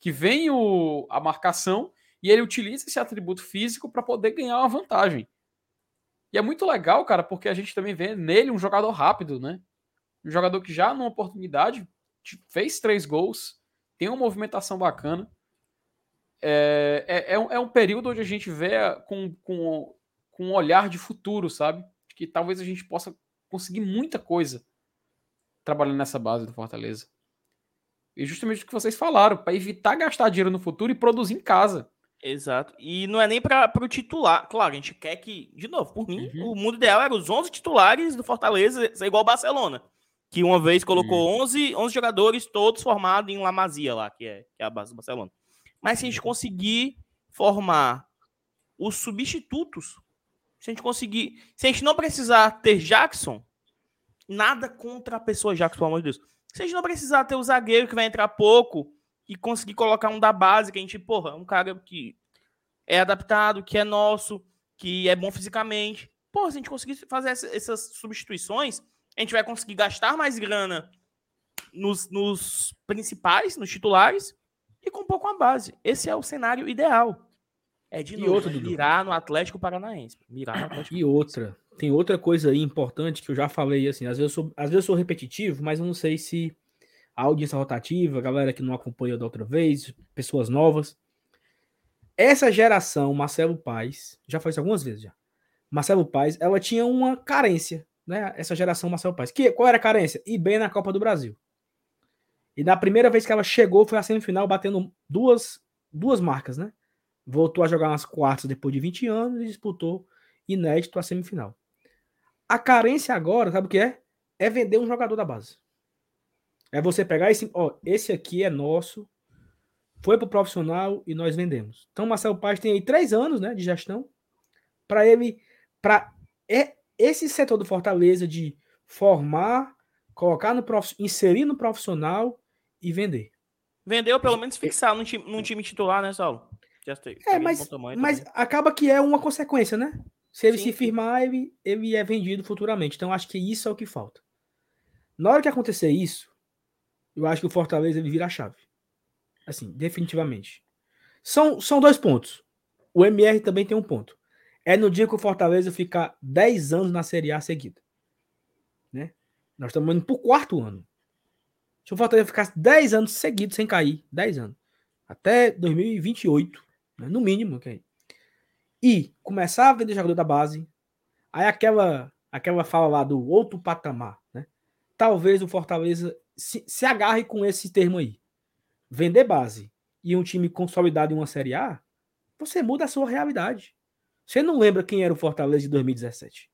Que vem o, a marcação e ele utiliza esse atributo físico para poder ganhar uma vantagem. E é muito legal, cara, porque a gente também vê nele um jogador rápido, né? Um jogador que já numa oportunidade fez três gols, tem uma movimentação bacana é, é, é, um, é um período onde a gente vê com, com, com um olhar de futuro, sabe? Que talvez a gente possa conseguir muita coisa trabalhando nessa base do Fortaleza. E justamente o que vocês falaram, para evitar gastar dinheiro no futuro e produzir em casa. Exato. E não é nem para o titular. Claro, a gente quer que, de novo, por mim, Uhum. o mundo ideal era os 11 titulares do Fortaleza ser igual o Barcelona. Que uma vez colocou 11, 11 jogadores, todos formados em La Masia lá, que é, que é a base do Barcelona. Mas se a gente conseguir formar os substitutos, se a gente conseguir. Se a gente não precisar ter Jackson, nada contra a pessoa Jackson, pelo amor de Deus. Se a gente não precisar ter o zagueiro que vai entrar pouco e conseguir colocar um da base, que a gente, porra, um cara que é adaptado, que é nosso, que é bom fisicamente. Porra, se a gente conseguir fazer essa- essas substituições, a gente vai conseguir gastar mais grana nos, nos principais, nos titulares, e com pouco a base. Esse é o cenário ideal. É de E novo, outro, é Dudu? mirar no Atlético Paranaense. Mirar no Atlético E outra, tem outra coisa aí importante que eu já falei, assim, às vezes eu sou, às vezes eu sou repetitivo, mas eu não sei se a audiência rotativa, a galera que não acompanhou da outra vez, pessoas novas. Essa geração, Marcelo Paes, já falei isso algumas vezes já. Marcelo Paes, ela tinha uma carência, né? Essa geração Marcelo Paes. Que, qual era a carência? Ir bem na Copa do Brasil. E na primeira vez que ela chegou, foi a semifinal, batendo duas, duas marcas, né? Voltou a jogar nas quartas depois de 20 anos e disputou inédito a semifinal. A carência agora, sabe o que é? É vender um jogador da base. É você pegar esse, ó, esse aqui é nosso, foi pro profissional e nós vendemos. Então, Marcelo Paz tem aí três anos, né, de gestão, para ele, para é esse setor do Fortaleza de formar, colocar no prof, inserir no profissional e vender. Vendeu, pelo menos fixar num time, num time titular, né, Saulo? Já tem- É, mas, tamanho mas também. acaba que é uma consequência, né? Se ele Sim, se firmar, ele, ele é vendido futuramente. Então, acho que isso é o que falta. Na hora que acontecer isso, eu acho que o Fortaleza ele vira a chave. Assim, definitivamente. São, são dois pontos. O MR também tem um ponto. É no dia que o Fortaleza ficar 10 anos na Série A seguida. Né? Nós estamos indo pro quarto ano. Se o Fortaleza ficar 10 anos seguidos sem cair, 10 anos. Até 2028, né? no mínimo. ok? E começar a vender jogador da base. Aí aquela, aquela fala lá do outro patamar, né? Talvez o Fortaleza se, se agarre com esse termo aí. Vender base e um time consolidado em uma Série A, você muda a sua realidade. Você não lembra quem era o Fortaleza de 2017.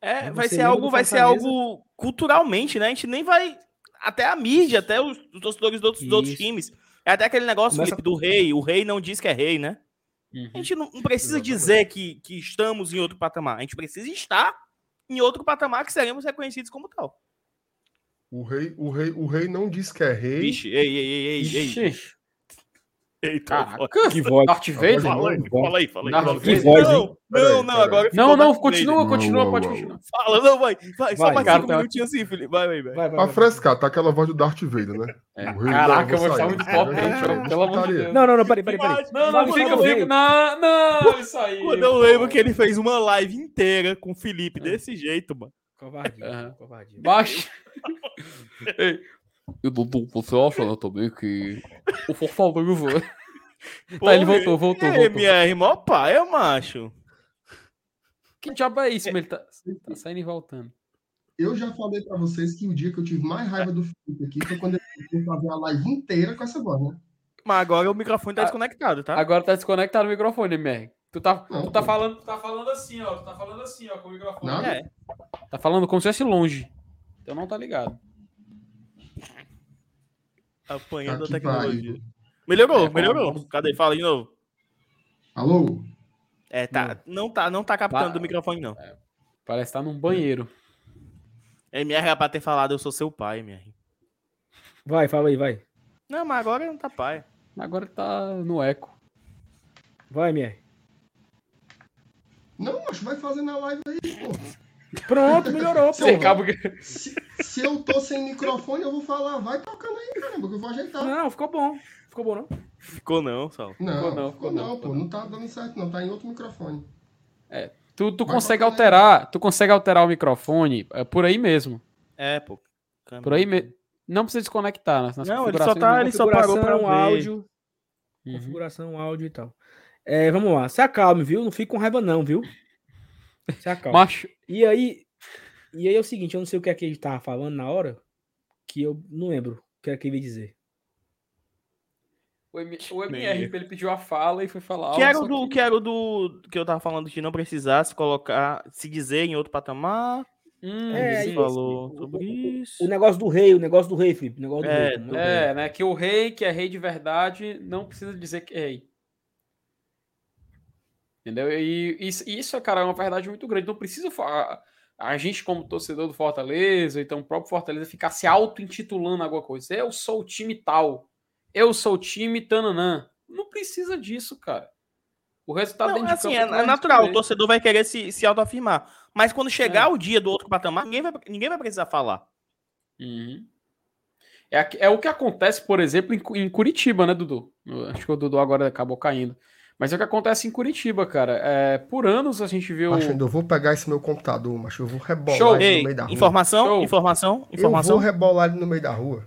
É, Aí vai ser algo, vai ser algo culturalmente, né? A gente nem vai. Até a mídia, até os, os torcedores dos outros, dos outros times. É até aquele negócio, Felipe, do rei. O rei não diz que é rei, né? Uhum. A gente não, não precisa Exatamente. dizer que, que estamos em outro patamar. A gente precisa estar em outro patamar que seremos reconhecidos como tal. O rei, o rei, o rei não diz que é rei. Vixe, ei, ei, ei, ei, ei. Eita, Caraca, Que voz. Darth Vader? Fala aí, fala aí, fala aí. Darth. Vader. Voz, não? Peraí, não, não, peraí. agora Não, não, continua, Vader. continua, Não, pode não, continuar. Fala, não, vai. vai, só mais cara, cinco tá- minutinhos assim, Felipe. Vai, vai, vai. Vai, vai, Pra vai. frescar, tá aquela voz do Darth Vader, né? É, O rei- Caraca, eu vou sair. muito potente, É, pelo amor de. Deus. Não, não, não, peraí, peraí, peraí. Não, não, fica, fica. Não, não, isso aí. Quando eu lembro que ele fez uma live inteira com o Felipe desse jeito, mano. Covardia, covardia. Baixo. Ei, E Dudu, você acha né, também que o Fortaleza... Tá, ele voltou, voltou, aí, voltou. MR, mó paia, macho. Que diabo é isso, mas ele tá, tá saindo e voltando. Eu já falei pra vocês que o dia que eu tive mais raiva do Felipe aqui foi quando ele foi fazer a live inteira com essa voz, né? Mas agora o microfone tá Ah, desconectado, tá? Agora tá desconectado o microfone, MR. Tu tá, Não, tu tá pô. falando, tu tá falando assim, ó. Tu tá falando assim, ó, com o microfone. Não. É. Tá falando como se estivesse longe. Então não tá ligado. Apanhando Tá a tecnologia. pariu. Melhorou, É, melhorou. como- Cadê? Fala de novo. Alô? É, tá. Não tá, não tá captando Vai. do microfone, não. Parece que tá num banheiro. MR era pra ter falado, eu sou seu pai, MR. Vai, fala aí, vai. Não, mas agora não tá pai. Agora tá no eco. Vai, MR. Não, acho que vai fazer na live aí, pô. Pronto, melhorou, Você pô. que... Se, se eu tô sem microfone, eu vou falar, vai tocando aí, caramba, que eu vou ajeitar. Não, ficou bom. Ficou bom, não? Ficou não, Sal. Não, Ficou não, ficou não, não, pô. ficou Não tá dando certo, não. Tá em outro microfone. Tu, tu Vai consegue botar aí. alterar, tu consegue alterar o microfone é, por aí mesmo. É, pô. Por aí mesmo. Não precisa desconectar nas, nas Não, ele só tá- ele só parou pra ver. áudio, Uhum. configuração, áudio e tal. É, vamos lá. Se acalme, viu? Não fique com raiva não, viu? Se acalme. Macho, E aí, e aí é o seguinte, eu não sei o que é que ele tava falando na hora, que eu não lembro o que é que ele ia dizer. O, M, o MR, ele pediu a fala e foi falar. Que era, o do, que... que era o do que eu tava falando de não precisar se colocar, se dizer em outro patamar. Hum, é, isso, falou sobre isso. O, negócio do rei, o negócio do rei, Felipe. O negócio do é, rei, é, rei. né? Que o rei, que é rei de verdade, não precisa dizer que é rei. Entendeu? E isso, isso, cara, é uma verdade muito grande. Não precisa falar. A gente, como torcedor do Fortaleza, então o próprio Fortaleza, ficar se auto-intitulando alguma coisa. Eu sou o time tal. Eu sou o time tananã. Não precisa disso, cara. O resultado não, dentro assim, de campo é, é natural, o torcedor vai querer se, se autoafirmar. Mas quando chegar é. o dia do outro patamar, ninguém vai, ninguém vai precisar falar. Uhum. É, é o que acontece, por exemplo, em, em Curitiba, né, Dudu? Acho que o Dudu agora acabou caindo. Mas é o que acontece em Curitiba, cara. É, por anos a gente viu. Macho, eu vou pegar esse meu computador, mas eu vou rebolar show. ele no meio da rua. Informação, show. informação, informação. Eu vou rebolar ele no meio da rua.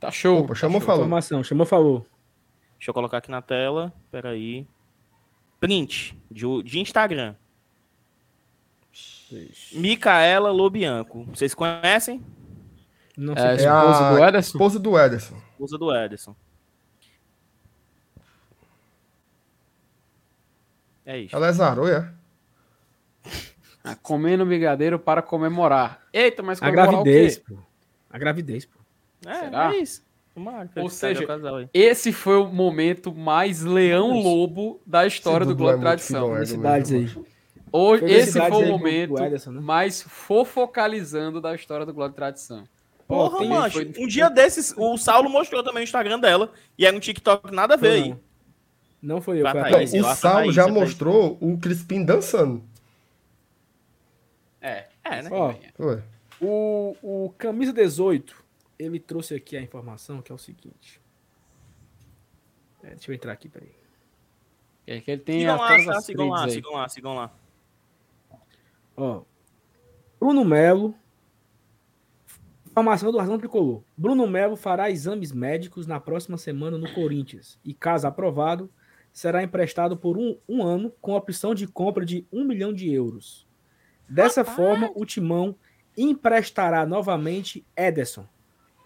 Tá show. Opa, chamou, tá falou. Informação, chamou, falou. Deixa eu colocar aqui na tela. Peraí print de, de Instagram. Micaela Lobianco. Vocês conhecem? Não sei. É, é esposa do Ederson? Esposa do Ederson. Esposa do Ederson. É isso. Ela é zaroia? Ah, comendo brigadeiro para comemorar. Eita, mas a gravidez, pô. A gravidez, pô. É, Será? é isso. Ou seja, esse foi o momento mais leão-lobo da história do Globo é Tradição. Felicidades aí. Hoje, esse foi o momento Ederson, né? mais fofocalizando da história do Globo Tradição. Porra, tem, mancho, foi... um dia desses, o Saulo mostrou também o Instagram dela, e era um TikTok nada a ver aí. Não foi eu, foi a Thaís, O Saulo já mostrou o Crispim dançando. É, é, né? Ó. O, o Camisa 18 ele trouxe aqui a informação que é o seguinte. É, deixa eu entrar aqui, peraí. É que ele tem sigam lá, tá? sigam lá, sigam lá, sigam lá. Ó, Bruno Melo. Informação do Razão Tricolor. Bruno Melo fará exames médicos na próxima semana no Corinthians. E, caso aprovado, será emprestado por um, um ano com opção de compra de um milhão de euros. Dessa forma, o Timão emprestará novamente Ederson,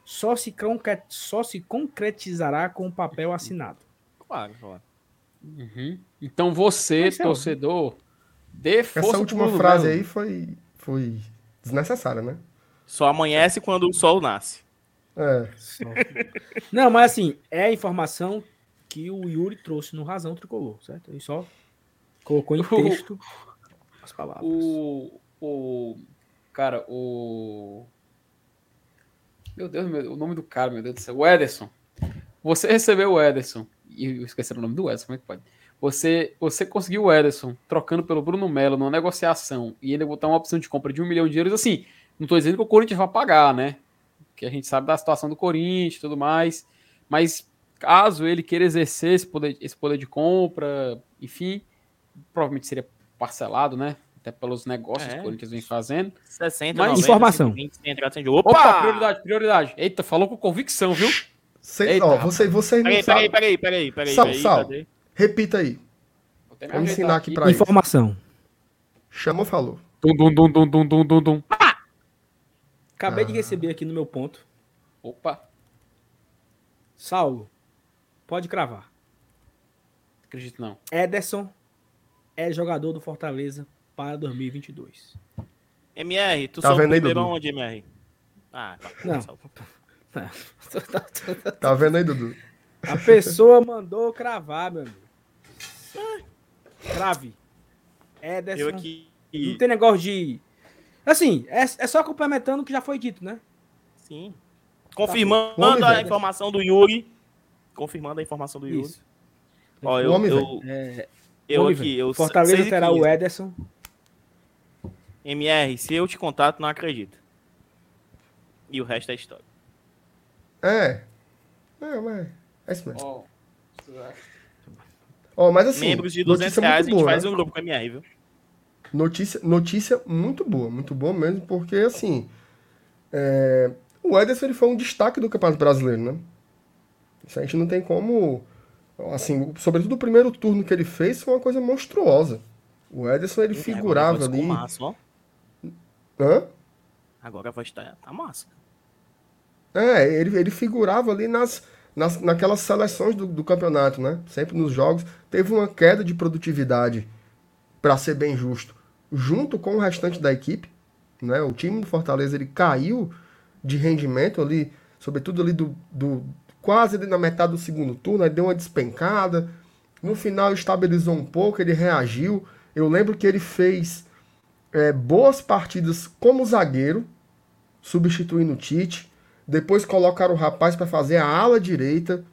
só se, concret... só se concretizará com o papel assinado. Claro, claro. Uhum. Então você, é torcedor, dê força Essa última frase aí foi, foi desnecessária, né? Só amanhece quando o sol nasce. É. Não, mas assim, é a informação que o Yuri trouxe no Razão Tricolor, certo? Ele só colocou em texto as palavras. O, o cara, o meu Deus, meu, o nome do cara, meu Deus do céu. O Ederson. Você recebeu o Ederson. E eu esqueci o nome do Ederson, como é que pode? Você, você conseguiu o Ederson trocando pelo Bruno Melo numa negociação e ainda botar uma opção de compra de um milhão de euros. Assim, não estou dizendo que o Corinthians vai pagar, né? Que a gente sabe da situação do Corinthians e tudo mais. Mas caso ele queira exercer esse poder, esse poder de compra, enfim, provavelmente seria parcelado, né? até pelos negócios é. que o Corinthians vem fazendo. 60, Mas 90, informação. 120, Opa! Opa! Prioridade, prioridade. Eita, falou com convicção, viu? Sei, Eita, ó, você, você peraí, peraí, peraí, peraí, peraí, Sal, peraí, Sal, repita aí. Vou ensinar aqui, aqui pra Informação. Chamou, falou. Dum, dum, dum, dum, dum, dum, dum, dum. Ah! Acabei ah. de receber aqui no meu ponto. Opa. Saulo, pode cravar. Acredito não. Ederson é jogador do Fortaleza para 2022. MR, tu tá vendo aí, Dudu? onde, MR? Ah, tá. Não. tá vendo aí, Dudu? A pessoa mandou cravar, meu amigo. Crave. É dessa. Eu aqui... Não tem negócio de. Assim, é, é só complementando o que já foi dito, né? Sim. Confirmando tá a informação do Yuri. Confirmando a informação do Yuri. Isso. Ó, eu, eu, é, eu aqui, eu Fortaleza terá o Ederson. MR, se eu te contato, não acredito. E o resto é história. É. É, mas. É isso mesmo. Oh. Oh, mas assim. Membros de 200 reais, boa, a gente né? faz um grupo com MR, viu? Notícia, notícia muito boa, muito boa mesmo, porque assim. É, o Ederson ele foi um destaque do Campeonato Brasileiro, né? Isso a gente não tem como. Assim, sobretudo o primeiro turno que ele fez foi uma coisa monstruosa. O Ederson ele é, figurava ali. Massa, ó. Hã? Agora a voz tá, tá massa. É, ele, ele figurava ali nas, nas, naquelas seleções do, do campeonato, né? Sempre nos jogos, teve uma queda de produtividade, para ser bem justo, junto com o restante da equipe. Né? O time do Fortaleza ele caiu de rendimento ali, sobretudo ali do, do quase na metade do segundo turno, aí deu uma despencada. No final estabilizou um pouco, ele reagiu. Eu lembro que ele fez é, boas partidas como zagueiro, substituindo o Tite. Depois colocaram o rapaz para fazer a ala direita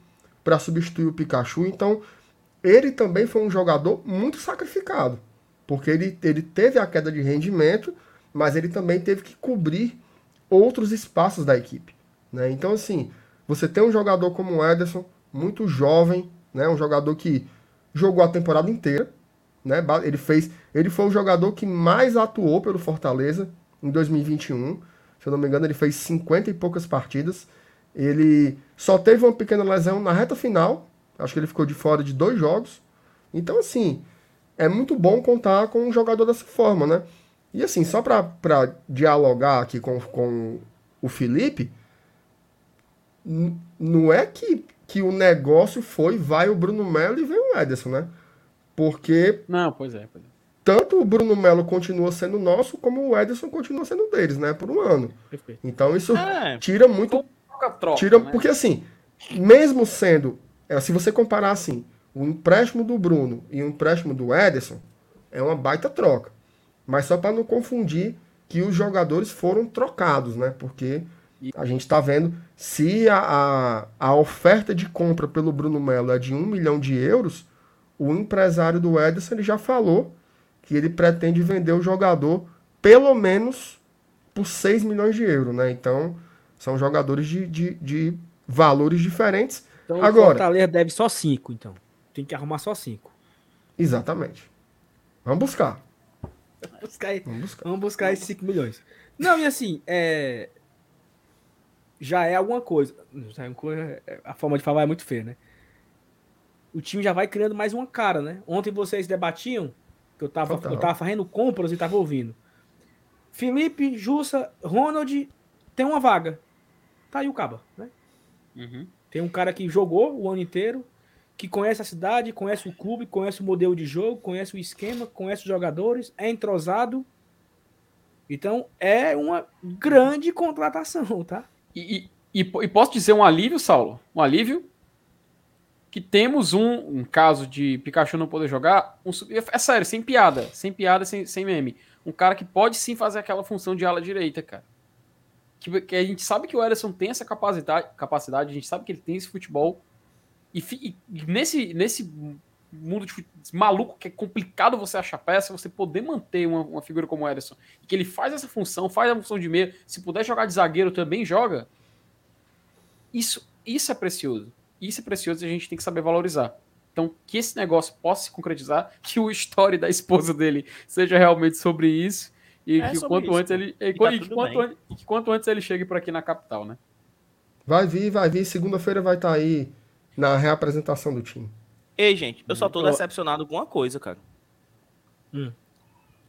para substituir o Pikachu. Então, ele também foi um jogador muito sacrificado, porque ele, ele teve a queda de rendimento, mas ele também teve que cobrir outros espaços da equipe. Né? Então, assim, você tem um jogador como o Ederson, muito jovem, né? um jogador que jogou a temporada inteira. Né? Ele, fez, ele foi o jogador que mais atuou pelo Fortaleza em 2021. Se eu não me engano, ele fez 50 e poucas partidas. Ele só teve uma pequena lesão na reta final. Acho que ele ficou de fora de dois jogos. Então, assim, é muito bom contar com um jogador dessa forma, né? E assim, só para dialogar aqui com, com o Felipe, não é que, que o negócio foi, vai o Bruno Melo e vem o Ederson, né? Porque. Não, pois é, pois é. Tanto o Bruno Melo continua sendo nosso, como o Ederson continua sendo deles, né? Por um ano. Perfeito. Então isso é, tira muito. Troca, tira, né? Porque assim, mesmo sendo. É, se você comparar assim, o empréstimo do Bruno e o empréstimo do Ederson, é uma baita troca. Mas só para não confundir que os jogadores foram trocados, né? Porque a gente está vendo se a, a, a, oferta de compra pelo Bruno Melo é de um milhão de euros, o empresário do Ederson ele já falou que ele pretende vender o jogador pelo menos por 6 milhões de euros, né? Então, são jogadores de, de, de valores diferentes. Então, Agora, o Fortaleza deve só 5, então. Tem que arrumar só 5. Exatamente. Vamos buscar. Vamos buscar, vamos buscar. Vamos buscar esses 5 milhões. Não, e assim, é, já é alguma coisa. É, a forma de falar é muito feia, né? O time já vai criando mais uma cara, né? Ontem vocês debatiam, que eu tava, eu tava fazendo compras e tava ouvindo. Felipe, Jussa, Ronald tem uma vaga. Tá aí o Caba, né? Uhum. Tem um cara que jogou o ano inteiro, que conhece a cidade, conhece o clube, conhece o modelo de jogo, conhece o esquema, conhece os jogadores, é entrosado. Então é uma grande contratação, tá? E, e, e, posso dizer um alívio, Saulo? Um alívio? Que temos um, um caso de Pikachu não poder jogar. Um, é sério, sem piada. Sem piada, sem, sem meme. Um cara que pode sim fazer aquela função de ala direita, cara. Que, que a gente sabe que o Ederson tem essa capacidade, capacidade, a gente sabe que ele tem esse futebol. E, e nesse, nesse mundo de maluco que é complicado você achar peça, você poder manter uma, uma figura como o Ederson, que ele faz essa função, faz a função de meia, se puder jogar de zagueiro também joga. Isso, isso é precioso. Isso é precioso e a gente tem que saber valorizar. Então, que esse negócio possa se concretizar, que o story da esposa dele seja realmente sobre isso e é que quanto isso, antes ele e, tá e, que quanto an, e que quanto antes ele chegue por aqui na capital, né? Vai vir, vai vir. Segunda-feira vai estar tá aí na reapresentação do time. Ei, gente, eu só tô decepcionado com uma coisa, cara. Hum.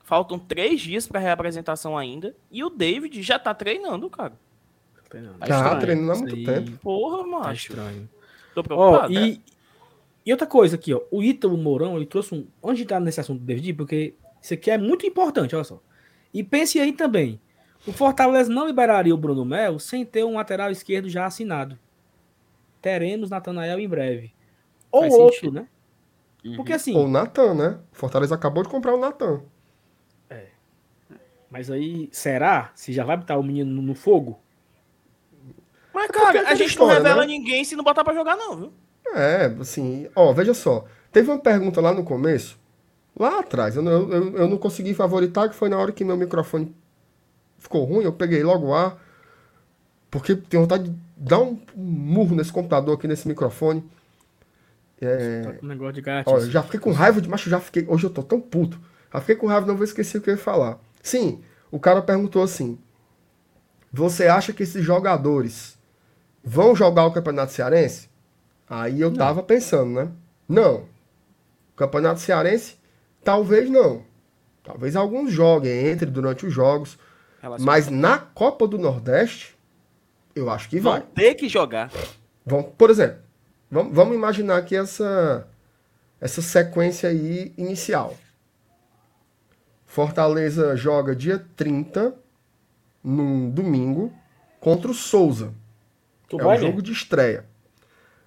Faltam três dias pra reapresentação ainda. E o David já tá treinando, cara. Tá, tá treinando há muito aí... tempo. Porra, mano. Tá estranho. Tô preocupado. Oh, e, é. e outra coisa aqui, ó. O Ítalo Mourão, ele trouxe um. Onde tá nesse assunto do David? Porque isso aqui é muito importante, olha só. E pense aí também. O Fortaleza não liberaria o Bruno Mel sem ter um lateral esquerdo já assinado. Teremos Natanael em breve. Ou Faz outro, sentido. né? Uhum. Porque assim. Ou o Natan, né? Fortaleza acabou de comprar o Natan. É. Mas aí, será? Se já vai botar o menino no, fogo? Mas, é cara, a gente história, não revela né? ninguém se não botar pra jogar, não, viu? É, assim, ó, veja só. Teve uma pergunta lá no começo, lá atrás, eu, eu, eu, eu não consegui favoritar, que foi na hora que meu microfone ficou ruim, eu peguei logo o ar, porque tenho vontade de dar um murro nesse computador aqui, nesse microfone. É... Tá com negócio de gato. Olha, já fiquei com raiva de. Macho, já fiquei. Hoje eu tô tão puto. Já fiquei com raiva, não vou esquecer o que eu ia falar. Sim, o cara perguntou assim: Você acha que esses jogadores vão jogar o Campeonato Cearense? Aí eu não. tava pensando, né? Não. O Campeonato Cearense, talvez não. Talvez alguns joguem, entre durante os jogos. Mas na Copa do Nordeste, eu acho que vai. Vão ter que jogar. Vamos, por exemplo, vamos, vamos imaginar aqui essa, essa sequência aí inicial. Fortaleza joga dia 30, num domingo, contra o Souza. Tu é um jogo de estreia.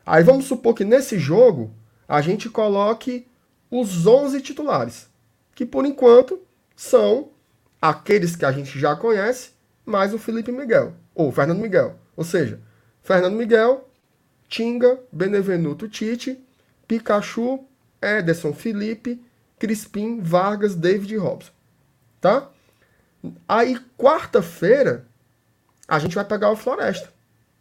Aí vamos supor que nesse jogo a gente coloque os 11 titulares, que por enquanto são aqueles que a gente já conhece, mais o Felipe Miguel, ou o Fernando Miguel. Ou seja, Fernando Miguel, Tinga, Benevenuto Tite, Pikachu, Ederson Felipe, Crispim, Vargas, David Robson. Tá? Aí, quarta-feira, a gente vai pegar o Floresta.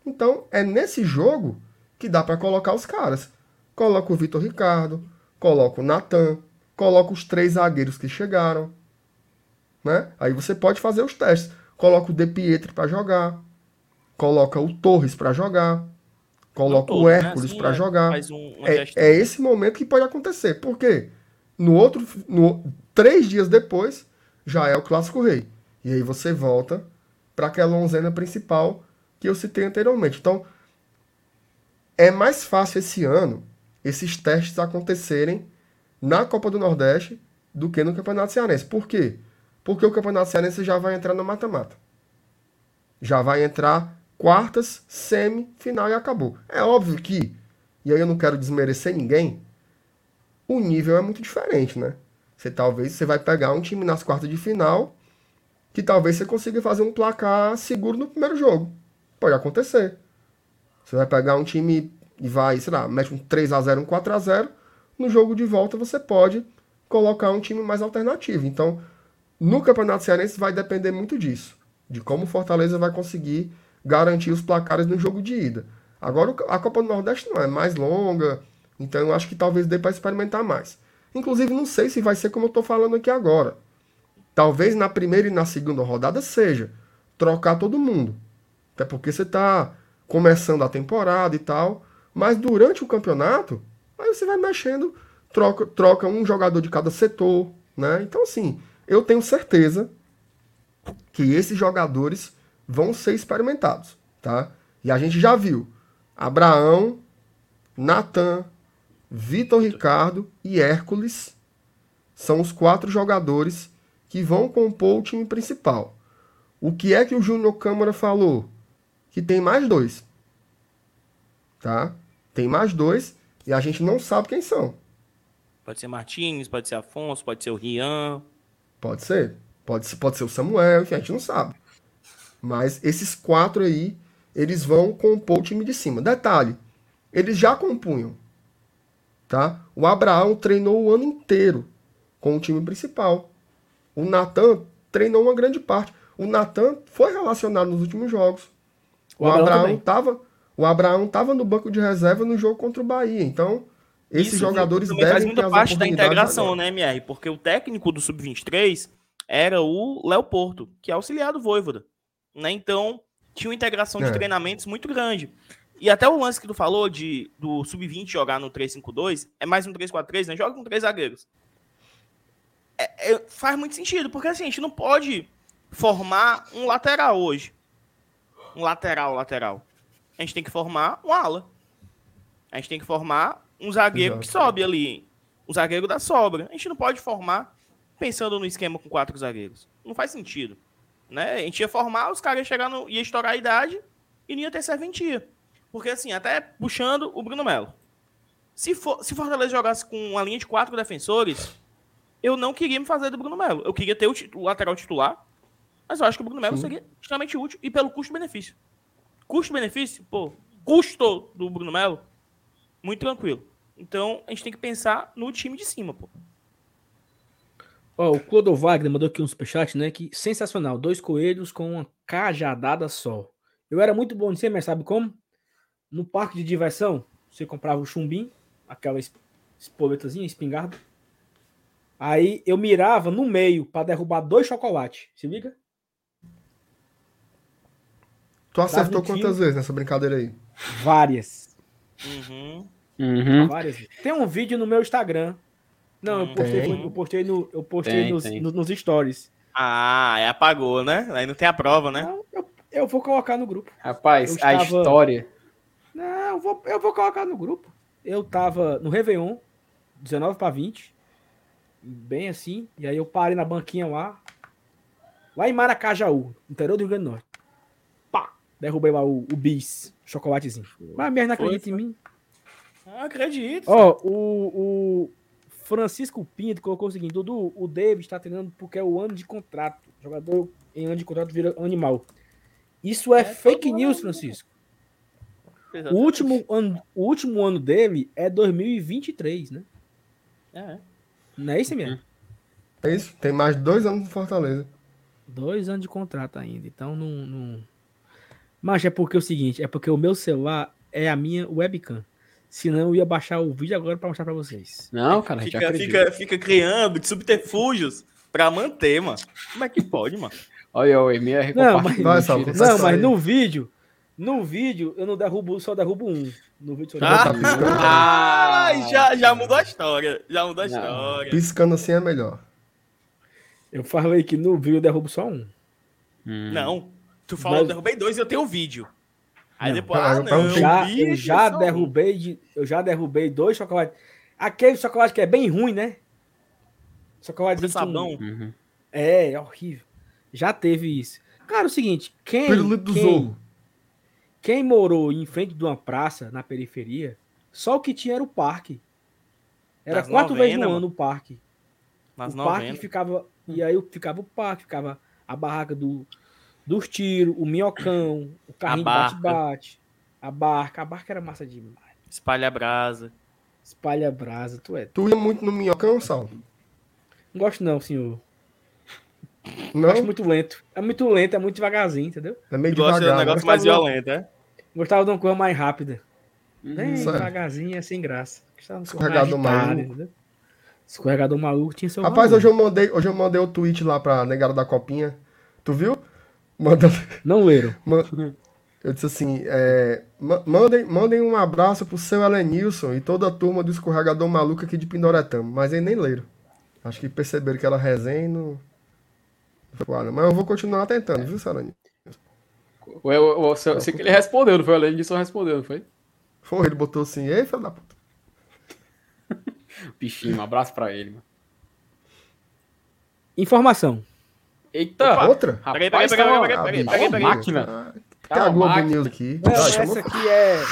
Então, é nesse jogo que dá para colocar os caras. Coloca o Vitor Ricardo, coloca o Natan, coloca os três zagueiros que chegaram. Né? Aí você pode fazer os testes. Coloca o De Pietri para jogar, coloca o Torres para jogar, coloca o todo, né? Hércules Assim, para jogar. um- É, é esse momento que pode acontecer. Por quê? No outro, no, três dias depois, já é o Clássico Rei. E aí você volta para aquela onzena principal que eu citei anteriormente. Então, é mais fácil esse ano esses testes acontecerem na Copa do Nordeste do que no Campeonato Cearense. Por quê? Porque o Campeonato Cearense já vai entrar no mata-mata. Já vai entrar quartas, semi, final e acabou. É óbvio que, e aí eu não quero desmerecer ninguém, o nível é muito diferente, né? Você talvez você vai pegar um time nas quartas de final que talvez você consiga fazer um placar seguro no primeiro jogo. Pode acontecer. Você vai pegar um time e vai, sei lá, mete um 3 a 0 um 4 a 0 No jogo de volta você pode colocar um time mais alternativo. Então, no Campeonato Cearense vai depender muito disso. De como o Fortaleza vai conseguir garantir os placares no jogo de ida. Agora, a Copa do Nordeste não é mais longa, então eu acho que talvez dê para experimentar mais. Inclusive, não sei se vai ser como eu estou falando aqui agora. Talvez na primeira e na segunda rodada seja trocar todo mundo. Até porque você está começando a temporada e tal. Mas durante o campeonato, aí você vai mexendo, troca, troca um jogador de cada setor, né? Então, assim, eu tenho certeza que esses jogadores vão ser experimentados, tá? E a gente já viu Abraão, Natan, Vitor Ricardo e Hércules são os quatro jogadores que vão compor o time principal. O que é que o Júnior Câmara falou? Que tem mais dois. Tá? Tem mais dois e a gente não sabe quem são. Pode ser Martins, pode ser Afonso, pode ser o Rian. Pode ser. Pode ser, pode ser o Samuel, enfim, a gente não sabe. Mas esses quatro aí, eles vão compor o time de cima. Detalhe, eles já compunham. Tá? O Abraão treinou o ano inteiro com o time principal. O Natan treinou uma grande parte. O Natan foi relacionado nos últimos jogos. O O, Abraão estava o Abraão tava no banco de reserva no jogo contra o Bahia. Então, esses Isso jogadores faz devem ter muita parte da integração, né, MR? Porque o técnico do Sub-23 era o Léo Porto, que é auxiliar do Voivoda. Né? Então, tinha uma integração de É. treinamentos muito grande. E até o lance que tu falou de do Sub-20 jogar no 3-5-2, é mais um 3-4-3, né? Joga com três zagueiros. É- é- faz muito sentido, porque assim, a gente não pode formar um lateral hoje. Um lateral, lateral. A gente tem que formar um ala. A gente tem que formar um zagueiro que Exato. sobe ali. Um zagueiro da sobra. A gente não pode formar pensando no esquema com quatro zagueiros. Não faz sentido. Né? A gente ia formar, os caras iam chegar no. ia estourar a idade e não ia ter serventia. Porque assim, até puxando o Bruno Melo. Se, for, se Fortaleza jogasse com uma linha de quatro defensores, eu não queria me fazer do Bruno Melo. Eu queria ter o, o lateral titular, mas eu acho que o Bruno Melo Sim. seria extremamente útil e pelo custo-benefício. Custo-benefício, pô, custo do Bruno Melo, muito tranquilo. Então, a gente tem que pensar no time de cima, pô. Ó, o Clodo Wagner mandou aqui um superchat, né? Que sensacional. Dois coelhos com uma cajadada só. Eu era muito bom de ser, mas sabe como? No parque de diversão, você comprava o chumbim, aquela es- espoletazinha, espingarda. Aí eu mirava no meio para derrubar dois chocolates. Se liga? Tu acertou tiro. quantas vezes nessa brincadeira aí? Várias. Uhum. Uhum. Várias. Tem um vídeo no meu Instagram. Não, eu postei, Tem. eu postei, no, eu postei Tem, nos, tem. no- nos stories. Ah, apagou, né? Aí não tem a prova, né? Não, eu, eu vou colocar no grupo. Rapaz, Eu a estava- história. Não, eu vou, eu vou colocar no grupo. Eu tava no Réveillon, 19 para 20. Bem assim. E aí eu parei na banquinha lá. Lá em Maracajaú, interior do Rio Grande do Norte. Pá! Derrubei lá o, o bis, chocolatezinho. Mas mesmo não acredita em mim. Ah, acredito. Ó, o, o Francisco Pinto colocou o seguinte: Dudu, o David está treinando porque é o ano de contrato. Jogador em ano de contrato vira animal. Isso é, É, fake todo news. Francisco. O último, ano, o último ano dele é 2023, né? É. Não é isso, minha? É isso. Tem mais de dois anos no Fortaleza. Dois anos de contrato ainda. Então não. não... Mas é porque é o seguinte: é porque o meu celular é a minha webcam. Senão eu ia baixar o vídeo agora para mostrar para vocês. Não, cara, a gente Fica, acredita. fica, fica criando de subterfúgios pra manter, mano. Como é que pode, mano? Olha o MR Não, Vai, mentiras. Saulo, Não, mas no vídeo, no vídeo eu não derrubo, só derrubo um. No vídeo só Ah, derrubo um. ah, já, já mudou a história. Já mudou a Não. história. Piscando assim é melhor. Eu falei que no vídeo eu derrubo só um. Hum. Não. Tu falou, Mas- eu derrubei dois e eu tenho o vídeo. Aí Não. depois, Ah, ah, eu não, Já, vi, eu já derrubei de, eu já derrubei dois chocolates. Aquele chocolate que é bem ruim, né? Chocolate Com sabão. Uhum. É, é horrível. Já teve isso. Cara, é o seguinte, quem, quem, quem morou em frente de uma praça na periferia, só o que tinha era o parque. Era Das quatro vezes novena, no mano. ano o parque. Nas o parque novenas. ficava. E aí ficava o parque, ficava a barraca do, dos tiros, o minhocão, o carrinho bate-bate, a barca. A barca era massa demais. Espalha a brasa. Espalha brasa, tu é. Tu ia muito no minhocão, Sal? Não gosto não, senhor. Não? Acho muito lento. É muito lento, é muito devagarzinho, entendeu? É meio um devagar. né? negócio mais Gostava- violento, é? Gostava de uma coisa mais rápida. Bem Certo. devagarzinho, é sem graça. Gostava Escorregador maluco. entendeu? Escorregador maluco tinha seu Rapaz, valor. hoje eu mandei, hoje eu mandei o tweet lá pra negada da copinha. Tu viu? Mandando, Não leram. eu disse assim, é, ma- mandem, mandem um abraço pro seu Elenilson e toda a turma do escorregador maluco aqui de Pindoretama. Mas aí nem leram. Acho que perceberam que era resenha e não... Mas eu vou continuar tentando, viu, seu Elenilson? O, seu- sei que ele respondeu, não foi? O Lenilson respondeu, não foi? Foi, ele botou assim, ei, filho da puta. Bichinho, um abraço pra ele, mano. Informação. Eita! Opa. Outra? Rapaz, Peguei, peguei, peguei, peguei, peguei, peguei, máquina. Tá Tem a Globo máquina. News aqui. Não, essa chamou- aqui é.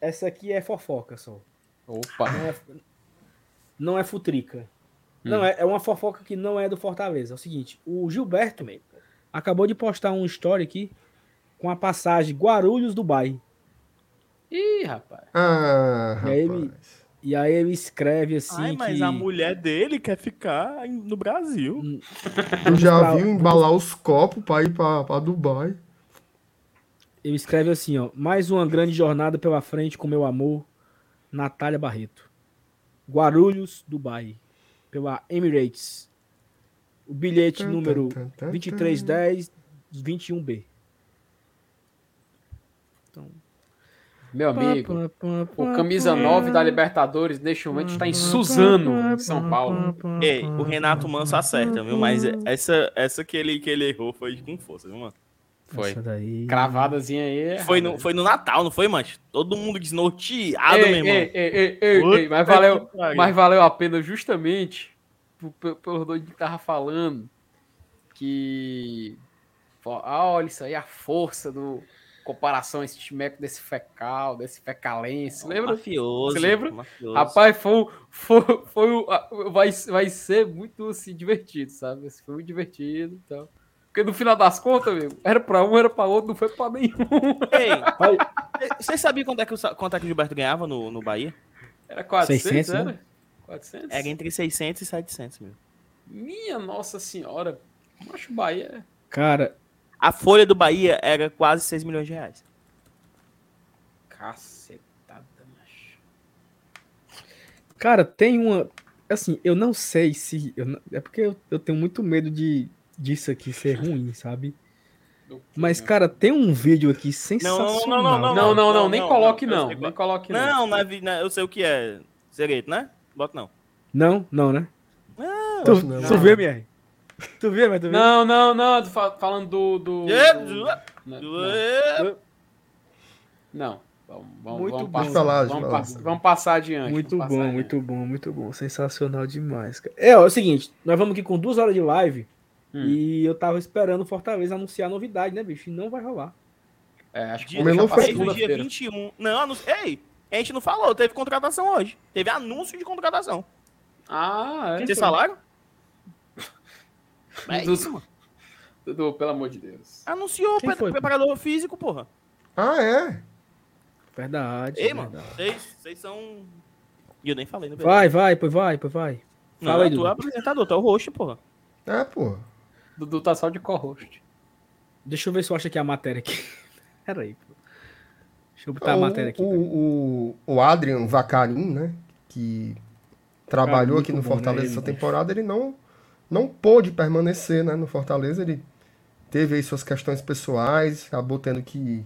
Essa aqui é fofoca só. Opa! Não é, não é futrica. Hum. Não, é, é uma fofoca que não é do Fortaleza. É o seguinte, o Gilberto acabou de postar um story aqui com a passagem Guarulhos Dubai. Ih, rapaz. Ah, E aí ele- rapaz. E aí ele escreve assim Ai, mas que a mulher dele quer ficar no Brasil. Tu já pra- viu embalar os copos pra ir pra, pra Dubai? ele escreve assim, ó, mais uma grande jornada pela frente com meu amor, Natália Barreto. Guarulhos, Dubai, pela Emirates. O bilhete número 2310 Meu amigo, o camisa 9 da Libertadores neste momento está em Suzano, em São Paulo. Ei, o Renato Manso acerta, viu? Mas essa, essa que, ele, que ele errou foi com força, viu, mano? Foi. Daí. Cravadazinha aí. é Foi no, foi no Natal, não foi, mancho? Todo mundo desnorteado, Ei, meu irmão. ei, ei, ei, ei, Puta ei, mas, valeu, mas valeu a pena justamente pelo doido que tava falando que. ah, olha isso aí, a força do. Comparação a esse timeco desse fecal, desse fecalense. Lembra? Mafioso. Você lembra? mafioso. Rapaz, foi, um- foi, foi vai, vai ser muito assim, divertido, sabe? Foi muito divertido então. Porque no final das contas, amigo, era pra um, era pra outro, não foi pra nenhum. Ei, Vai- você sabia quanto é que o, quanto é que o Gilberto ganhava no, no Bahia? Era 400, 600, era? né? 400? Era entre 600 e 700 mil. Minha nossa senhora. Macho Bahia. Cara, A folha do Bahia era quase 6 milhões de reais. Cacetada, macho. cara, tem uma. Assim, eu não sei se. eu não- é porque eu, eu tenho muito medo de disso aqui ser ruim, sabe? Mas, cara, tem um vídeo aqui sensacional. Não, não, não, não, nem não, coloque não, não. Nem coloque não. Não, não é, vi- não é- eu sei o que é. Sereto, né? Bota não. Não, não, né? Não. Tu, não. tu viu, MR? Tu viu, mas tu viu? Não, não, não. Falando do. do, do- é, Não, é. não. Vamos, vamos, Muito vamos bom. passar, Falar, vamos, vamos passar adiante. Muito bom, muito bom, muito bom. Sensacional demais, cara. É, ó, é o seguinte, nós vamos aqui com duas horas de live Hum. e eu tava esperando o Fortaleza anunciar a novidade, né, bicho? E não vai rolar. É, acho que Dia, O Melão já passou fez Desde o dia segunda-feira. 21. Não, anun... ei, a gente não falou, teve contratação hoje. Teve anúncio de contratação. Ah, é. Vocês falaram? É Dudu. isso, mano. Dudu, pelo amor de Deus. Anunciou o Quem foi, preparador físico, porra. Ah, é? Verdade. Ei, é mano, verdade. vocês vocês são. E eu nem falei, né? Vai, vai, pois vai, pois vai. Não, Fala aí, tu Dudu. é apresentador, tu é o host, porra. É, pô. Dudu tá só de co-host. Deixa eu ver se eu acho aqui a matéria aqui. Pera aí, pô. Deixa eu botar a o, matéria aqui. o, o, o Adrian Vacarin, né? Que trabalhou Cara, aqui no bom, Fortaleza né, ele, essa temporada, ele não, não pôde permanecer né, no Fortaleza. Ele teve aí suas questões pessoais, acabou tendo que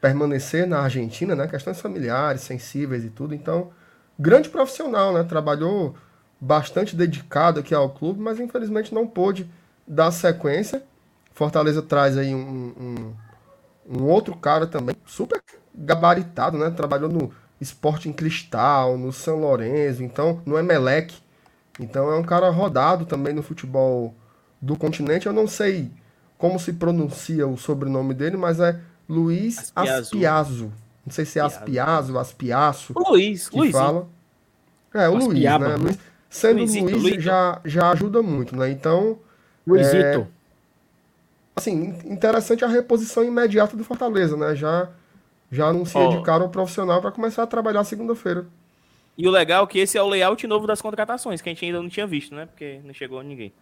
permanecer na Argentina, né? Questões familiares, sensíveis e tudo. Então, grande profissional, né? Trabalhou bastante dedicado aqui ao clube, mas infelizmente não pôde dar sequência. Fortaleza traz aí um, um, um outro cara também, super gabaritado, né? Trabalhou no Sporting Cristal, no São Lourenço, então no Emelec. Então é um cara rodado também no futebol do continente. Eu não sei como se pronuncia o sobrenome dele, mas é Luiz Aspiazu. Aspiazo. Não sei se é Aspiazo, Aspiaço O Luiz, que Luiz. fala. É, o Luiz, Aspiaba, né? né? Luiz- sendo Luizito, Luiz Luizito. já, já ajuda muito, né? Então, Luizito. assim, in- interessante a reposição imediata do Fortaleza, né? Já, já anuncia Ó. de cara o profissional para começar a trabalhar segunda-feira. E o legal é que esse é o layout novo das contratações, que a gente ainda não tinha visto, né? Porque não chegou ninguém.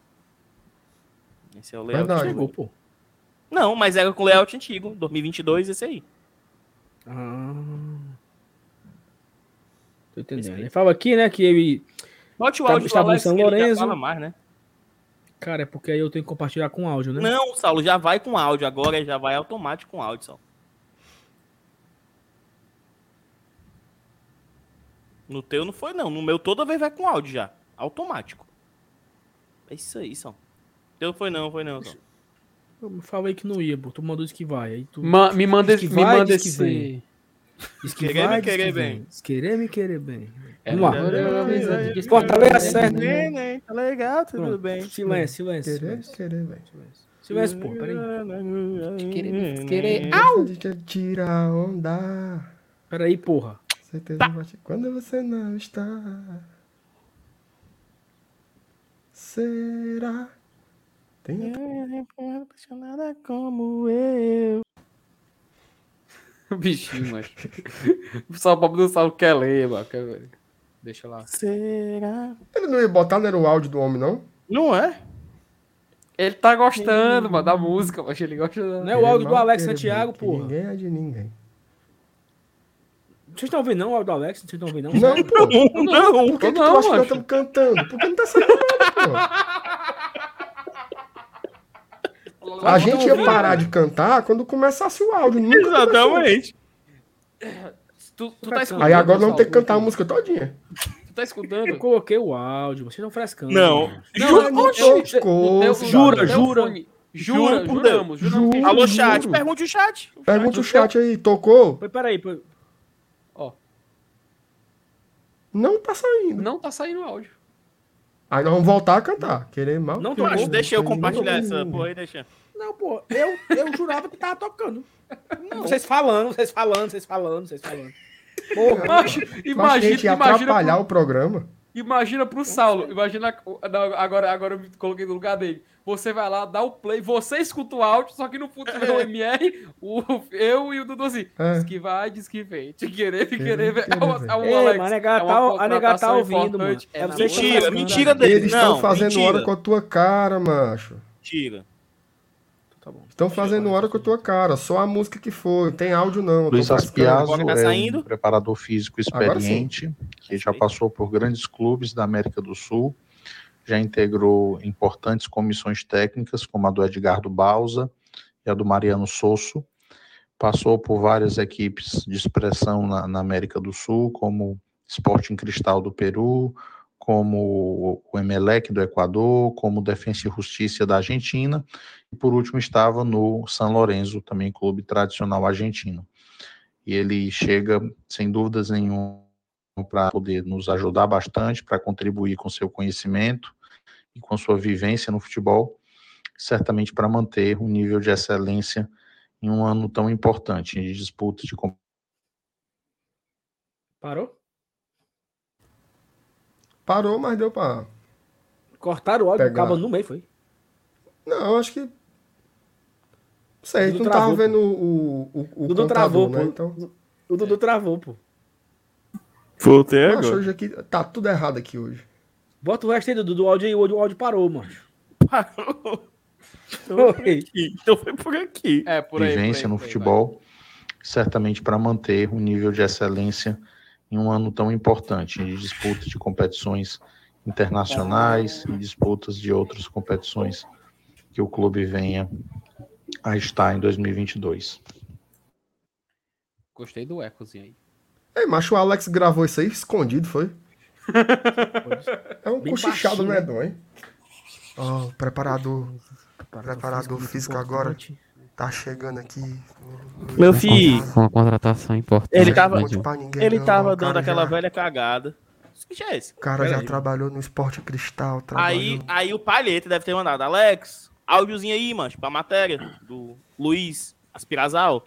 Esse é o layout. Verdade. Chegou, pô. Não, mas era com layout antigo, 2022, esse aí. Ah. Tô entendendo. Ele fala aqui, né, que ele. Bote o Tá- áudio estava Alex, São Lourenço. fala mais, né? Cara, é porque aí eu tenho que compartilhar com áudio, né? Não, Saulo, já vai com áudio agora, já vai automático com áudio, Saulo. No teu não foi, não. No meu toda vez vai com áudio já. Automático. É isso aí, Saulo. Teu foi não, foi não, Saulo. Eu falei que não ia, pô. Tu mandou isso que vai. Aí tu. Ma- me manda, que me vai, manda diz que esse. vem. Diz que Querer vai, me querer que bem. Diz querer me querer bem. É, Vamos lá. é, Fortaleza certo. Né, né, Tá legal, tudo Pronto. bem. Silêncio, silêncio. Querer, Silêncio, querer, velho. silêncio pô. Peraí. Querer, querer. Deixa eu tirar onda. Peraí, porra. Certeza Tá. bate quando você não está. Será? Tem Apaixonada como eu. Bichinho, mano. Só o pobre do Saulo quer ler, mano. Quer ver. Deixa lá. Será? Ele não ia botar, não era o áudio do homem, não? Não é? Ele tá gostando, mano, da música, mas ele gosta. Não é o áudio do Alex Santiago, que porra. Ninguém é de ninguém. Vocês estão ouvindo não o áudio do Alex? Vocês estão ouvindo não? Não, pô. Não, Por que, que não, tu acha que nós estamos cantando? Porque não tá saindo nada, pô. A gente ia parar de cantar quando começasse o áudio. Nunca começou. Exatamente. Tu, tu tá escutando, Aí agora vamos ter que cantar a música todinha. Tu tá escutando? Eu coloquei o áudio, vocês estão frescando. Não. Não, Não, no teu- jura, no teu jura. Jura, Juro por juramos, juramos. que-. Alô, chat. Pergunte o chat. Pergunta o chat aí, tocou? Pois peraí, pois... Ó, Não tá saindo. não tá saindo áudio. Aí nós vamos voltar a cantar. Querer mal. Não tô- Macho, deixa eu compartilhar não essa porra aí, deixa. Não, pô, eu, eu jurava que tava tocando. Vocês falando, vocês falando, vocês falando, vocês falando. Porra, acho imagina, gente ia imagina, atrapalhar pro, o programa. Imagina pro Saulo. Imagina. não, agora, agora eu me coloquei no lugar dele. Você vai lá, dá o play, você escuta o áudio, só que no fundo vê o MR, o, eu e o Dudu assim. É. Diz que vai, diz que vem. Te querer, te Querer, ver. É o- é o Alex, mas a nega é tá- a nega tá ouvindo, mano. É. Mentira, mentira né? dele. Eles estão fazendo mentira. hora com a tua cara, macho. Tira. Tá bom. Estão fazendo hora com a tua cara. Só a música que foi. Não tem áudio, não. Luiz Agora tá é um preparador físico experiente, que já passou por grandes clubes da América do Sul, já integrou importantes comissões técnicas, como a do Edgardo Bausa e a do Mariano Sosso, passou por várias equipes de expressão na, na América do Sul, como Sporting Cristal do Peru, como o Emelec do Equador, como o Defensa e Justiça da Argentina, e por último estava no San Lorenzo, também clube tradicional argentino. e ele chega, sem dúvidas nenhuma, para poder nos ajudar bastante, para contribuir com seu conhecimento e com sua vivência no futebol, certamente para manter um nível de excelência em um ano tão importante de disputa de Parou? Parou, mas deu para Cortaram o áudio do cabo no meio, foi? Não, acho que. Não sei, tu não travou, tava vendo o, o, o Dudu travou, né? pô. Então... O Dudu travou, pô. Voltei agora. Hoje aqui, tá tudo errado aqui hoje. Bota o resto aí, Dudu, do áudio aí, o áudio parou, mano. Parou. Então foi, então foi por aqui. É, por aí. Vivência por aí, no futebol, vai. certamente para manter um nível de excelência em um ano tão importante de disputa de competições internacionais e disputas de outras competições que o clube venha a estar em 2022. Gostei do ecozinho aí. Ei, macho, o Alex gravou isso aí escondido, foi? é um cochichado né, medonho, hein? Ó, oh, preparador, preparador físico agora tá chegando aqui. Meu filho. Uma contratação importante. Ele tava, ele tava dando aquela já... velha cagada. Que é esse? O cara já aí. trabalhou no Esporte Cristal. Trabalhou... Aí, aí o Palheta deve ter mandado. Alex, áudiozinho aí, mano, pra matéria do Luiz Aspirazal.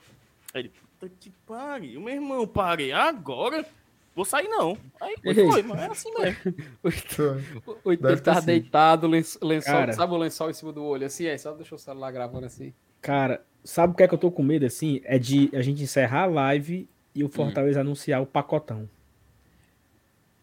Aí ele, puta que pariu, meu irmão, parei agora. Vou sair não. Aí foi, mas é assim mesmo. o Heitor tá deitado, lençol, lençol sabe o lençol em cima do olho, assim, aí só deixa o celular gravando assim. Cara, sabe o que é que eu tô com medo, assim? É de a gente encerrar a live e o hum. Fortaleza hum. anunciar o pacotão.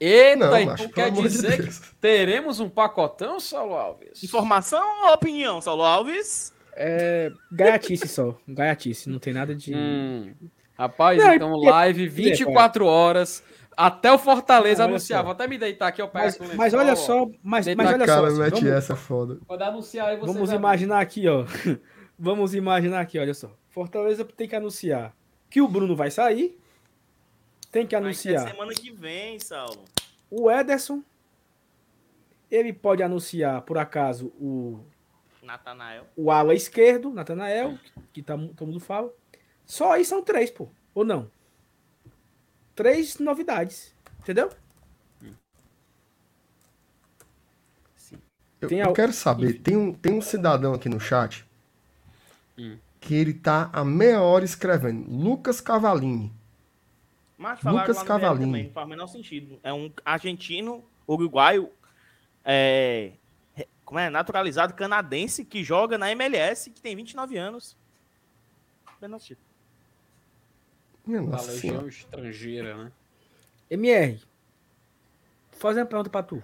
Eita, não, então quer dizer de que teremos um pacotão, Saulo Alves? Informação ou opinião, Saulo Alves? É. Gaiatice só. Gaiatice, não tem nada de. Hum. Rapaz, não, então live 24 horas. Até o Fortaleza não, anunciar. Vou até me deitar aqui, eu pego Mas, mas olha só, mas, mas olha cara, só. Mete vamos, essa é foda. Pode anunciar aí Vamos imaginar aqui, ó. Vamos imaginar aqui, olha só. Fortaleza tem que anunciar que o Bruno vai sair. Tem que anunciar. semana que vem, Saulo. O Ederson. Ele pode anunciar, por acaso, o. Natanael. O ala esquerdo, Natanael, que tá, todo mundo fala. Só aí são três, pô. Ou não? Três novidades. Entendeu? Sim. Eu, eu quero saber, tem um, tem um cidadão aqui no chat hum. que ele tá a meia hora escrevendo. Lucas Cavalini. Mas Lucas Cavalini. Também, não faz o menor sentido. É um argentino, uruguaio, é, como é, naturalizado canadense que joga na MLS, que tem 29 anos. Menor sentido. Da legião estrangeira, né? MR, vou fazer uma pergunta pra tu.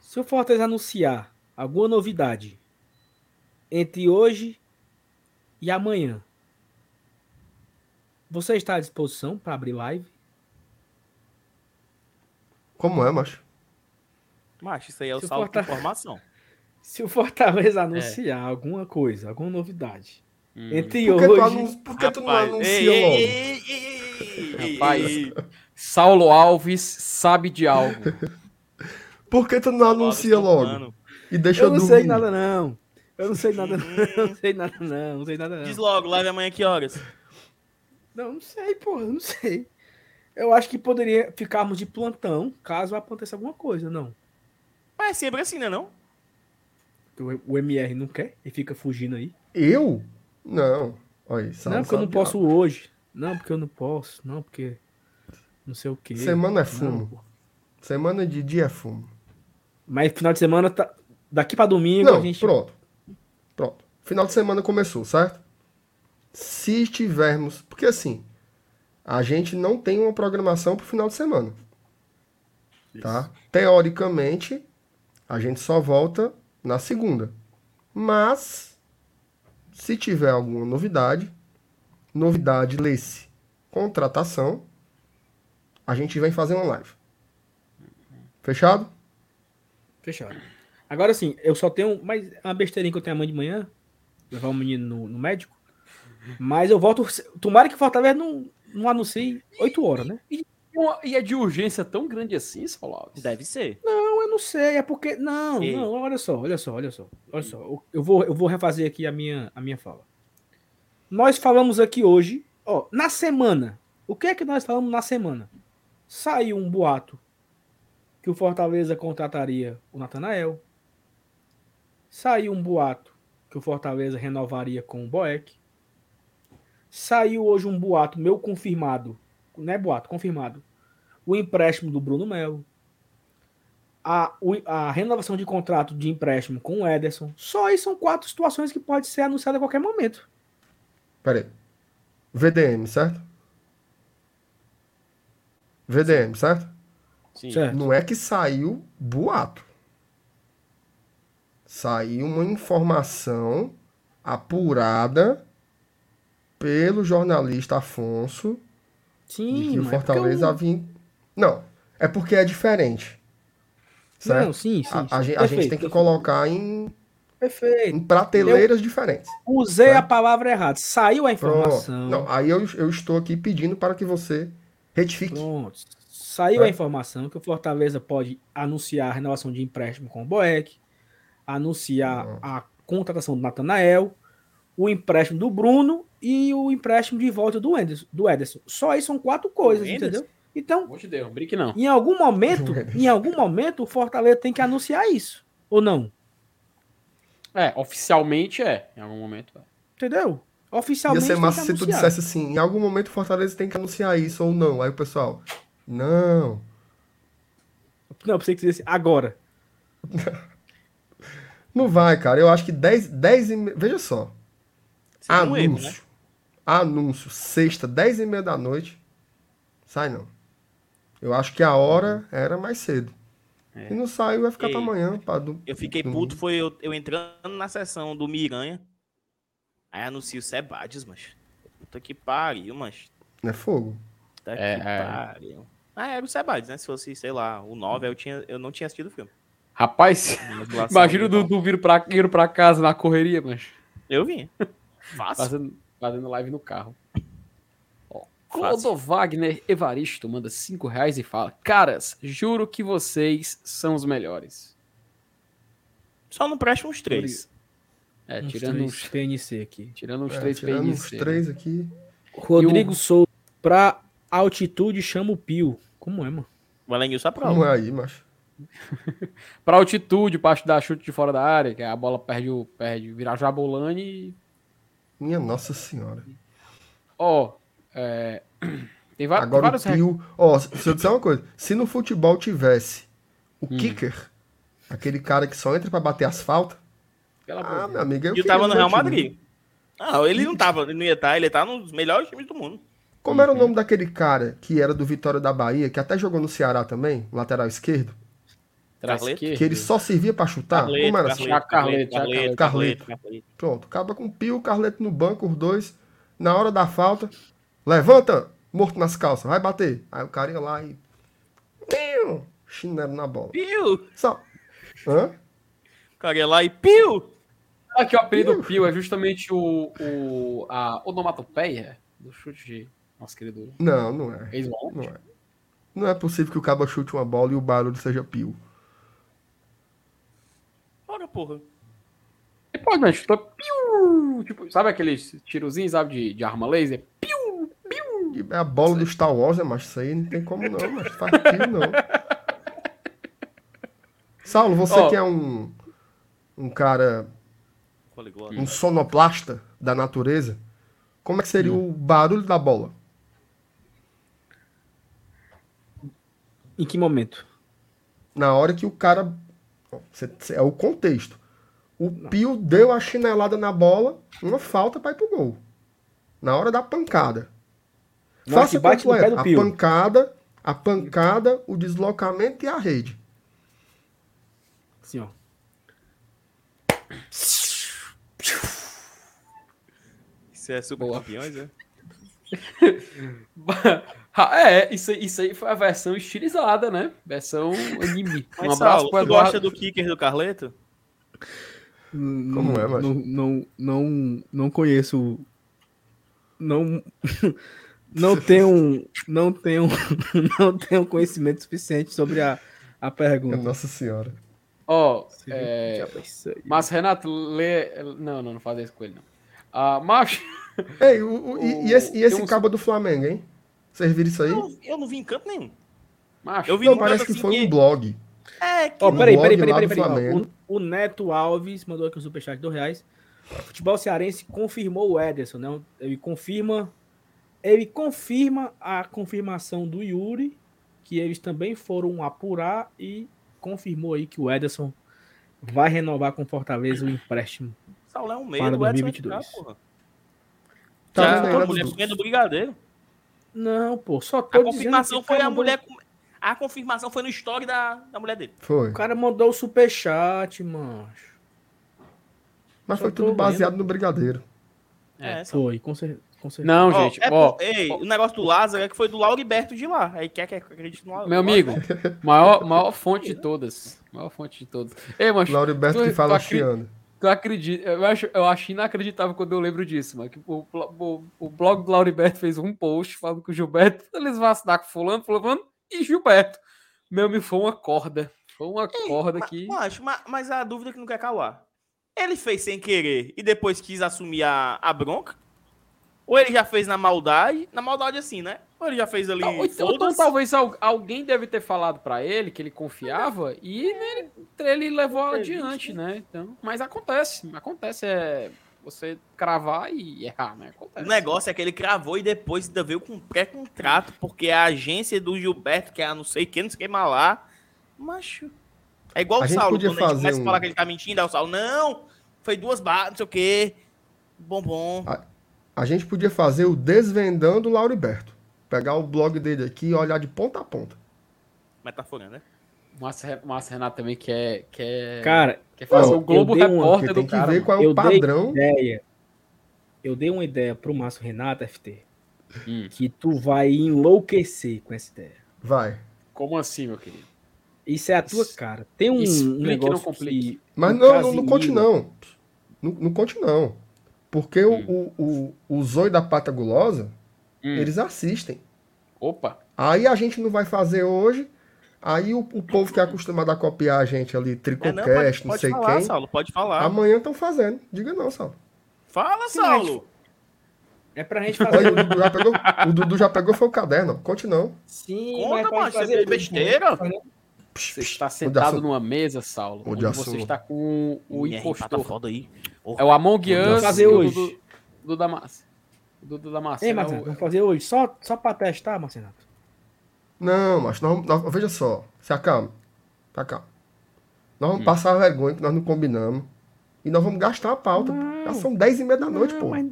Se o Fortaleza anunciar alguma novidade entre hoje e amanhã, você está à disposição para abrir live? Como é, macho? Macho, isso aí é o salto Fortaleza... de informação. Se o Fortaleza anunciar é. alguma coisa, alguma novidade, hum. entre por hoje... Tu Por que Rapaz, tu não anuncia ei, logo? Ei, ei, Rapaz, Saulo Alves sabe de algo. Por que tu não anuncia logo? E deixa eu, eu não sei nada não. Eu não sei nada não. não sei nada não. Não sei nada não. Diz logo, live amanhã que horas? Não, não sei, pô, eu não sei. Eu acho que poderia ficarmos de plantão caso aconteça alguma coisa, não. Mas é sempre assim, né, não? O, o MR não quer e fica fugindo aí. Eu? Não. Olha, não, porque eu não posso hoje. Não, porque eu não posso. Não, porque não sei o quê. Semana é fumo. Não, semana de dia é fumo. Mas final de semana tá. Daqui para domingo não, a gente. Pronto. Final de semana começou, certo? se tivermos. Porque assim, a gente não tem uma programação para o final de semana. Tá? Teoricamente, a gente só volta na segunda. Mas, se tiver alguma novidade, novidade lê-se contratação, a gente vem fazer uma live. Fechado? Fechado. Agora sim, eu só tenho. Mas uma besteirinha que eu tenho amanhã de manhã, levar o menino no, no médico. Mas eu volto. Tomara que o Fortaleza não, não anuncie 8 horas, né? E, e é de urgência tão grande assim, Saulo Deve ser. Não, eu não sei. É porque. Não, e... não, olha só, olha só, olha só. Olha só. Eu vou, eu vou refazer aqui a minha, a minha fala. Nós falamos aqui hoje, Ó, na semana, o que é que nós falamos na semana? Saiu um boato que o Fortaleza contrataria o Natanael. Saiu um boato que o Fortaleza renovaria com o Boeck. Saiu hoje um boato meu confirmado, não é boato, confirmado. O empréstimo do Bruno Melo. A, a renovação de contrato de empréstimo com o Ederson. Só aí são quatro situações que pode ser anunciada a qualquer momento. Peraí. VDM, certo? VDM, certo? Sim. Certo. Não é que saiu boato. Saiu uma informação apurada pelo jornalista Afonso Sim, de que o Fortaleza é eu... havia. Não, é porque é diferente. Certo? Não, sim, sim. A, a, gente, a gente tem que perfeito. colocar em, perfeito. em prateleiras eu diferentes. Usei certo? a palavra errada. Saiu a informação. Pronto. Não, aí eu, eu estou aqui pedindo para que você retifique. Pronto. Saiu é. a informação que o Fortaleza pode anunciar a renovação de empréstimo com o Boeck, anunciar a contratação do Natanael, o empréstimo do Bruno e o empréstimo de volta do Ederson. Do Ederson. Só aí são quatro coisas, entendeu? Então, Deus, brinque não. em algum momento, em algum momento, o Fortaleza tem que anunciar isso, ou não? É, oficialmente é. Em algum momento é. Entendeu? Oficialmente. Ia ser massa se tu dissesse assim: em algum momento o Fortaleza tem que anunciar isso ou não. Aí o pessoal, não. Não, eu pensei que disse agora. Não vai, cara. Eu acho que 10, 10 e me... Veja só. Sim, anúncio. Erro, né? Anúncio. Sexta, 10 e meia da noite. Sai não. Eu acho que a hora era mais cedo. É. E não saiu, vai ficar Ei, pra amanhã. Pra do, eu fiquei do... puto, foi eu, eu, entrando na sessão do Miranha. Aí anuncia o Sebades, mas. Puta que pariu, mas. Não é fogo. Puta é, que é... pariu. Ah, era o Sebades, né? Se fosse, sei lá, o 9, eu, tinha, eu não tinha assistido o filme. Rapaz, imagina o Dudu vir pra, ir pra casa na correria, mas. Eu vim. Fácil. Fazendo, fazendo live no carro. Clodo Wagner Evaristo manda 5 reais e fala: Caras, juro que vocês são os melhores. Só não presta uns 3. É, tirando uns, uns PNC aqui. Tirando uns 3 é, PNC. Uns 3 aqui. Rodrigo o... Souza, pra altitude chama o Pio. Como é, mano? O Elenilson aprova. Como é aí, macho? Pra altitude, parte da chute de fora da área, que a bola perde o perde, virar jabolane e... Minha nossa senhora. Ó, oh, é... tem, Agora vários... Agora o Ó, oh, se eu disser uma coisa, se no futebol tivesse o hum. kicker, aquele cara que só entra para bater as faltas, ah, meu amigo, eu E tava no Real Madrid. Não, ele não tava, ele não ia estar, ele tá nos melhores times do mundo. Como era o nome daquele cara que era do Vitória da Bahia, que até jogou no Ceará também, lateral esquerdo? Carleto? Que ele só servia para chutar? Carleto, Como era Carleto, assim? Carleto, Carleto, Carleto, Carleto, Pronto, acaba com o Pio, Carleto no banco, os dois. Na hora da falta, levanta, morto nas calças, vai bater. Aí o cara ia lá e. Piu! Chinelo na bola. Pio! Só. Hã? O cara ia lá e piu! Aqui o apelido Pio, Pio é justamente o, o, a onomatopeia do chute de nosso querido. Não, não é. Não é. Não é possível que o cabo chute uma bola e o barulho seja pio. Ora, porra. E pode, mas chutou piu! Tipo, sabe aqueles tirozinhos, sabe, de, de arma laser? Piu! Piu! É a bola do Star Wars, né, mas isso aí não tem como não, mas faz pio não. Saulo, você oh. que é um, um cara. Um sonoplasta da natureza, como é que seria hum. o barulho da bola? Em que momento? Na hora que o cara. É o contexto. O Não. Pio deu a chinelada na bola, uma falta para ir pro gol. Na hora da pancada. Na Faça bate do a Pio. pancada, a pancada, o deslocamento e a rede. Assim, ó. Isso é super Boa. campeões, é? é, isso, isso aí foi a versão estilizada, né? Versão anime. Mas, um abraço Saulo, tu gosta do kicker do Carleto? Como não, é, mas... Não, não, não, não conheço. Não. Não tenho, não tenho, não tenho conhecimento suficiente sobre a, a pergunta. Nossa senhora. Ó, oh, é... mas Renato, lê. Não, não, não faz isso com ele, não. Ah, macho. Ei, o, o- e, e esse, e esse uns- cabo do Flamengo, hein? Vocês viram isso aí? Eu, eu não vi em canto nenhum. Macho. Eu vi Não, parece canto que assim foi que- um blog. É, que no peraí, peraí, peraí, peraí, peraí. O, o Neto Alves mandou aqui o superchat de dois reais. O futebol cearense confirmou o Ederson, né? Ele confirma, ele confirma a confirmação do Yuri, que eles também foram apurar e confirmou aí que o Ederson vai renovar com Fortaleza o empréstimo. Saulo é um Para medo, o Edson vai 2022. ficar, porra. Tá Já, aí, a né, mulher brigadeiro. Não, pô, só tô A dizendo confirmação foi a mandou- mulher. A confirmação foi no story da, da mulher dele. Foi. O cara mandou o superchat, mancho. Mas só foi tudo baseado vendo. no brigadeiro. É, É. Foi, com cer- com certeza. Não, Ó, gente, é ó. por- ei, o negócio do Lázaro é que foi do Lauriberto de lá. Aí quer que acredite no Lázaro. Meu amigo, maior, maior fonte de todas. Maior fonte de todas. Ei, mas Lauriberto tu- que fala tu acri- chiando. Tu acredita? Eu acho, eu acho inacreditável quando eu lembro disso, mano. Que o, o, o blog do Lauriberto fez um post falando que o Gilberto eles vão assinar com fulano, fulano e Gilberto. Meu, me foi uma corda. Foi uma corda Mas, que. macho, mas, mas a dúvida que não quer calar. Ele fez sem querer e depois quis assumir a, a bronca? Ou ele já fez na maldade? Na maldade assim, né? Ou ele já fez ali. Ou então, então, talvez al- alguém deve ter falado pra ele que ele confiava e né, ele levou adiante, né? Então, mas acontece, acontece é você cravar e errar, né? O Acontece. negócio é que ele cravou e depois ainda veio com pré-contrato, porque a agência do Gilberto, que é a não sei quem, não sei quem lá. Macho. É igual A o gente Saulo, podia quando a gente fazer começa a um- falar que ele tá mentindo, aí o Saulo, não, foi duas barras, não sei o quê. Bombom. A gente podia fazer o Desvendando Lauriberto. Pegar o blog dele aqui e olhar de ponta a ponta. Metaforando, né? O Márcio Re- Márcio Renato também quer, quer, Cara, quer fazer ó, o Globo uma- Repórter Porque do tem que cara. ver mano. qual é eu o padrão. dei ideia. Eu dei uma ideia pro Márcio Renato, FT, Hum, que tu vai enlouquecer com essa ideia. Vai. como assim, meu querido? Isso é a tua cara. Tem um explique, negócio não complique. que Mas não, não, não conte não. Não, não conte não. Porque Hum. o, o, o, Zóio da Pata Gulosa, Hum, eles assistem. Opa, Aí a gente não vai fazer hoje. Aí o, o povo que é acostumado a copiar a gente ali, É, não, Tricocast, não, pode sei falar, quem. Saulo, pode falar. Amanhã estão fazendo. Diga não, Saulo. Fala, Sim, Saulo. é pra gente Olha, fazer. o Dudu já pegou, o Dudu já pegou foi o caderno. Conte não. Sim, Conta, mas pode macho, você fez besteira? né? você está sentado assunto? numa mesa, Saulo, Onde onde você assunto? está com o Minha ripata impostor. foda aí. É o Among Vamos Us fazer do, hoje. do, do Damasco. Do, do Damasco. Ei, é Marcelo, vamos fazer hoje, só, só pra testar, Marcelo. Não, mas nós, nós- veja só. Se acalma. Se acalma. Nós Hum. vamos passar vergonha que nós não combinamos. E nós vamos gastar a pauta. Não. Já são 10 e meia da noite, Não, pô. mas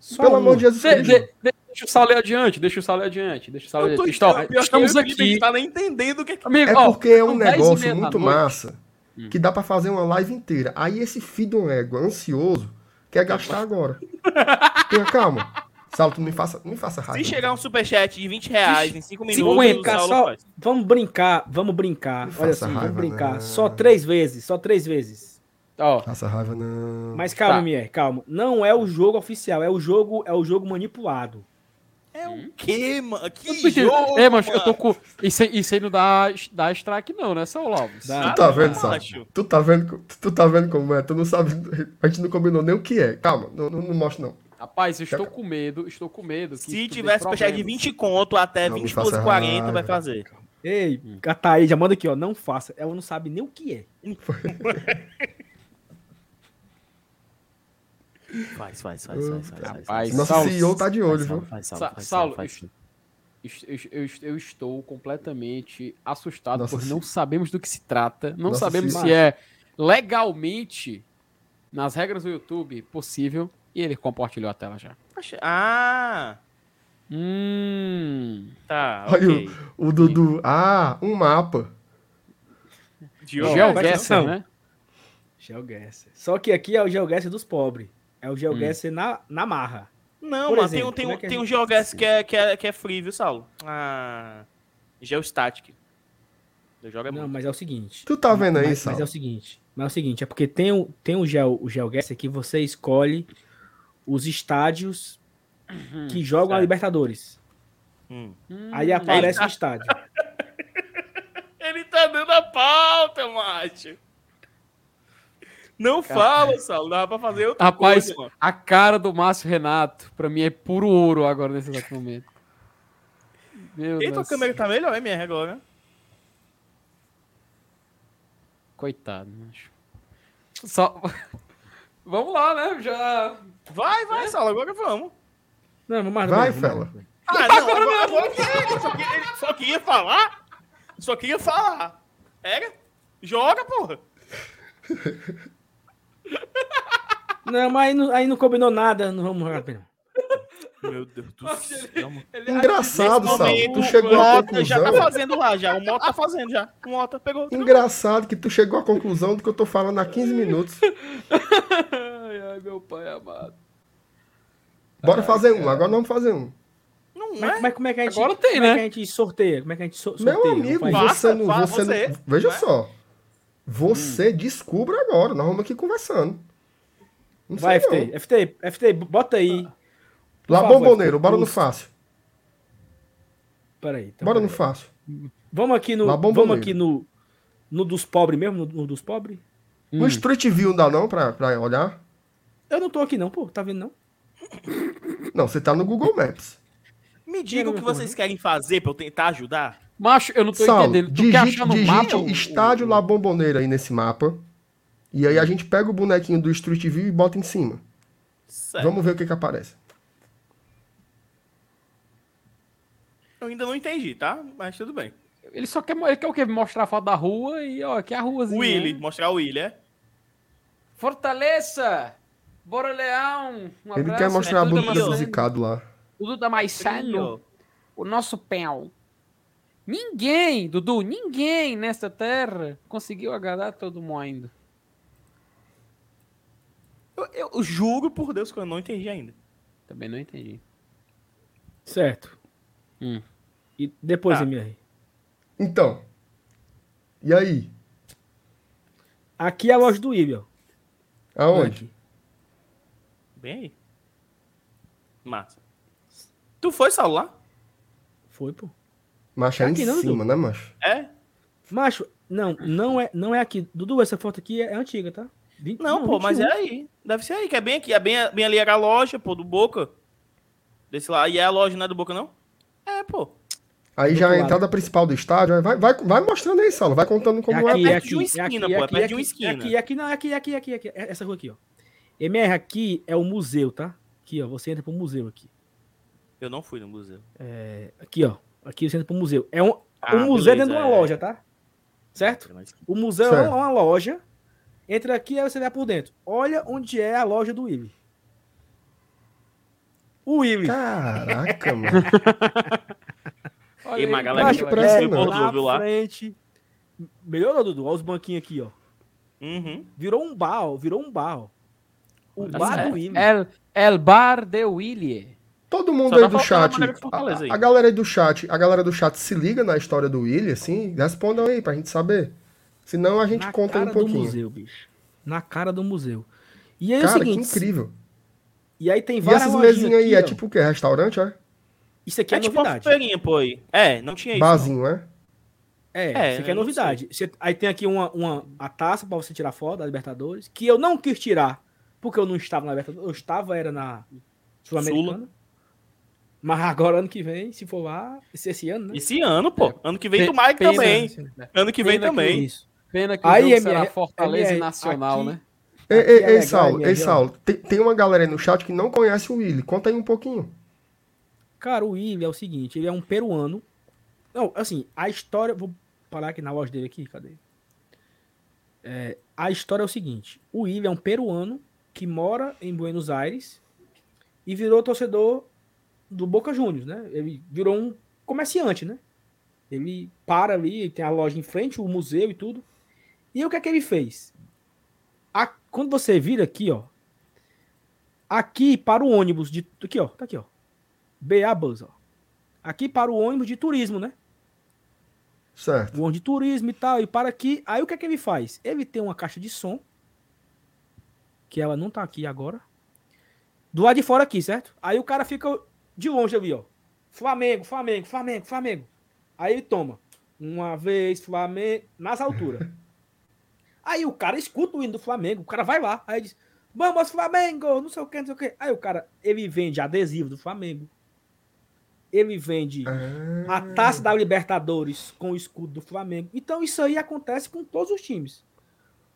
só Pelo uma. amor de Jesus De- Cristo. de- deixa o ir adiante, deixa o ir adiante, deixa o tô adiante. Estamos aqui. não tá nem entendendo o que é que... Amigo, É ó, porque é um são 10 negócio muito noite. massa Hum. que dá pra fazer uma live inteira. Aí esse filho de um égua ansioso quer gastar agora. Tenha calma. Saulo, tu não me faça, não me faça raiva. Se chegar um superchat de 20 reais em 5 minutos, 50, o Saulo só, faz. vamos brincar, vamos brincar. Não Olha assim, raiva, vamos brincar. não. Só três vezes, só três vezes. ó, Faça raiva, não. Mas calma, Tá. Mier, calma. Não é o jogo oficial, é o jogo, é o jogo manipulado. É o quê, mano? Que jogo, É, mas eu tô mano? com. Isso, aí- isso aí não dá, dá strike, não, né, Saulo Alves? Dá. Tu tá Ah, vendo, não, Saulo? macho. Tu tá vendo, tu tá vendo como é? Tu não sabe. A gente não combinou nem o que é. Calma, não, não, não mostra, não. Rapaz, eu estou com medo, estou com medo. que Se tiver superchat de problemas. 20 conto até Não me 20 faça 12 40 raiva. vai fazer. Ei, Hum. Cataí, já manda aqui, ó. Não faça. Ela não sabe nem o que é. Faz, faz, faz, faz, faz, faz. Rapaz, Nosso Saulo, CEO tá de olho, viu? Saulo, Eu, estou completamente assustado, Nossa, porque não sabemos do que se trata, não Nossa, sabemos se- se é legalmente, nas regras do YouTube, possível, e ele compartilhou a tela já. Ah, Hum. tá, Olha ok. O Dudu. Ah, um mapa. GeoGuessr, né? GeoGuessr. Só que aqui é o GeoGuessr dos pobres. É o Hum. GeoGuessr na, na marra. Não, Por exemplo, tem, um- é que a tem um GeoGuessr que é, que, é, que é free, viu, Saulo? Ah, Geostatic. Eu jogo é Não, muito. mas é o seguinte. Tu tá vendo aí, mas, mas Saulo? é o seguinte. Mas é o seguinte, é porque tem o, tem o, Geo, o GeoGuessr que você escolhe os estádios que jogam a certo. Libertadores. Hum. Hum, Aí aparece tá. o estádio. Ele tá dando a pauta, macho. Não Cara. fala, Saulo. Dá pra fazer outra Rapaz, coisa, mano. a cara do Márcio Renato, pra mim, é puro ouro agora nesse exato momento. Meu E tua Deus. câmera tá melhor, MR, agora. Coitado, macho. Só... Vamos lá, né? Já. Vai, vai, Saulo, agora vamos. Não, vamos mais. Vai, fela. Ah, não, agora, agora que ele só, queria, só queria falar. Só queria falar. Pega, joga, porra. Não, mas aí não, aí não combinou nada. Não vamos jogar pena. Meu Deus do céu. Engraçado, Sal. Tu chegou à Mota já tá conclusão. fazendo lá, já. O Mota tá fazendo já. O Mota pegou. Engraçado que tu chegou à conclusão do que eu tô falando há 15 minutos. Ai, ai, meu pai amado. Bora fazer um. Agora vamos fazer um. Não Mas, é? mas como é que a gente, Agora tem, como é né? que a gente sorteia? Como é que a gente so- sorteia? Meu Não amigo, você não. Você você, não veja né? só. Você descubra agora. Nós vamos aqui conversando. Não Vai, sei não. FT, FT, FT, bota aí. Por Lá, favor, bomboneiro, FT, bora no fácil. Peraí. Então, Bora no fácil. Vamos aqui no. Vamos aqui no. No dos pobres mesmo? No, no dos pobres? Hum. No Street View não dá não pra, pra olhar? Eu não tô aqui não, pô. Tá vendo não? Não, você tá no Google Maps. Me diga o que vocês querem fazer pra eu tentar ajudar. Macho, eu não tô Saulo, entendendo. Tu quer digite, achar no digite mapa? o- estádio o- La Bomboneira aí nesse mapa. E aí a gente pega o bonequinho do Street View e bota em cima. Sério. Vamos ver o que que aparece. Eu ainda não entendi, tá? Mas tudo bem. Ele só quer, ele quer o quê? Mostrar a foto da rua e, ó, aqui é a ruazinha. Willy, né? mostrar o Willy, é? Fortaleza! Bora, Leão! Um Ele quer mostrar a né? bunda Tudo do Damasceno, zicado lá. Tudo Damasceno, o nosso pão. Ninguém, Dudu, ninguém nesta terra conseguiu agradar todo mundo. Eu, eu juro por Deus que eu não entendi ainda. Também não entendi. Certo. Hum. E depois, Ah. MR. Então. E aí? Aqui é a loja do Ibel. Aonde? Bem aí. Massa. Tu foi, Saulo, lá? Foi, pô. Macho é em Aqui não, cima, né, macho? É? Macho, não, não é, não é aqui. Dudu, essa foto aqui é, é antiga, tá? Vinte- Não, pô, mas 21. é aí. Deve ser aí, que é bem aqui. É bem, bem ali era a loja, pô, do Boca. Desse lá. E é a loja, não é do Boca, não? É, pô. Aí Do já é a entrada principal do estádio. Vai, vai, vai mostrando aí, Saulo. Vai contando como é. aqui, perto é de uma aqui, é esquina, aqui, pô, é aqui, perto de uma aqui, esquina. Aqui, aqui, não, é aqui, aqui, aqui, aqui. É Essa rua aqui, ó. MR aqui é o museu, tá? Aqui, ó. Você entra pro museu aqui. Eu não fui no museu. É, aqui, ó. Aqui você entra pro museu. É um, Ah, o museu é beleza, dentro de uma é. loja, tá? Certo? O museu Certo. é uma loja. Entra aqui, aí você vai por dentro. Olha onde é a loja do Willy. O Willy. Caraca, mano. Olha E uma galera que bordou, na viu lá? frente. Melhorou, Dudu. Olha os banquinhos aqui, ó. Uhum. Virou um bar, ó. Virou um bar, ó. O Tá bar certo. do Willy. El, El Bar de Willy. Todo mundo Só aí do chat. A, aí. a galera aí do chat, a galera do chat se liga na história do Willy, assim, respondam aí pra gente saber. Senão a gente Na conta cara um do pouquinho. museu, bicho. Na cara do museu. E aí é Cara, o seguinte. que incrível. E aí tem E várias essas lojinhas mesinhas aí, aqui, é ó. tipo o quê? Restaurante, é? Isso aqui é, É tipo uma novidade. feirinha, pô, aí. É, não tinha isso. Barzinho, é? É, É, isso aqui é novidade. Você- aí tem aqui uma, uma a taça pra você tirar foto da Libertadores, que eu não quis tirar, porque eu não estava na Libertadores. Eu estava, era na Sul-Americana. Mas agora, ano que vem, se for lá, esse, esse ano, né? Esse ano, pô. Ano que vem, tomara que pena, também. né? Ano que vem Pena que também. Isso. Pena que Aí, o jogo será MR, Fortaleza MR, Nacional, aqui- né? Ei, ei, é ei, Saulo, ei. Saulo, tem, tem uma galera aí no chat que não conhece o Willy. Conta aí um pouquinho. Cara, o William é o seguinte, ele é um peruano. Não, assim, a história. Vou parar aqui na loja dele aqui, cadê? É, a história é o seguinte: o William é um peruano que mora em Buenos Aires e virou torcedor do Boca Juniors, né? Ele virou um comerciante, né? Ele para ali, tem a loja em frente, o museu e tudo. E o que é que ele fez? A- quando você vira aqui, ó. Aqui para o ônibus de. Aqui, ó. Tá aqui, ó. BA Bus, ó. Aqui para o ônibus de turismo, né? Certo. O ônibus de turismo e tal, e para aqui. Aí o que é que ele faz? Ele tem uma caixa de som, que ela não tá aqui agora. Do lado de fora aqui, certo? Aí o cara fica de longe ali, ó. Flamengo, Flamengo, Flamengo, Flamengo. Aí ele toma. Uma vez, Flamengo, nas alturas. Aí o cara escuta o hino do Flamengo, o cara vai lá, aí diz, vamos Flamengo, não sei o que, não sei o que. Aí o cara, ele vende adesivo do Flamengo, ele vende Ah, a taça da Libertadores com o escudo do Flamengo. Então isso aí acontece com todos os times.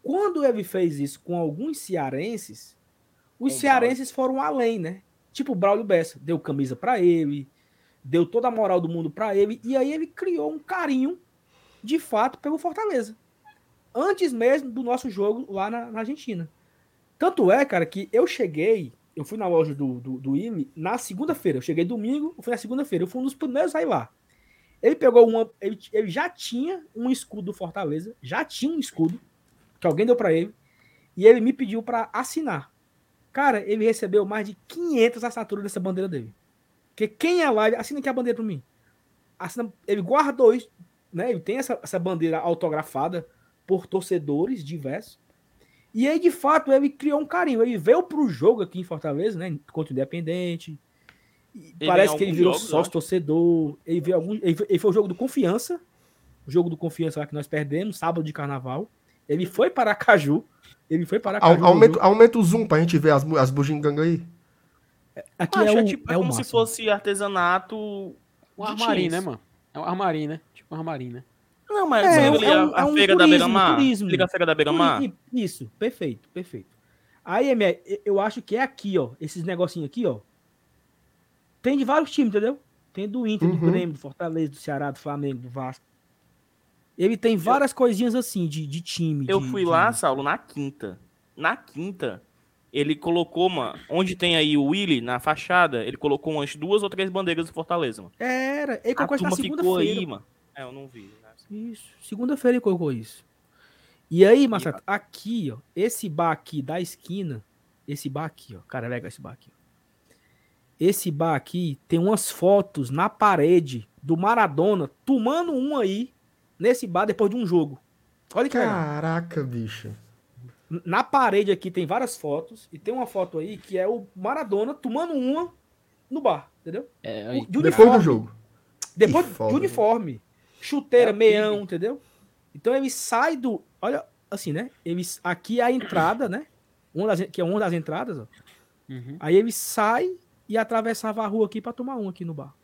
Quando ele fez isso com alguns cearenses, os cearenses foram além, né? Tipo o Braulio Bessa, deu camisa pra ele, deu toda a moral do mundo pra ele, e aí ele criou um carinho, de fato, pelo Fortaleza. Antes mesmo do nosso jogo lá na, na Argentina. Tanto é, cara, que eu cheguei, eu fui na loja do, do, do Willi na segunda-feira. Eu cheguei domingo, eu fui na segunda-feira. Eu fui um dos primeiros a ir lá. Ele pegou uma. Ele, ele já tinha um escudo do Fortaleza, já tinha um escudo, que alguém deu pra ele, e ele me pediu pra assinar. Cara, ele recebeu mais de 500 assinaturas dessa bandeira dele. Porque quem é lá, ele assina aqui a bandeira pra mim. Assina, ele guardou isso, né? Ele tem essa, essa bandeira autografada por torcedores diversos. E aí, de fato, ele criou um carinho. Ele veio pro jogo aqui em Fortaleza, né? Contra o Independente. E Parece que ele virou jogos, sócio torcedor. Ele, veio algum, ele, foi- ele foi o jogo do Confiança. O jogo do Confiança lá que nós perdemos, sábado de carnaval. Ele foi para Aracaju. Ele foi para Aracaju. Au- Aumenta, aumenta o zoom pra gente ver as, as bugigangas aí. Aqui Macho, é, é, o, tipo, é é o como se fosse artesanato. Um armarim, né, mano? É um armarim, né? Tipo um armarim, né? Não, mas É, é um- é um- a, é um feira da turismo, Beira-Mar. turismo. Liga a feira da Beira-Mar. Isso, perfeito, perfeito. Aí, eu acho que é aqui, ó. Esses negocinhos aqui, ó. Tem de vários times, entendeu? Tem do Inter, do Uhum. Grêmio, do Fortaleza, do Ceará, do Flamengo, do Vasco. Ele tem várias coisinhas assim, de, de time. Eu de- fui de- lá, Saulo, na quinta. Na quinta, ele colocou, mano, onde tem aí o Willy, na fachada, ele colocou umas duas ou três bandeiras do Fortaleza, mano. Era, ele A colocou na turma ficou aí, segunda-feira. mano. É, eu não vi. né? Isso, segunda-feira ele colocou isso. E aí, Marcelo, aqui, ó, esse bar aqui da esquina, esse bar aqui, ó, cara, é legal esse bar aqui. ó. Esse bar aqui tem umas fotos na parede do Maradona tomando um aí nesse bar depois de um jogo. Olha que legal. Caraca, bicho. Na parede aqui tem várias fotos e tem uma foto aí que é o Maradona tomando uma no bar, entendeu? É, aí. de Depois uniforme. do jogo. Depois foda, de uniforme. Chuteira, É meião, entendeu? Então ele sai do. Olha, assim, né? Ele, aqui é a entrada, né? Uma das, que é uma das entradas, ó. Uhum. Aí ele sai e atravessava a rua aqui pra tomar um aqui no bar.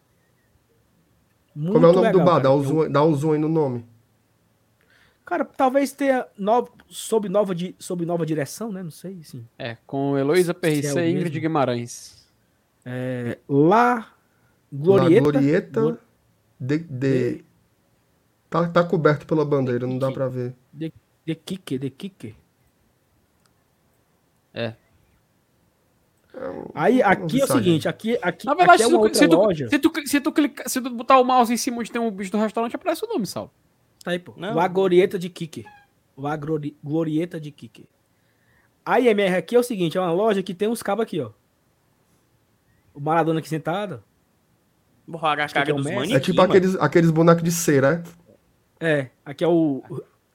Muito Como é o nome do legal, bar? cara. Dá Eu- zoom, dá o zoom aí no nome. Cara, talvez tenha no, sob, nova, di- sob nova direção, né? Não sei, assim. É, com Heloísa é PRC o e Ingrid mesmo. Guimarães. É, lá, Glorieta. Glorieta. Glorieta Glo- de, de- Tá, tá coberto pela bandeira, não dá pra ver. De Kike, de Kike. É. Aí, aqui é o seguinte, aqui, aqui, Na verdade, aqui é se, tu, outra se, tu, loja. se, tu, se, tu clicar- se tu botar o mouse em cima onde tem o bicho do restaurante, aparece o nome, Saulo. Tá aí, pô. Não. Glorieta de Kike. La Glori- Glorieta de Kike. A IMR aqui é o seguinte, é uma loja que tem uns cabos aqui, ó. O Maradona aqui sentado. Borrar a que cara é manequins, É tipo mano. aqueles, aqueles bonecos de cera, é? É, aqui é o...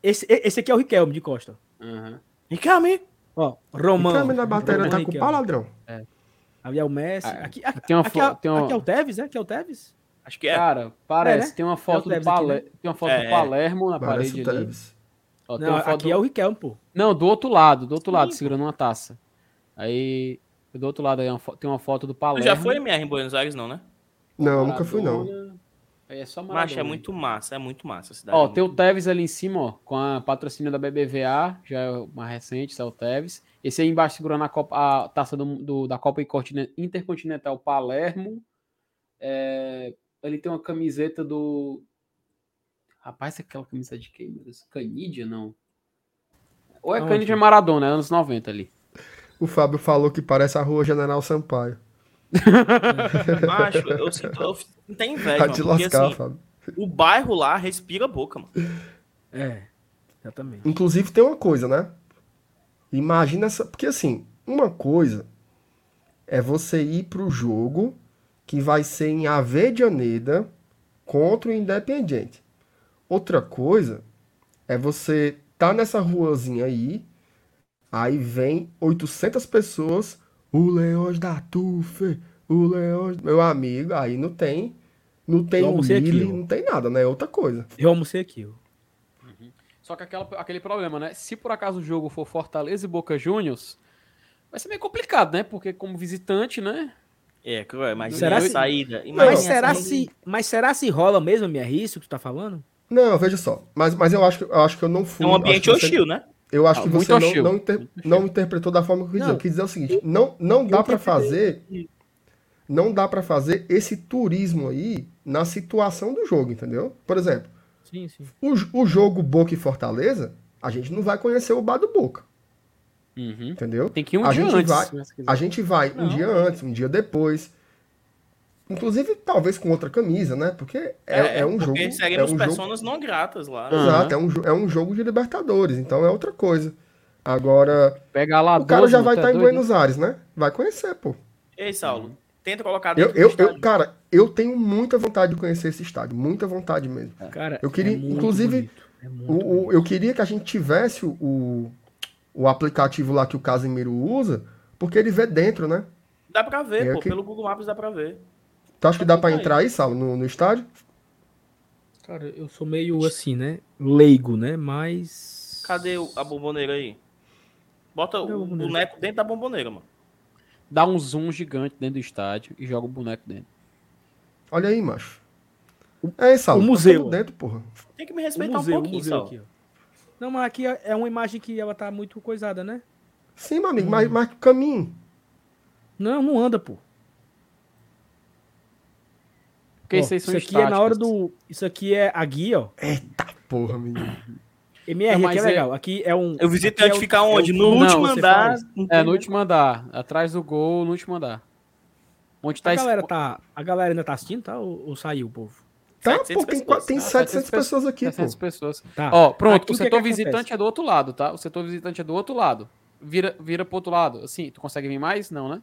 Esse, esse aqui é o Riquelme de Costa. Uhum. E calma, Ó, Romão. O câmbio da bateria Romão tá com Riquelme. pau, ladrão. Ali é o Messi. Ah, Aqui, aqui, tem uma aqui, fo- é, tem uma- aqui é o Tevez, né? Aqui é o Tevez. Acho que é. Cara, parece. É, né? Tem uma foto, Tevez do, aqui, Pale... né? tem uma foto É, do é. Palermo na Parece parede o ali. Ó, tem Não, uma foto aqui do- é o Riquelme, pô. Não, do outro lado, do outro lado, Sim, segurando uma taça. Aí, do outro lado aí fo- tem uma foto do Tu Palermo. já foi MR em Buenos Aires, não, né? Não, nunca fui, não. É só Maradona. Macho, é muito massa, é muito massa a cidade. Ó, é tem o Tevez ali em cima, ó, com a patrocínio da BBVA, já é o mais recente, esse é o Tevez. Esse aí embaixo segurando a, Copa- a taça do, do- da Copa Intercontine- Intercontinental Palermo. É, ele tem uma camiseta do. Rapaz, aquela camisa de quem? meu Deus? Canidia, não. Ou é? Canidia Maradona, é anos 90 ali. O Fábio falou que parece a rua General Sampaio. Macho, eu sinto. Eu não tem inveja, Vai mano, te porque, lascar, assim, Fábio. o bairro lá respira a boca, mano. É, exatamente. Inclusive tem uma coisa, né? Imagina essa. Porque assim, uma coisa é você ir pro jogo que vai ser em Avedianeda contra o Independiente. Outra coisa é você tá nessa ruazinha aí, aí vem 800 pessoas, o Leões da Tufe, o Leões. Meu amigo, aí não tem. Não tem aqui, milho, não tem nada, né? É outra coisa. Eu almocei aqui, ó. Só que aquela, aquele problema, né? Se por acaso o jogo for Fortaleza e Boca Juniors, vai ser meio complicado, né? Porque como visitante, né? É, mas Será será se- saída. Mas será, a saída. se, mas será se rola mesmo, minha isso que tu tá falando? Não, veja só. Mas, mas eu, acho, que- eu acho que eu não fui. É um ambiente que você- hostil, né? Eu acho Ah, que você não, não, inter- não interpretou da forma que eu quis dizer. Eu quis dizer o seguinte: não, não dá para fazer. Não dá para fazer esse turismo aí na situação do jogo, entendeu? Por exemplo, Sim, sim. o, o jogo Boca e Fortaleza, a gente não vai conhecer o bar do Boca, Uhum. entendeu? Tem que ir um A dia gente antes. vai-. A gente vai um Não. dia antes, um dia depois. Inclusive, talvez com outra camisa, né? Porque é, é um jogo. Porque É seguimos um jogo personas não gratas lá. Ah. Exato, é um, é um jogo de Libertadores, então é outra coisa. Agora, Pega lá o cara 12, já vai tá estar em doido, Buenos Aires, né? Vai conhecer, pô. Ei, Saulo, tenta colocar Eu, dentro eu, eu, cara, eu tenho muita vontade de conhecer esse estádio, muita vontade mesmo. Cara, Eu queria, é muito inclusive, bonito, é muito O, o- eu queria que a gente tivesse o, o aplicativo lá que o Casimiro usa, porque ele vê dentro, né? Dá pra ver, É pô. que- Pelo Google Maps dá pra ver. Tu acha que dá pra Aí. entrar aí, Saulo, no, no estádio? Cara, eu sou meio assim, né? Leigo, né? Mas. Cadê a bomboneira aí? Bota Cadê o boneco dentro da bomboneira, mano. Dá um zoom gigante dentro do estádio e joga o boneco dentro. Olha aí, macho. É isso, Saulo. o nós museu, dentro, porra. Tem que me O respeitar museu, um o pouquinho, museu Saulo. aqui, ó. Não, mas aqui é é uma imagem que ela tá muito coisada, né? Sim, meu amigo, Hum. mas, mas caminho. Não, não anda, pô. Porque isso aí são isso aqui é na hora do. Isso aqui é a guia, ó. Porra, menino. MR Não, aqui é é- legal. Aqui é um. O visitante é o- fica onde? é o no como último andar. faz. não É, no último andar. Atrás do gol, no último andar. Onde tá A esse- galera, tá, a galera ainda tá assistindo, tá? Ou, ou saiu o povo? Tá, 700 pô, tem, pessoas. tem Ah, 700 pessoas aqui, pô. 700 pessoas. Tá. Ó, pronto, Aqui o o que setor que visitante acontece? é do outro lado, tá? O setor visitante é do outro lado. Vira, vira pro outro lado. Assim, tu consegue vir mais? Não, né?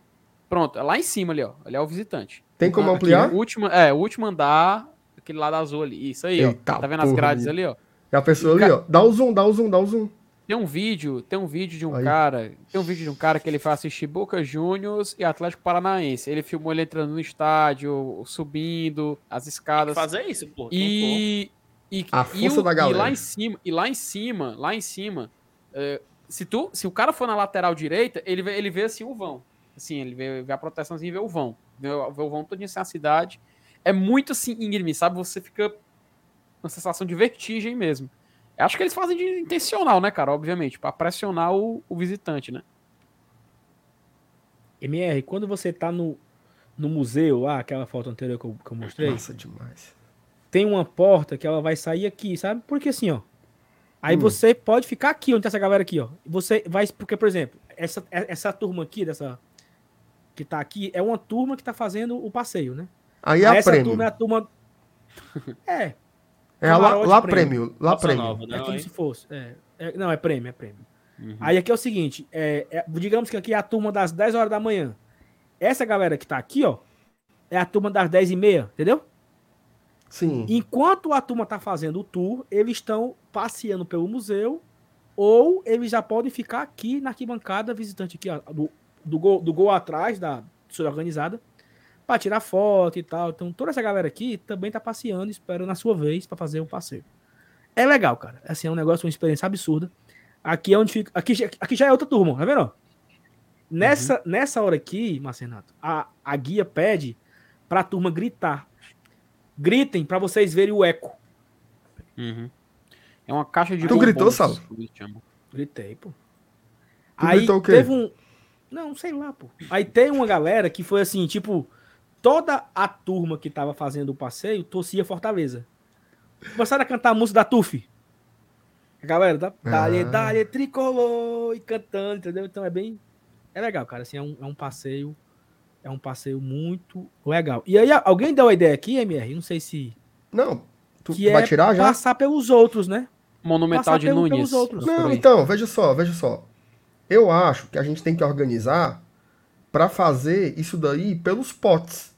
Pronto, é lá em cima ali, ó. Ali é o visitante. Tem como Aqui, ampliar? o último, é, o último andar, aquele lado azul ali. Isso aí, Eita ó. Tá vendo as grades menino. ali, ó? É a pessoa ali, ó. Dá o zoom, dá o zoom, dá o zoom. Tem um vídeo, tem um vídeo de um Aí. cara, tem um vídeo de um cara que ele foi assistir Boca Juniors e Atlético Paranaense. Ele filmou ele entrando no estádio, subindo as Tem que escadas. fazer isso, pô. E, e, A e força o- da galera. E lá em cima, e lá em cima, lá em cima, é, se, tu, se o cara for na lateral direita, ele vê, ele vê assim o vão. Assim, ele vê, vê a proteçãozinha e vê o vão. Vê, o- vê o vão todo assim a cidade. É muito assim, íngreme, sabe? Você fica com uma sensação de vertigem mesmo. Eu Acho que eles fazem de intencional, né, cara? Obviamente, pra pressionar o, o visitante, né? MR, quando você tá no, no museu lá, aquela foto anterior que eu, que eu mostrei, Nossa, demais. tem uma porta que ela vai sair aqui, sabe? Porque assim, ó. Aí Hum. você pode ficar aqui, onde tá essa galera aqui, ó. Você vai. Porque, por exemplo, essa, essa turma aqui, dessa. Que tá aqui, é uma turma que tá fazendo o passeio, né? Aí é a essa prêmio. turma é a turma. É, É a lá, lá prêmio. prêmio. Lá Nossa, prêmio. nova, é não, como hein? se fosse. É, é- não, é prêmio, é prêmio. Uhum. Aí aqui é o seguinte, é, é- digamos que aqui é a turma das 10 horas da manhã. Essa galera que tá aqui, ó, é a turma das 10 e meia, entendeu? Sim. Enquanto a turma tá fazendo o tour, eles estão passeando pelo museu ou eles já podem ficar aqui na arquibancada visitante aqui, ó, do, do, gol, do gol atrás da torcida organizada para tirar foto e tal. Então toda essa galera aqui também tá passeando, esperando a sua vez para fazer o passeio. É legal, cara. Assim, é um negócio, uma experiência absurda. Aqui é onde fica. Aqui, já- aqui já é outra turma, tá vendo? Nessa, nessa hora aqui, Marcenato, a, a guia pede pra turma gritar. Gritem pra vocês verem o eco. Uhum. É uma caixa de Tu gritou, bombons, chamam. Gritei, pô. Tu aí gritou o quê? teve um. Não, sei lá, pô. Aí tem uma galera que foi assim, tipo, toda a turma que tava fazendo o passeio torcia Fortaleza. Começaram a cantar a música da Tuf. A galera, tá? Dale, Ah. dale, tricolor, e cantando, entendeu? Então é bem. É legal, cara. Assim, é um, é um passeio. É um passeio muito legal. E aí, alguém deu a ideia aqui, MR? Não sei se. Não, tu Que vai é tirar já? passar pelos outros, né? Monumental Passar de pelo- Nunes. pelos outros. por Não, então, veja só, veja só. Eu acho que a gente tem que organizar pra fazer isso daí pelos potes.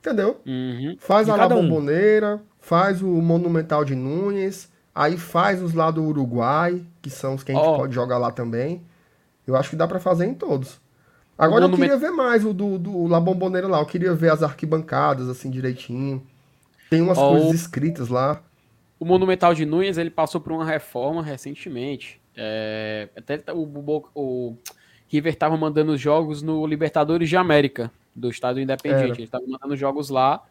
Entendeu? Uhum. Faz De a La cada um. Bomboneira, faz o Monumental de Nunes, aí faz os lá do Uruguai, que são os que a gente Ó. pode jogar lá também. Eu acho que dá pra fazer em todos. Agora eu queria ver mais o do, do La Bomboneira lá, eu queria ver as arquibancadas assim direitinho. Tem umas Ó, coisas escritas lá. O o Monumental de Nunes ele passou por uma reforma recentemente. É, até tá, o, o, o River estava mandando os jogos no Libertadores de América, do Estado Independente. Ele estava mandando jogos lá,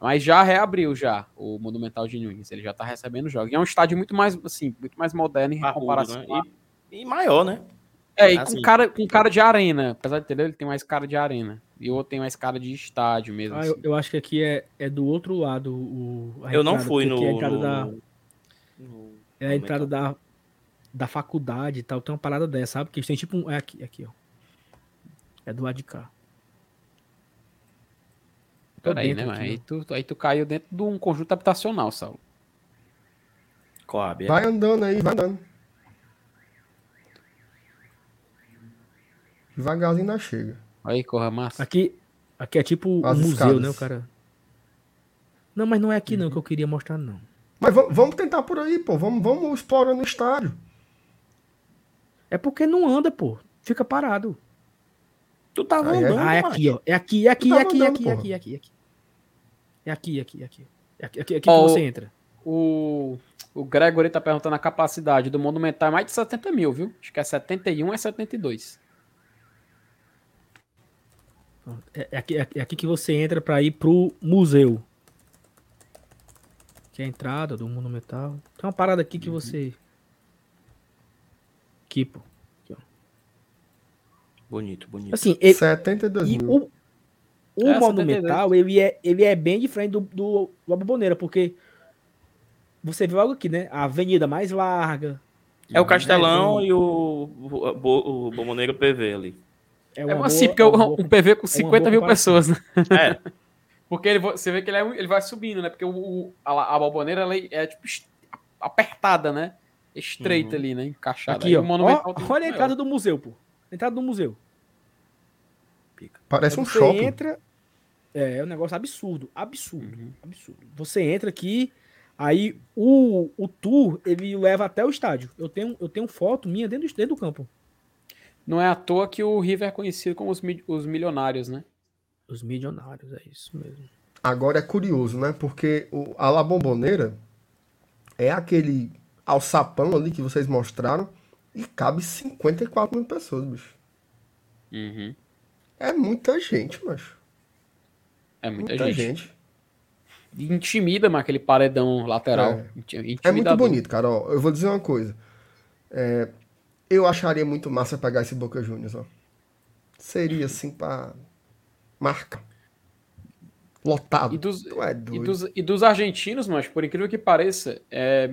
mas já reabriu já o Monumental de Nunes. Ele já está recebendo jogos. E é um estádio muito mais, assim, muito mais moderno em comparação. né? E, e maior, né? É, e Assim. com cara, com cara de arena. Apesar de entender, ele tem mais cara de arena. E o outro tem mais cara de estádio mesmo. Ah, assim. eu, eu acho que aqui é, é do outro lado. O, a Eu não entrada, fui porque no. É a entrada, no- da, no- é a entrada da, da faculdade e tal. Tem uma parada dessa, sabe? Que eles têm tipo um. É aqui, aqui, ó. É do lado de cá. Peraí, né? aqui, Aí tu, aí tu caiu dentro de um conjunto habitacional, Saulo. Coab. é. Vai andando aí, vai andando. Devagarzinho ainda chega. Aí, corra massa. Aqui, aqui é tipo As um museu, escadas. né, o cara? Não, mas não é aqui não que eu queria mostrar, não. Mas va- vamos tentar por aí, pô. Vamos, vamos explorando o estádio. É porque não anda, pô. Fica parado. Tu tava Aí é- andando, Ah, é aqui, ó. É aqui, é aqui, é aqui, é aqui, é aqui, é aqui, é aqui. É aqui, é aqui, é aqui. É aqui, aqui, aqui Ó, que você entra. O, o Gregory tá perguntando a capacidade do Monumental é mais de 70 mil, viu? Acho que é 71 é 72. É, é aqui, é aqui que você entra pra ir pro museu. Que é a entrada do Monumental. Tem uma parada aqui Uhum. que você. Aqui, pô. Bonito, bonito. Assim, ele, 72 e mil. o, o É, Monumental, ele é, ele é bem diferente do, do, do Aboboneira, porque você vê algo aqui, né? A avenida mais larga. É o Castelão É, e o, o, o, o Bomboneiro PV ali. É uma uma boa- assim, porque é é um, boa- um PV com uma 50 boa mil pessoas, né? É, Porque ele, você vê que ele, é, ele vai subindo, né? Porque o, o- a, a balboneira ela é tipo est- apertada, né? Estreita Uhum. ali, né? Encaixada. Aqui, Aí ó. Ó, olha a entrada do museu, pô. Entrada do museu. Parece um você shopping. entra. É, é um negócio absurdo. Absurdo. Uhum. Absurdo. Você entra aqui, aí o, o tour ele leva até o estádio. Eu tenho, eu tenho foto minha dentro, do- dentro do campo. Não é à toa que o River é conhecido como os, os milionários, né? Os milionários, é isso mesmo. Agora é curioso, né? Porque o, a La Bombonera é aquele alçapão ali que vocês mostraram e cabe 54 mil pessoas, bicho. Uhum. É muita gente, macho. É muita, Muita gente. gente. Intimida, mas aquele paredão lateral. É. É muito bonito, cara. Ó, eu vou dizer uma coisa. É, eu acharia muito massa pegar esse Boca Juniors, ó. Seria assim pra marcar. Lotado. E dos, é E dos, e dos argentinos, mas por incrível que pareça, é,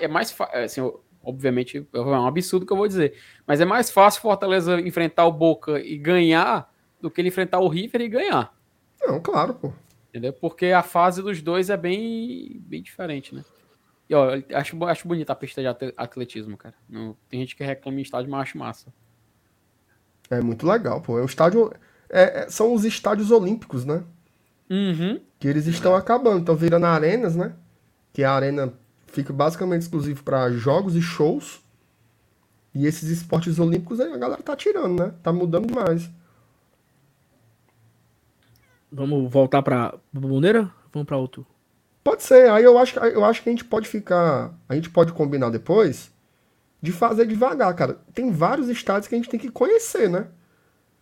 é mais fácil. Assim, ó, obviamente, é um absurdo que eu vou dizer. Mas é mais fácil Fortaleza enfrentar o Boca e ganhar do que ele enfrentar o River e ganhar. Não, claro, pô. Entendeu? Porque a fase dos dois é bem, bem diferente, né? E ó, acho, acho bonita a pista de atletismo, cara. Não- tem gente que reclama em estádio, mas eu acho massa. É muito legal, pô. É um estádio. é- é- são os estádios olímpicos, né? Uhum. Que eles estão acabando. Estão virando arenas, né? Que a arena fica basicamente exclusivo para jogos e shows. E esses esportes olímpicos aí a galera tá tirando, né? Tá mudando demais. Vamos voltar pra Bomboneira? Vamos pra outro. Pode ser. Aí eu acho, que- eu acho que a gente pode ficar. A gente pode combinar depois de fazer devagar, cara. Tem vários estádios que a gente tem que conhecer, né?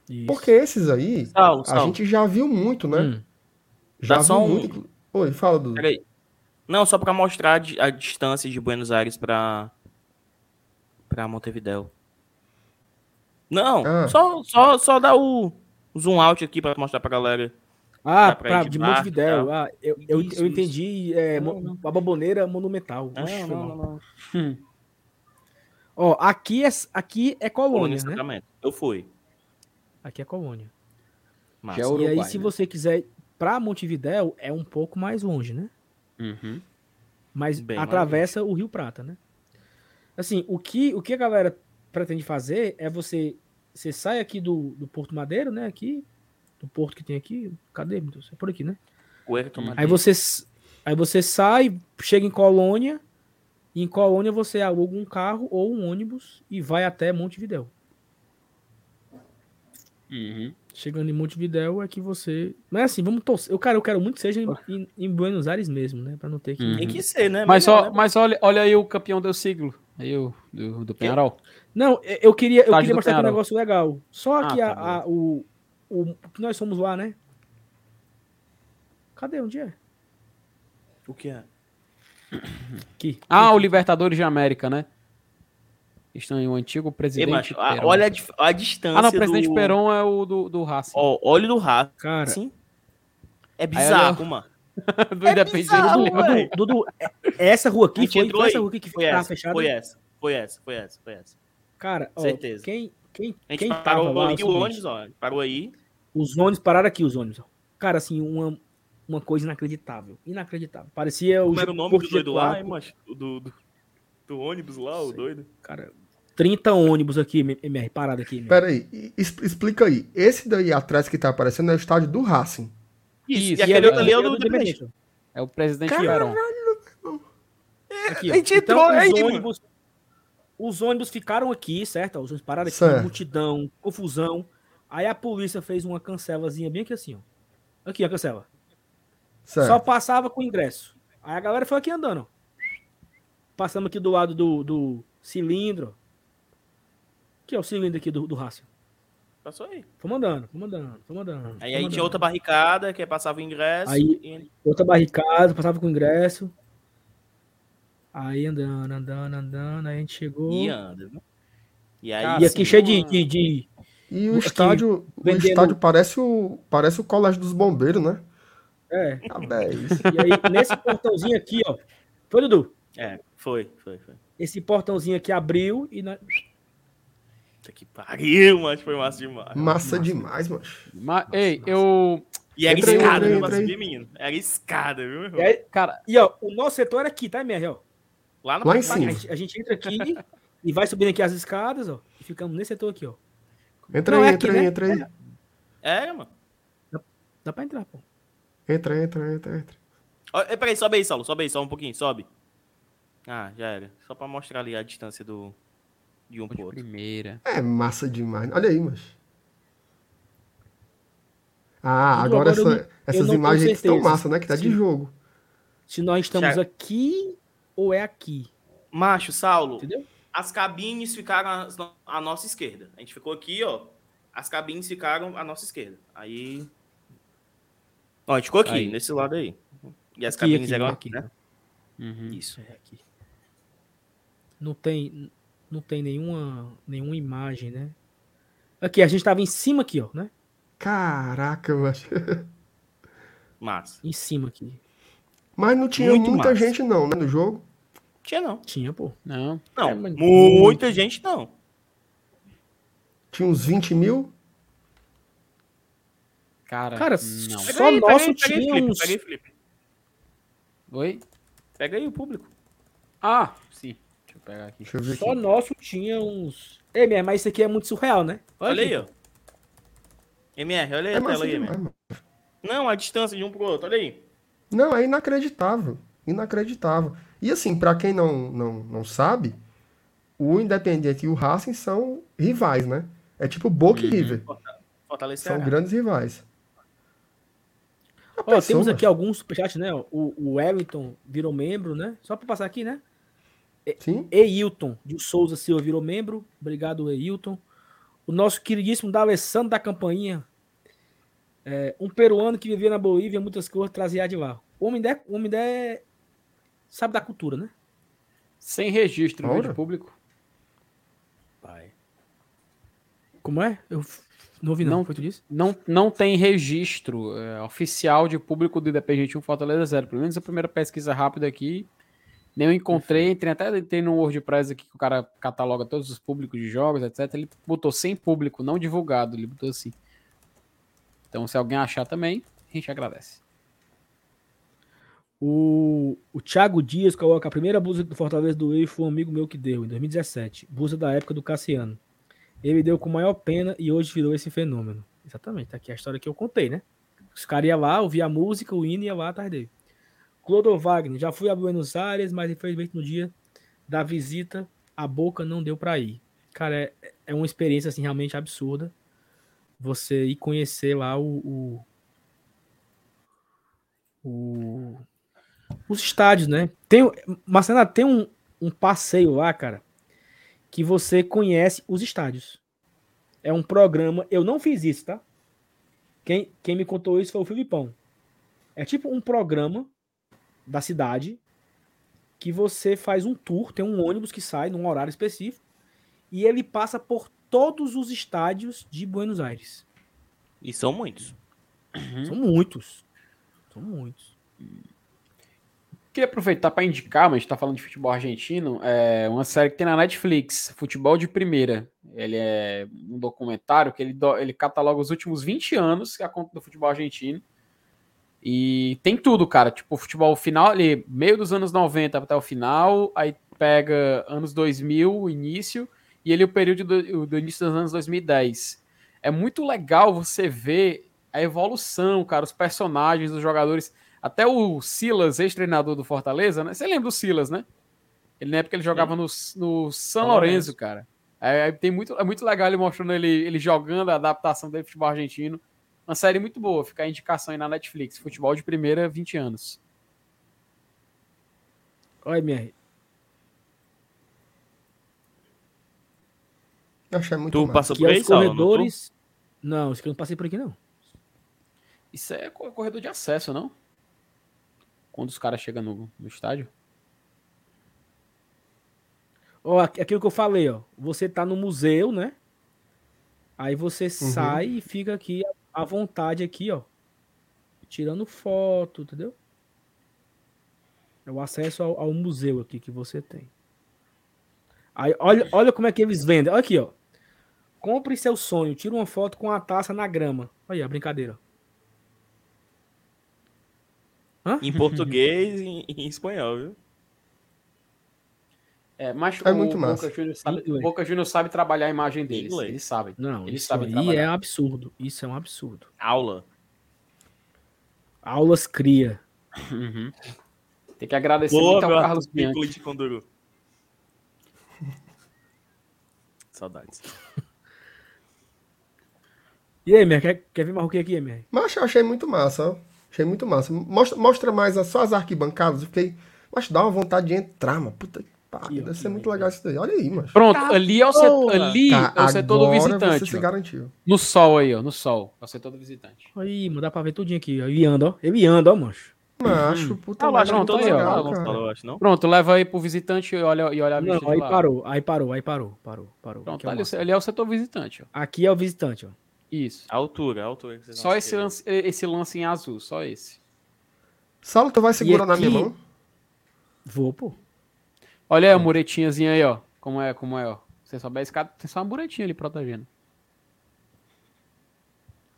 Isso. Porque esses aí, Sal, a Sal. gente já viu muito, né? Hum. Já Dá só um- muito. Oi, fala, Dudu. Peraí. Não, só pra mostrar a di- a distância de Buenos Aires pra, pra Montevideo. Não, Ah. só, só, só dar o zoom out aqui pra mostrar pra galera. Ah, Dá pra pra, de de barco Montevidéu. tal. Ah, eu, eu, Isso, eu isso. entendi é, Não, não. a Bomboneira Monumental. Não, Oxe, não, não, não. Hum. Ó, aqui é, aqui é Colônia colônia, né? Eu fui. Aqui é colônia. Massa. É e aí, se né? você quiser pra Montevidéu, é um pouco mais longe, né? Uhum. Mas Bem atravessa o Rio Prata, né? Assim, o que, o que a galera pretende fazer é você. Você sai aqui do, do Porto Madeiro, né? Aqui. Do porto que tem aqui. Cadê? É por aqui, né? Puerto Aí Madero. você, aí você sai, chega em Colônia. E em Colônia você aluga um carro ou um ônibus e vai até Montevidéu. Uhum. Chegando em Montevidéu é que você. Mas assim, vamos torcer. Eu, cara, eu quero muito que seja em, em, em Buenos Aires mesmo, né? Pra não ter que. Uhum. Tem que ser, né? Mas, Melhor, ó, né? mas olha, olha aí o campeão do siglo. Aí o do, do Penharol. Não, é, eu queria, eu Estádio queria mostrar aqui um negócio legal. Só Ah, que a, tá a- o, o. que nós somos lá, né? Cadê? Onde é? O que é? Aqui. Ah, o Libertadores de América, né? Estão aí o antigo Ei, presidente. macho, a- Peron. olha a, a distância Ah, não, o presidente do... Peron é o do, do Racing. Ó, olha do rato, Cara, assim. É bizarro, mano. do é Independente. Dudu, Dudu, é- essa rua aqui foi, foi essa rua aqui que Foi tava essa, fechada. foi essa, foi essa, foi essa, foi essa. Cara, ó, Certeza. quem, quem, A gente quem parou lá, é ali, o o seguinte, ônibus, ó. Parou aí. Os ônibus pararam aqui, os ônibus. ó. Cara, assim, uma, uma coisa inacreditável. Inacreditável. Parecia o Como era o nome do doido lá, macho? Do, do, do ônibus lá, o doido. Cara, 30 ônibus aqui, MR, parado aqui. MR. Pera aí, es- explica aí. Esse daí atrás que tá aparecendo é o estádio do Racing. Isso, Isso, e aquele é- outro ali é o é do Independente. É o presidente Caralho. Peron. Aqui, ó. A gente Então, entrou os aí, mano. ônibus, os ônibus ficaram aqui, certo? Os ônibus pararam aqui, Certo. multidão, confusão. Aí a polícia fez uma cancelazinha bem aqui assim, ó. Aqui, a cancela. Certo. Só passava com ingresso. Aí a galera foi aqui andando. ó. Passamos aqui do lado do, do cilindro. Aqui é o cilindro aqui do, do Racing. Passou aí. Fomos andando, fomos andando, fomos andando. Aí, aí tinha andando. outra barricada, que passava o ingresso. Aí- e- Outra barricada, passava com ingresso. Aí andando, andando, andando, aí a gente chegou. E anda, viu? E aí, Cara, E aqui assim, cheio de, de, de- E o Aqui, estádio, o vendendo- estádio parece o, parece o colégio dos bombeiros, né? É. Ah, é. E aí, nesse portãozinho aqui, ó. Foi, Dudu? É, foi, foi, foi. Esse portãozinho aqui abriu e nós. Puta que pariu, mano. Foi massa demais. Massa demais, mano. Mas, ei, eu. E era Entrei, escada, viu, pra subir, menino? Era escada, viu, meu irmão? E, aí- Cara, e, ó, o nosso setor era aqui, tá, MR? Ó. Lá na Lá em A cima. gente, a gente entra aqui e vai subindo aqui as escadas, ó. E ficamos nesse setor aqui, ó. Entra Não, aí, é entra aqui, aí, né? entra aí. É, mano. Dá pra entrar, pô. Entra, entra, entra, entra. Ó, eh, Peraí, sobe aí, Saulo. Sobe aí, só um pouquinho, sobe. Ah, já era. Só pra mostrar ali a distância do... de um pro de outro. primeira. É massa demais. Olha aí, mas. Ah, agora agora eu essa- essas imagens estão massa, né? Que tá de se- jogo. Se nós estamos Thiago. aqui ou é aqui. Macho, Saulo, Entendeu? as cabines ficaram à no- à nossa esquerda. A gente ficou aqui, ó. As cabines ficaram à nossa esquerda. Aí. Ó, a gente ficou aqui, Aí. nesse lado aí. E as Aqui, cabines aqui, eram aqui. aqui, né? Uhum. Isso. É aqui. Não tem, não tem nenhuma, nenhuma imagem, né? Aqui, a gente tava em cima aqui, ó, né? Caraca, mas. Massa. Em cima aqui. Mas não tinha Muito muita massa. gente, não, né? No jogo. Tinha não. Tinha, pô. Não. Não, É, mas muita gente não. Tinha uns 20 mil. Cara, Cara, não. Só nosso tinha Felipe, uns- Pega aí, Felipe. Oi? Pega aí o público. Ah, sim. Deixa eu pegar aqui. Deixa eu ver Só aqui. nosso tinha uns. Ei, minha, mas isso aqui é muito surreal, né? Olha aqui, aí, ó. MR, olha aí É a tela aí, demais, MR. mano. Não, a distância de um pro outro, olha aí. Não, é inacreditável. Inacreditável. E assim, pra quem não, não, não sabe, o Independiente e o Racing são rivais, né? É tipo Boca e Uhum. River. São grandes rivais. Ó, temos aqui alguns superchats, né? O, o Wellington virou membro, né? Só pra passar aqui, né? Sim? Eilton de Souza Silva virou membro. Obrigado, Eilton. O nosso queridíssimo D'Alessandro da Campainha. É, um peruano que vivia na Bolívia, muitas coisas trazia de lá. O homem der, o homem der sabe da cultura, né? Sem registro Ora. de público. Pai. Como é? Eu não ouvi, não. Não. Foi tu disse? Não, não tem registro é, oficial de público do Independente 1 Fortaleza 0. Pelo menos a primeira pesquisa rápida aqui. Nem eu encontrei, entrei até entrei no WordPress aqui que o cara cataloga todos os públicos de jogos, etc. Ele botou sem público, não divulgado. Ele botou assim. Então, se alguém achar também, a gente agradece. O, o Thiago Dias coloca a primeira blusa do Fortaleza do Wave foi um amigo meu que deu, em 2017. Blusa da época do Cassiano. Ele deu com maior pena e hoje virou esse fenômeno. Exatamente, tá aqui a história que eu contei, né? Os caras iam lá, ouvia a música, o hino ia lá atrás dele. Clodo Wagner, já fui a Buenos Aires, mas infelizmente no dia da visita a boca não deu pra ir. Cara, é, é uma experiência assim realmente absurda. você ir conhecer lá o, o, o os estádios, né? Tem, Marcelo, tem um, um passeio lá, cara, que você conhece os estádios. É um programa, eu não fiz isso, tá? Quem, quem me contou isso foi o Filipão. É tipo um programa da cidade que você faz um tour, tem um ônibus que sai num horário específico e ele passa por todos os estádios de Buenos Aires. E são muitos. Uhum. São muitos. São muitos. Queria aproveitar para indicar, mas a gente tá falando de futebol argentino, é uma série que tem na Netflix, Futebol de Primeira. Ele é um documentário que ele, do, ele cataloga os últimos 20 anos que é a conta do futebol argentino. E tem tudo, cara. Tipo, futebol final ali, meio dos anos 90 até o final, aí pega anos 2000, início, e ele o período do, do início dos anos 2010. É muito legal você ver a evolução, cara, os personagens, os jogadores até o Silas, ex-treinador do Fortaleza, né? Você lembra do Silas, né? Ele na época ele jogava no, no São Lourenço, cara. É, tem muito, é muito legal ele mostrando ele, ele jogando a adaptação dele futebol argentino. Uma série muito boa, fica a indicação aí na Netflix. Futebol de primeira, 20 anos. Oi, MR. Eu achei muito Tu passou por aí, corredores... Não, isso que eu não passei por aqui, não. Isso é corredor de acesso, não? quando os caras chegam no, no estádio? Ó, aquilo que eu falei, ó. Você tá no museu, né? Aí você uhum. sai e fica aqui à vontade aqui, ó. Tirando foto, entendeu? É o acesso ao, ao museu aqui que você tem. Aí, olha, olha como é que eles vendem. Olha aqui, ó. Compre seu sonho. Tira uma foto com a taça na grama. Olha aí, a brincadeira. Hã? Em português e em, espanhol, viu? É, mas é o muito Boca Juniors sabe, Boca Juniors sabe trabalhar a imagem deles. Inglês. Eles sabem. Não, eles isso sabem aí trabalhar. é absurdo. Isso é um absurdo. Aula. Aulas cria. Uhum. Tem que agradecer Boa, muito ao Carlos Bianchi. Saudades. E aí, Mer, quer, quer ver mais o que aqui, Mer? Mas eu achei muito massa, ó. Achei muito massa. Mostra, mostra mais só as arquibancadas. Eu fiquei. Mas dá uma vontade de entrar, mano. Puta pariu. Deve ser muito legal isso daí. Olha aí, mano. Pronto, tá ali é o setor, ali tá, é o setor do visitante. Você se garantiu. No sol aí, ó. No sol. É o setor do visitante. Aí, mano, dá pra ver tudinho aqui. Ele anda, ó. Ele anda, ó, mancho. Macho, hum. puta ah, pronto, aí, ó. Falou, acho, não? Pronto, leva aí pro visitante e olha, e olha a lista Não, aí parou, aí parou, aí parou, parou, parou. Pronto, ali, ali é o setor visitante, ó. Aqui é o visitante, ó. Isso. A altura, a altura. Só esse lance, esse lance em azul, só esse. Saulo, tu vai segurar aqui... na minha mão? Vou, pô. Olha aí a muretinhazinha aí, ó. Como é, como é, ó. Você sobe a escada, tem só uma muretinha ali protegendo.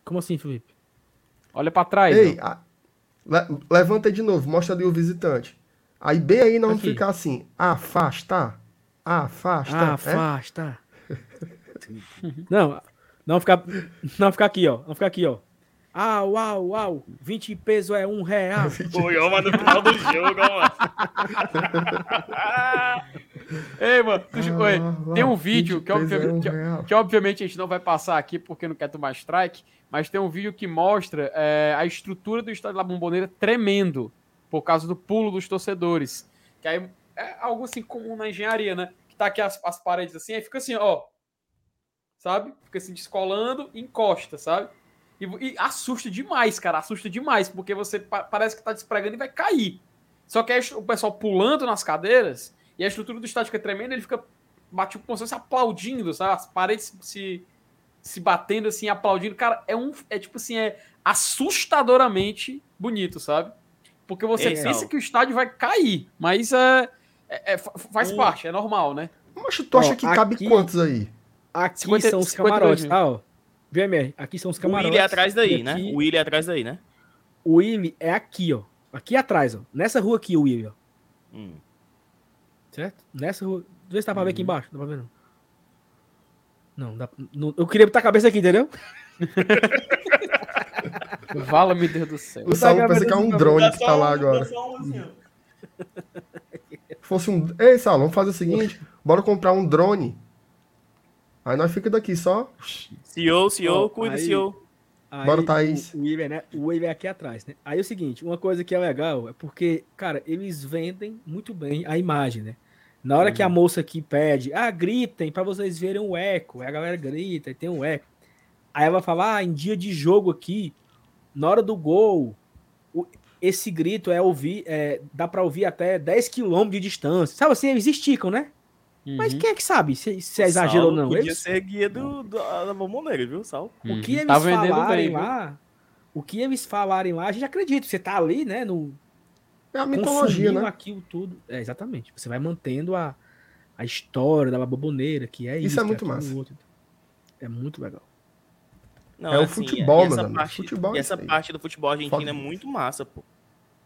Como assim, Felipe? Olha pra trás. Ei, a... Le levanta de novo, mostra ali o visitante. Aí bem aí não fica ficar assim, afasta, afasta. É? Afasta. É? não, não ficar, não ficar aqui, ó. Não ficar aqui, ó. Ah, uau, uau, 20 pesos é um real. Pô, ó, mas no final do jogo, ó, mano. Ei, mano, ah, tem um vídeo que, obviamente, é um que, que, obviamente a gente não vai passar aqui porque não quer tomar strike, mas tem um vídeo que mostra é, a estrutura do estádio da Bomboneira tremendo por causa do pulo dos torcedores. Que aí é algo assim comum na engenharia, né? Que tá aqui as, as paredes assim, aí fica assim, ó. Sabe? Fica assim descolando e encosta, sabe? E, e, assusta demais, cara. Assusta demais, porque você pa parece que tá despregando e vai cair. Só que aí o pessoal pulando nas cadeiras e a estrutura do estádio fica tremendo, ele fica bate como se fosse aplaudindo, sabe? As paredes se, se batendo assim, aplaudindo. Cara, é um. É tipo assim, é assustadoramente bonito, sabe? Porque você Ei, pensa não. que o estádio vai cair, mas é, é, é faz parte, é normal, né? Mas tu acha que aqui, cabe quantos aí? Aqui 50, são os camarotes, tá? Ó. VMR, aqui são os camarotes. O Willy é atrás daí, né? O Willy é atrás daí, né? O Willy é aqui, ó. Aqui atrás, ó. Nessa rua aqui, o Willy, ó. Hum. Certo? Nessa rua. Vê se dá pra ver aqui uhum. embaixo. Dá pra ver, não. Não, dá... não eu queria botar a cabeça aqui, entendeu? Vala, meu Deus do céu. O Saulo pensa que é um drone que tá lá agora. Se fosse um. Ei, Saulo, vamos fazer o seguinte: bora comprar um drone Aí nós fica daqui só. CEO, CEO, Ó, cuida, aí- CEO. Aí, Bora, Thaís. O, o Wave, né? O Wave é aqui atrás, né? Aí é o seguinte, uma coisa que é legal é porque, cara, eles vendem muito bem a imagem, né? Na hora que a moça aqui pede, ah, gritem pra vocês verem o eco. Aí a galera grita e tem um eco. Aí ela fala, ah, em dia de jogo aqui, na hora do gol, o- esse grito é ouvir, é, dá pra ouvir até 10 km de distância. Sabe assim, eles esticam, né? Mas Uhum. quem é que sabe se, se é exagero ou não? Podia Eles- ser guia do, do, da bomboneira, viu, Sal? O que Uhum. eles Tá falarem bem, viu? lá, o que eles falarem lá, a gente acredita. Você tá ali, né, no É a mitologia, consumindo né? aquilo tudo. É, exatamente. Você vai mantendo a, a história da baboneira, que é isso. Isso é muito aquilo massa. outro. É muito legal. Não, É o assim, futebol, e amigo. parte, Futebol é e essa parte do futebol argentino Foda. é muito massa, pô.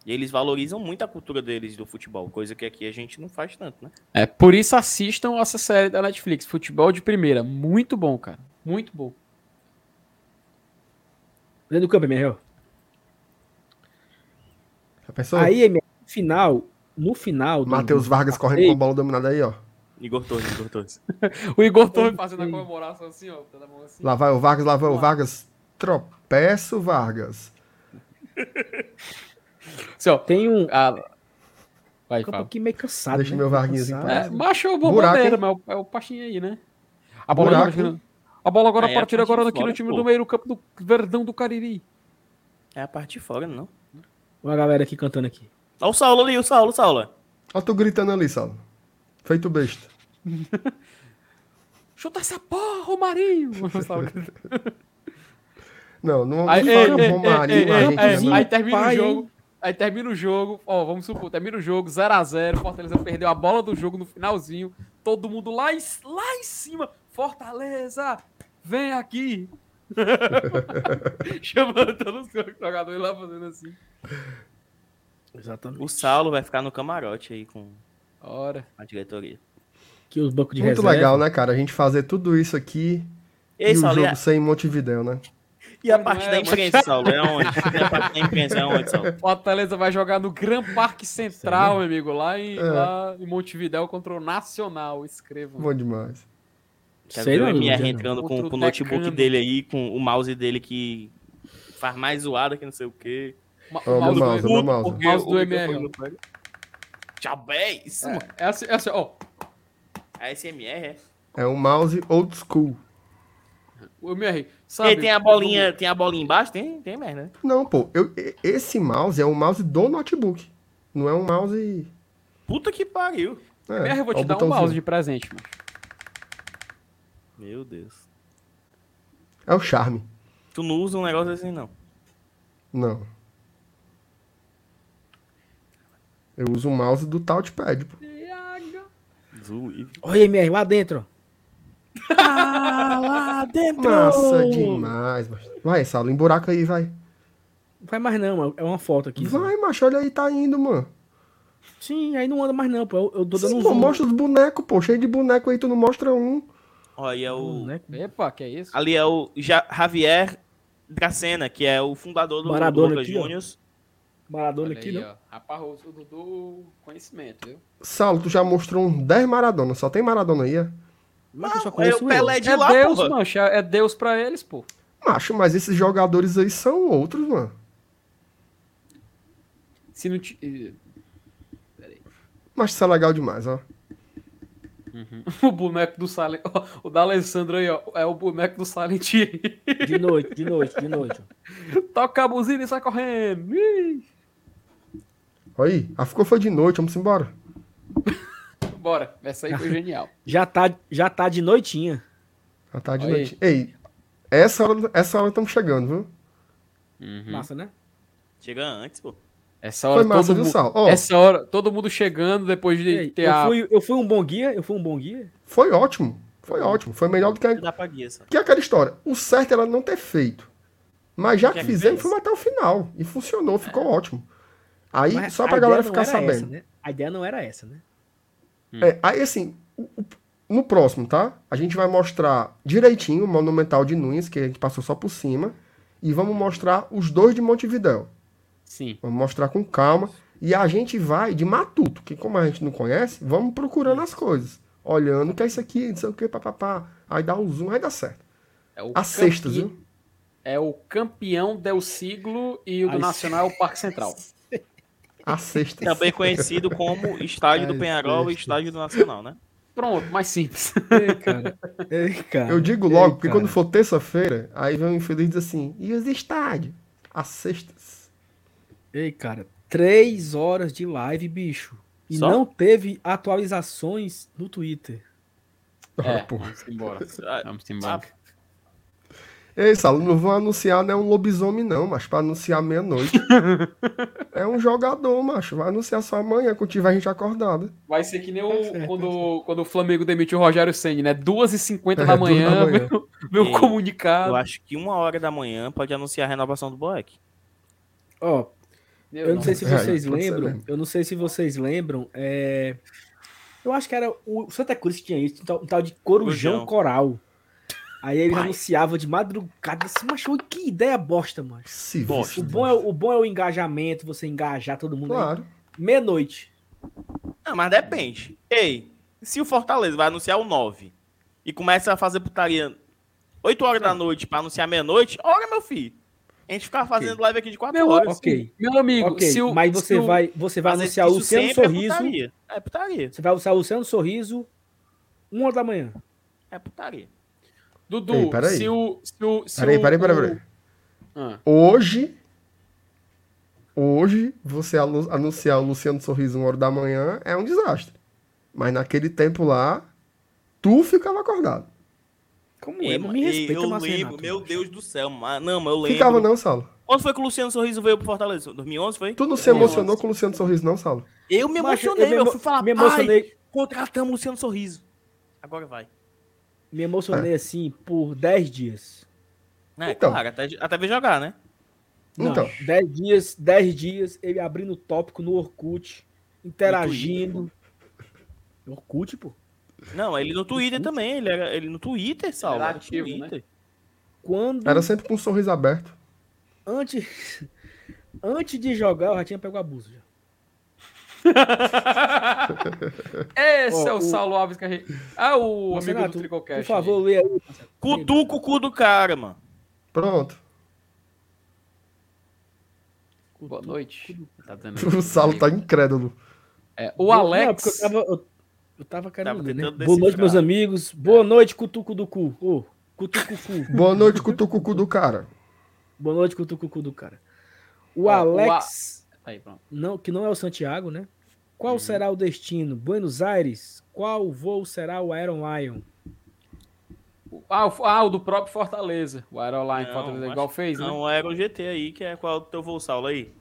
E eles valorizam muito a cultura deles do futebol, coisa que aqui a gente não faz tanto, né? É, por isso assistam essa série da Netflix, Futebol de Primeira. Muito bom, cara. Muito bom. Dentro do campo, MRL. Já pensou? Aí, MRL, no final, no final. Matheus Vargas correndo com a bola dominada aí, ó. Igor Torres, Igor Torres. O Igor Torres fazendo a comemoração assim, ó. Tá assim. Lá vai o Vargas, lá vai o. Vargas. Tropeço, Vargas. Assim, ó. Tem um Ah, vai, campo Fábio. aqui meio cansado. Deixa né? meu paz. É, baixou o Buraco, bomboneira, hein? mas é o- é o Pachinho aí, né? A bola, Buraco, agora, a bola agora é a partir parte agora aqui no time pô. do meio do campo do Verdão do Cariri. É a parte de fora, não? Uma galera aqui cantando aqui. Olha o Saulo ali, o Saulo, o Saulo. Ó, tu gritando ali, Saulo. Feito besta. Chuta essa porra, Romarinho! Não, não, não Aí, fala ei, Romarinho, ei, a ei, aí termina Pai, o jogo. Aí termina o jogo, ó, vamos supor, termina o jogo, 0x0, Fortaleza perdeu a bola do jogo no finalzinho, todo mundo lá em, lá em cima, Fortaleza, vem aqui. Chamando todos os jogadores lá fazendo assim. Exatamente. O Saulo vai ficar no camarote aí com Ora. a diretoria. Aqui os bancos de Muito reserva. legal, né, cara? A gente fazer tudo isso aqui E e o Saulo, jogo a, sem Montevidéu, né? E a Não parte é, da imprensa, Saulo? É onde? E a parte da imprensa é onde, Saulo? Fortaleza vai jogar no Gran Parque Central, meu amigo, lá em, É. lá em Montevidéu contra o Nacional. Escrevam. Bom demais. Quer Sei ver o MR entrando com, com o notebook dele aí, com o mouse dele que faz mais zoada que não sei o quê. Ma- Ó, mouse meu do- mouse, meu mouse. mouse do o MR. Tchabéis! É, é assim, é assim, ó. A SMR, é? É um mouse old school. O MR, sabe? aí tem a bolinha, tem a bolinha embaixo? Tem, tem merda, né? Não, pô, eu, e- esse mouse é o mouse do notebook. Não é um mouse. Puta que pariu. É, MR, eu vou ó te dar um mouse de presente, mano. Meu Deus. É o charme. Tu não usa um negócio assim, não. Não. Eu uso o mouse do touchpad, pô. Olha, MR, lá dentro. Ó. Ah, lá dentro! Massa demais, macho. Vai, Saulo, emburaca aí, vai. Não vai mais não, mano. é uma foto aqui. só. Vai, macho, olha aí, tá indo, mano. Sim, aí não anda mais não, pô. Eu, eu tô dando Sim, um pô, zoom. mostra os bonecos, pô. Cheio de boneco aí, tu não mostra um. Olha, aí é o... né? Epa, que é isso? Ali é o Ja- Javier Dracena, que é o fundador do, do Maradona Boca ó. Juniors. Maradona Olha aqui, aí, não. ó. Rapaz, o Dudu, conhecimento, viu? Saulo, tu já mostrou uns 10 Maradona. Só tem Maradona aí, é? Mas eu só É conheço o Pelé de é lá, Deus, porra. mancha. É Deus pra eles, pô. Macho, mas esses jogadores aí são outros, mano. Se não te... Mas isso é legal demais, ó. O boneco do Silent... ó, O da Alessandro aí, ó. É o boneco do Silent. De noite, de noite, de noite. Toca a buzina e sai correndo. Ih. Aí, a ficou foi de noite, vamos embora. Bora. Essa aí foi genial. Já tá, já tá de noitinha. Já tá de Olha noite. Ei, essa hora, essa hora estamos chegando, viu? Uhum. Massa, né? Chega antes, pô. Essa hora Foi massa, todo viu, mundo... Sal? Ó, Essa hora, todo mundo chegando depois de Ei, ter eu, a... fui, eu fui um bom guia? Eu fui um bom guia? Foi ótimo. Foi ótimo. Foi melhor do que, a- Dá pra guia, só. que aquela história. O certo era não ter feito. Mas já que que fizemos, fez? fomos até o final. E funcionou, ficou ótimo. Aí, Mas só a pra ideia galera ficar sabendo. essa, né? A ideia não era essa, né? É, aí assim, o- o- no próximo, tá? A gente vai mostrar direitinho o Monumental de Nunes, que a gente passou só por cima. E vamos mostrar os dois de Montevidéu. Sim. Vamos mostrar com calma. E a gente vai de matuto, que como a gente não conhece, vamos procurando as coisas. olhando, o que é isso aqui, não sei o que, papapá. Aí dá um zoom, aí dá certo. É o As sextas, campe- viu? É o campeão Del Siglo e o do Ai, Nacional é o Parque Central. As sextas. Também conhecido como Estádio do Penharol e sexta. Estádio do Nacional, né? Pronto, mais simples. Ei, cara. Ei, cara. Eu digo Ei, logo, porque cara. quando for terça-feira, aí vem o infeliz e diz assim, e os estádios? As sextas. Ei, cara. Três horas de live, bicho. E Só? não teve atualizações no Twitter. É, Ah, porra. vamos embora. Ah, Vamos embora. Ei, Salo, não vão anunciar não é um lobisomem não, mas para anunciar meia-noite. é um jogador, macho. Vai anunciar só amanhã, quando tiver a gente acordada. Vai ser que nem Tá o, certo, quando, quando o Flamengo demitiu o Rogério Senni, né? 2h50 É, da manhã, da manhã. meu, meu Ei, comunicado. Eu acho que uma hora da manhã pode anunciar a renovação do Boeck. Ó, Meu eu não sei se É, vocês ser lembram. Eu não sei se vocês lembram. É... Eu acho que era o Santa Cruz que tinha isso, um tal, um tal de Corujão Corujão. Coral. Aí ele anunciava de madrugada assim, mas que ideia bosta, mano. Se Bosta. O bom, é, o bom é o engajamento, você engajar todo mundo. aí. Claro. Meia-noite. Não, mas depende. Ei, se o Fortaleza vai anunciar o 9 e começa a fazer putaria 8 horas da noite pra anunciar meia-noite, ora, meu filho. A gente ficar fazendo live aqui de 4 Meu, horas. Ok. Meu amigo, Ok, se o, mas você vai, você vai anunciar o Luciano sempre Sorriso. É putaria. É putaria. Você vai anunciar o Luciano Sorriso, uma hora da manhã. É putaria. Dudu, Ei, peraí. se o. Se o se Peraí, peraí, peraí, o- peraí. Ah, Hoje, hoje, você anu- anunciar o Luciano Sorriso uma hora da manhã é um desastre. Mas naquele tempo lá, tu ficava acordado. Como é? Não me ei, respeita, eu Márcio lembro, Renato, meu. Deus do céu, mas não, mas eu lembro. Ficava não, Salo. Quando foi que o Luciano Sorriso veio pro Fortaleza? 2011 foi? Tu não se emocionou com o Luciano Sorriso não, Salo? Eu me emocionei, me eu, emo- fui falar, me pai, emocionei, contratamos o Luciano Sorriso. Agora vai. Me emocionei assim por 10 dias. É, Então. claro, até, até ver jogar, né? Não, Então. 10 dias, 10 dias, ele abrindo tópico no Orkut, interagindo. Orkut, pô. Não, ele no Twitter também, ele era ele no Twitter, Saulo. Era no ativo, né? Twitter. Quando Era sempre com um sorriso aberto. antes antes de jogar, eu já tinha pego abuso já. Esse Ó, é o, o- Saulo Alves que a gente. Ah, o Mas, amigo Renato, do Tricocast. Por favor, lê aí. Cutuca o cu do cara, mano. Pronto. Boa noite. Tá dando O Salo tá incrédulo. É, o Não, Alex. porque eu tava, eu, eu tava querendo Tava ler, né? Boa noite, meus amigos. Boa noite, Cutuco do cu. Ô, Cutuco cu. Boa noite, cutucucu do cara. Boa noite, Cutuco cu do cara. O Ó, o Alex, Aí, pronto. não, que não é o Santiago, né? Uhum. Qual será o destino? Buenos Aires? Qual voo será o Iron Lion? Ah, o, ah, o do próprio Fortaleza. O Aeroline Não, Fortaleza, igual fez, né? Não, era o GT aí, que é qual é o teu voo, Saulo, aí?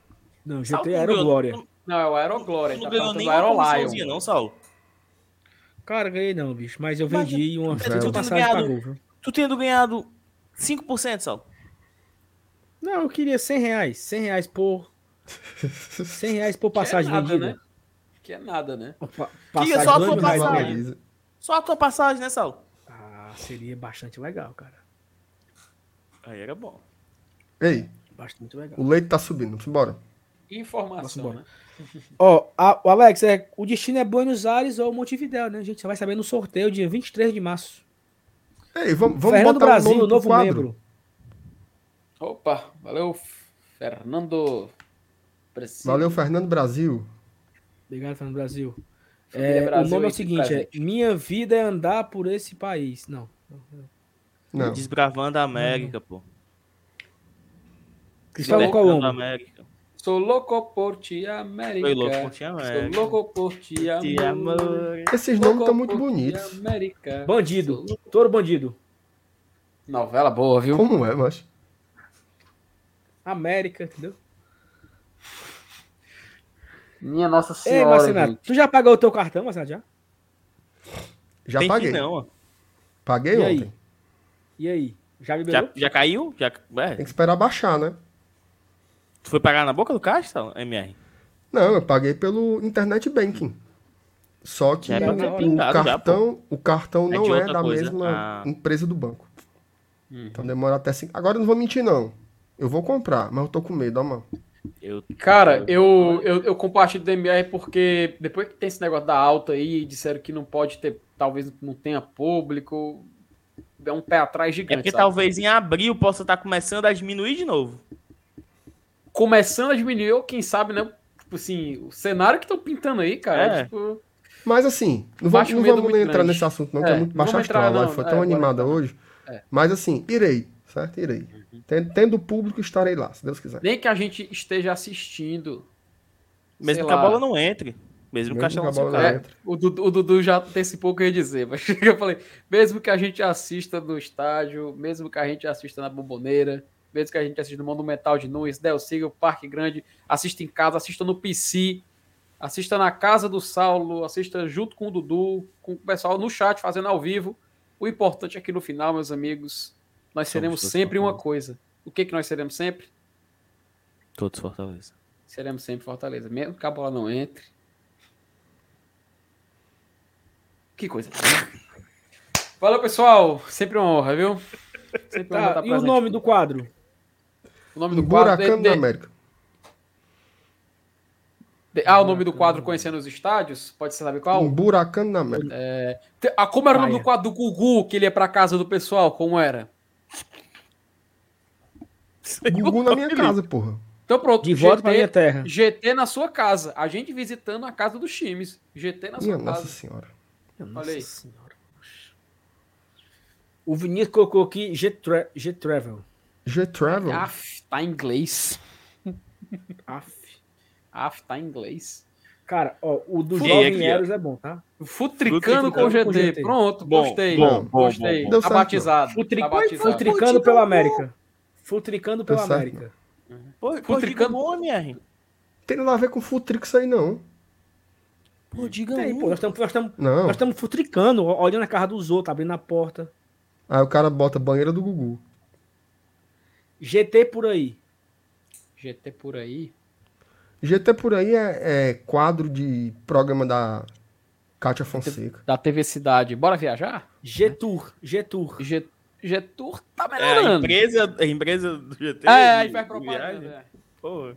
Não, Saulo GT não Aero Glória. Não, Não, é o Aeroglória. não Tá ganhou nem Aerolion. não, Saulo? Cara, ganhei não, bicho. Mas eu Mas vendi uma, tu uma tendo passagem ganhado- pagou, viu? Tu tendo ganhado 5%, Saulo. Não, eu queria 100 reais. 100 reais por... 100 reais por Que é passagem nada, vendida. né? Que é nada, né? Pa- Queria Passagem só a tua passagem. Só a tua passagem, né, Saulo? Ah, seria bastante legal, cara. Aí era bom. Ei, Bastante legal. o leite tá subindo. Vamos embora. Informação, embora. né? Ó, a- o Alex, é, o destino é Buenos Aires ou Montevidéu, né? A gente só vai saber no sorteio dia 23 de março. Ei, vamos, vamos Fernando botar Brasil, um nome novo quadro. membro. Opa, valeu, Fernando. Preciso. Valeu, Fernando Brasil. Obrigado, Fernando Brasil. É, o Brasil nome é o seguinte, é. Minha vida é andar por esse país. Não. Não. Desbravando a América, pô. Cristóvão Desbravando a Colombo. América. Sou louco por ti, América. Foi louco por ti, América. Sou louco por ti, amor. Esses nomes Louco estão muito bonitos. América. Bandido. Touro bandido. Novela boa, viu? Como é, mas? América, entendeu? Minha Nossa Ei, Senhora. Marcinato, gente. tu já pagou o teu cartão, Marcinato, já? Já Tem paguei. que não, ó. Paguei E aí? ontem. E aí? Já liberou? Já, já caiu? Já, é. Tem que esperar baixar, né? Tu foi pagar na boca do caixa? MR? Não, eu paguei pelo internet banking. Só que é pra ter o, pingado já, cartão, o cartão É não é outra da coisa. mesma Ah. empresa do banco. Hum. Então demora até cinco. Agora eu não vou mentir, não. Eu vou comprar, mas eu tô com medo, ó, mano. Eu, Cara, eu, eu, eu compartilho do MR porque depois que tem esse negócio da alta aí, disseram que não pode ter, talvez não tenha público, é um pé atrás é gigante. porque sabe? talvez em abril possa estar começando a diminuir de novo. Começando a diminuir, ou quem sabe, né? Tipo assim, o cenário que estão pintando aí, cara, é, É. tipo. Mas assim, não vamos, não vamos entrar grande. nesse assunto, não, que É, é muito baixo vamos astral. entrar, A live não. foi É, tão animada entrar. hoje. É. Mas assim, irei, certo? Irei. Ten- Tendo público, estarei lá, se Deus quiser. Nem que a gente esteja assistindo. Mesmo que a lá. bola não entre. Mesmo, que a Mesmo que a não bola não entre. O Dudu, o Dudu já antecipou o que eu ia dizer, mas eu falei, mesmo que a gente assista no estádio, mesmo que a gente assista na Bomboneira, mesmo que a gente assista no Monumental de Nunes, Del Siga, o Parque Grande, assista em casa, assista no PC, assista na casa do Saulo, assista junto com o Dudu, com o pessoal no chat fazendo ao vivo. O importante é que no final, meus amigos, nós Somos seremos sempre uma coisa. O que que nós seremos sempre? Todos Fortaleza. Seremos sempre Fortaleza, mesmo que a bola não entre. Que coisa. Valeu, pessoal. Sempre uma honra, viu? Sempre uma honra Tá, estar e o nome do quadro? O nome do quadro. de- Buracano de- da América. de- ah, o nome do quadro Conhecendo os Estádios? Pode ser saber qual? Um buracano da América. Te- Ah, como era o nome do quadro do Gugu, que ele ia pra casa do pessoal? Como era? Gugu na minha casa, porra. Então pronto. De volta pra minha GT, terra. GT na sua casa. A gente visitando a casa dos times. GT na sua Minha nossa casa. senhora. Nossa aí. senhora. O Vinícius colocou aqui G-Tra- G-Travel. G-Travel. Aff, tá em inglês. Aff. Aff, tá em inglês. Cara, ó, o do Jovem. Eros é bom, tá? Futricando com Futricando com GT. GT. Pronto, Bom, gostei. bom, bom, gostei. bom, bom. Deu Tá batizado. Futri... Tá batizado. Futricando pela América. Futricando pela Tá certo. América. Pô, pô Futricando- diga nome, R. Tem nada a ver com Futrix aí, não. Pô, diga Tem, um. pô, nós estamos nós Não. nós estamos futricando, olhando a casa dos outros, abrindo a porta. Aí o cara bota banheira do Gugu. GT por aí. GT por aí. GT por aí é, é quadro de programa da Kátia Fonseca. Da TV Cidade. Bora viajar? G-Tour. G-Tour. G, G-Tour tá É, a melhorando. empresa, a empresa do GT. É, de faz propaganda. Pô,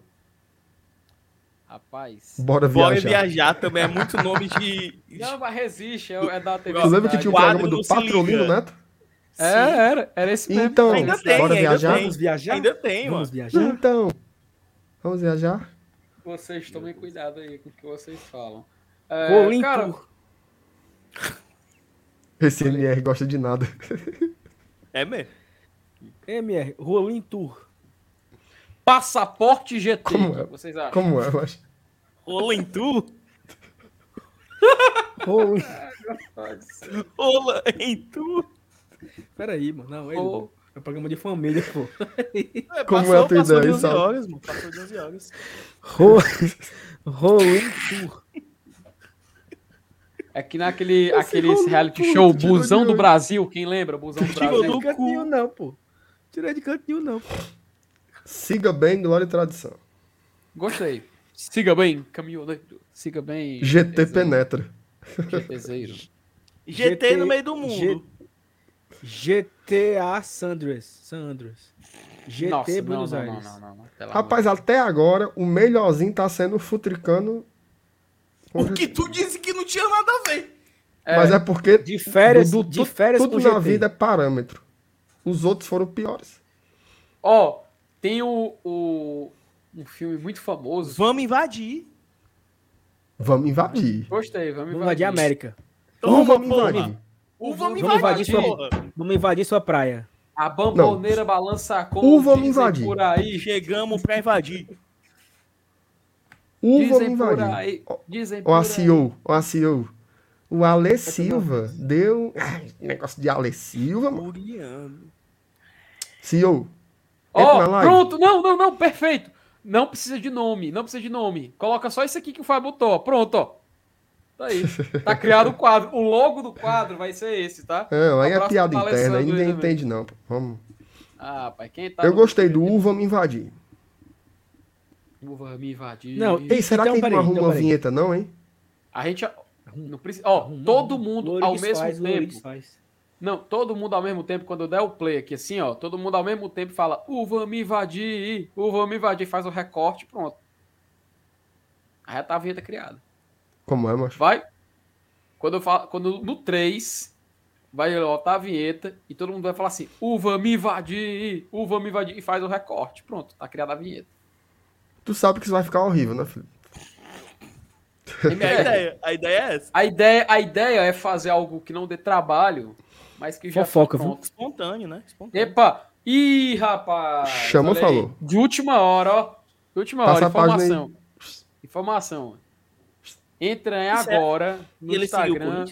Rapaz. Bora Bora viajar. viajar também é muito nome de. Não, mas resiste. É, é da TV Tu lembra que tinha um Quadro programa do Patrolino. Neto? É, era. Era esse mesmo. Então, Ainda tem, bora ainda viajar? tem. Vamos viajar? Ainda tem, Vamos viajar? Então. Vamos viajar? Vocês tomem cuidado aí com o que vocês falam. É, Rolim cara, Tour. Esse MR gosta de nada. É mesmo. MR. Rolim Tour. passaporte GT. Como é? Vocês acham? Como é, mas. Rola em tu? Rolim. Rola em tu? Peraí, mano. Não, ele, Ô. é um programa de família, pô. É, Como passou, é a tua passou ideia, de 11 sabe? horas, mano. Passou de 11 horas. Ro... Rolim Tour. É que naquele aquele reality show Busão de do? Brasil. Quem lembra? Busão do Tirou Brasil. do- Canto nenhum, não, pô. Tirei de canto nenhum, não. Siga bem, glória e tradição. Gostei. Siga bem, caminhoneiro. Siga bem. GT penetra. GTzeiro. GT no meio do mundo. GTA Sandres. Sandres. GT Nossa, não, Buenos não, Aires. não, não, não, não. Pelo Rapaz, até agora, o melhorzinho tá sendo o Futricano. Com O que tu disse que não tinha nada a ver. É. Mas é porque De férias, Dudu, de férias tudo na GT. vida é parâmetro. Os outros foram piores. Ó, tem o, o- um filme muito famoso. Vamos invadir. Vamos invadir. Gostei, vamos Vamos invadir a América. Vamos Toma, porra. invadir. O vamos Vamos invadir, invadir sua-. Vamos invadir sua praia. A bamboneira balança com O vamos invadir. por aí. Chegamos pra invadir. O vamos Dizem por invadir. aí. Dizem Ó por a aí. CEO, ó a CEO. O Ale Silva deu. Ai, negócio de Ale Silva, mano. CEO. Ó, live. pronto, não, não, não, perfeito. Não precisa de nome, não precisa de nome. Coloca só isso aqui que o Fábio botou, ó. Pronto, ó. Tá aí. Tá criado o quadro. O logo do quadro vai ser esse, tá? Não, aí é piada pro interna, aí ninguém entende, não. pô. Vamos. Ah, pai, quem tá. Eu gostei do U, vamos invadir. Uva me invadir. Não, Ei, será Então, que peraí, não arruma então, uma vinheta, não, hein? A gente. Não precisa. Ó, Arruma, todo mundo Lourdes ao mesmo faz, tempo. Lourdes faz. Não, todo mundo ao mesmo tempo, quando eu der o play aqui, assim, ó, todo mundo ao mesmo tempo fala, o vamos invadir, o vamos invadir, faz o recorte, pronto. Aí tá a vinheta criada. Como é, macho? Vai. Quando eu falo, quando no 3, vai lotar a vinheta e todo mundo vai falar assim, o vamos invadir, o vamos invadir, e faz o recorte. Pronto, tá criada a vinheta. Tu sabe que isso vai ficar horrível, né, filho? A ideia, a ideia é essa. A ideia, a ideia é fazer algo que não dê trabalho, mas que já Fofoca, fique viu? Espontâneo, né? Espontâneo. Epa! Ih, rapaz! Aí. falou. De última hora, ó. De última Passa hora, aí. informação. Informação. Entrem Isso é- agora no E ele Instagram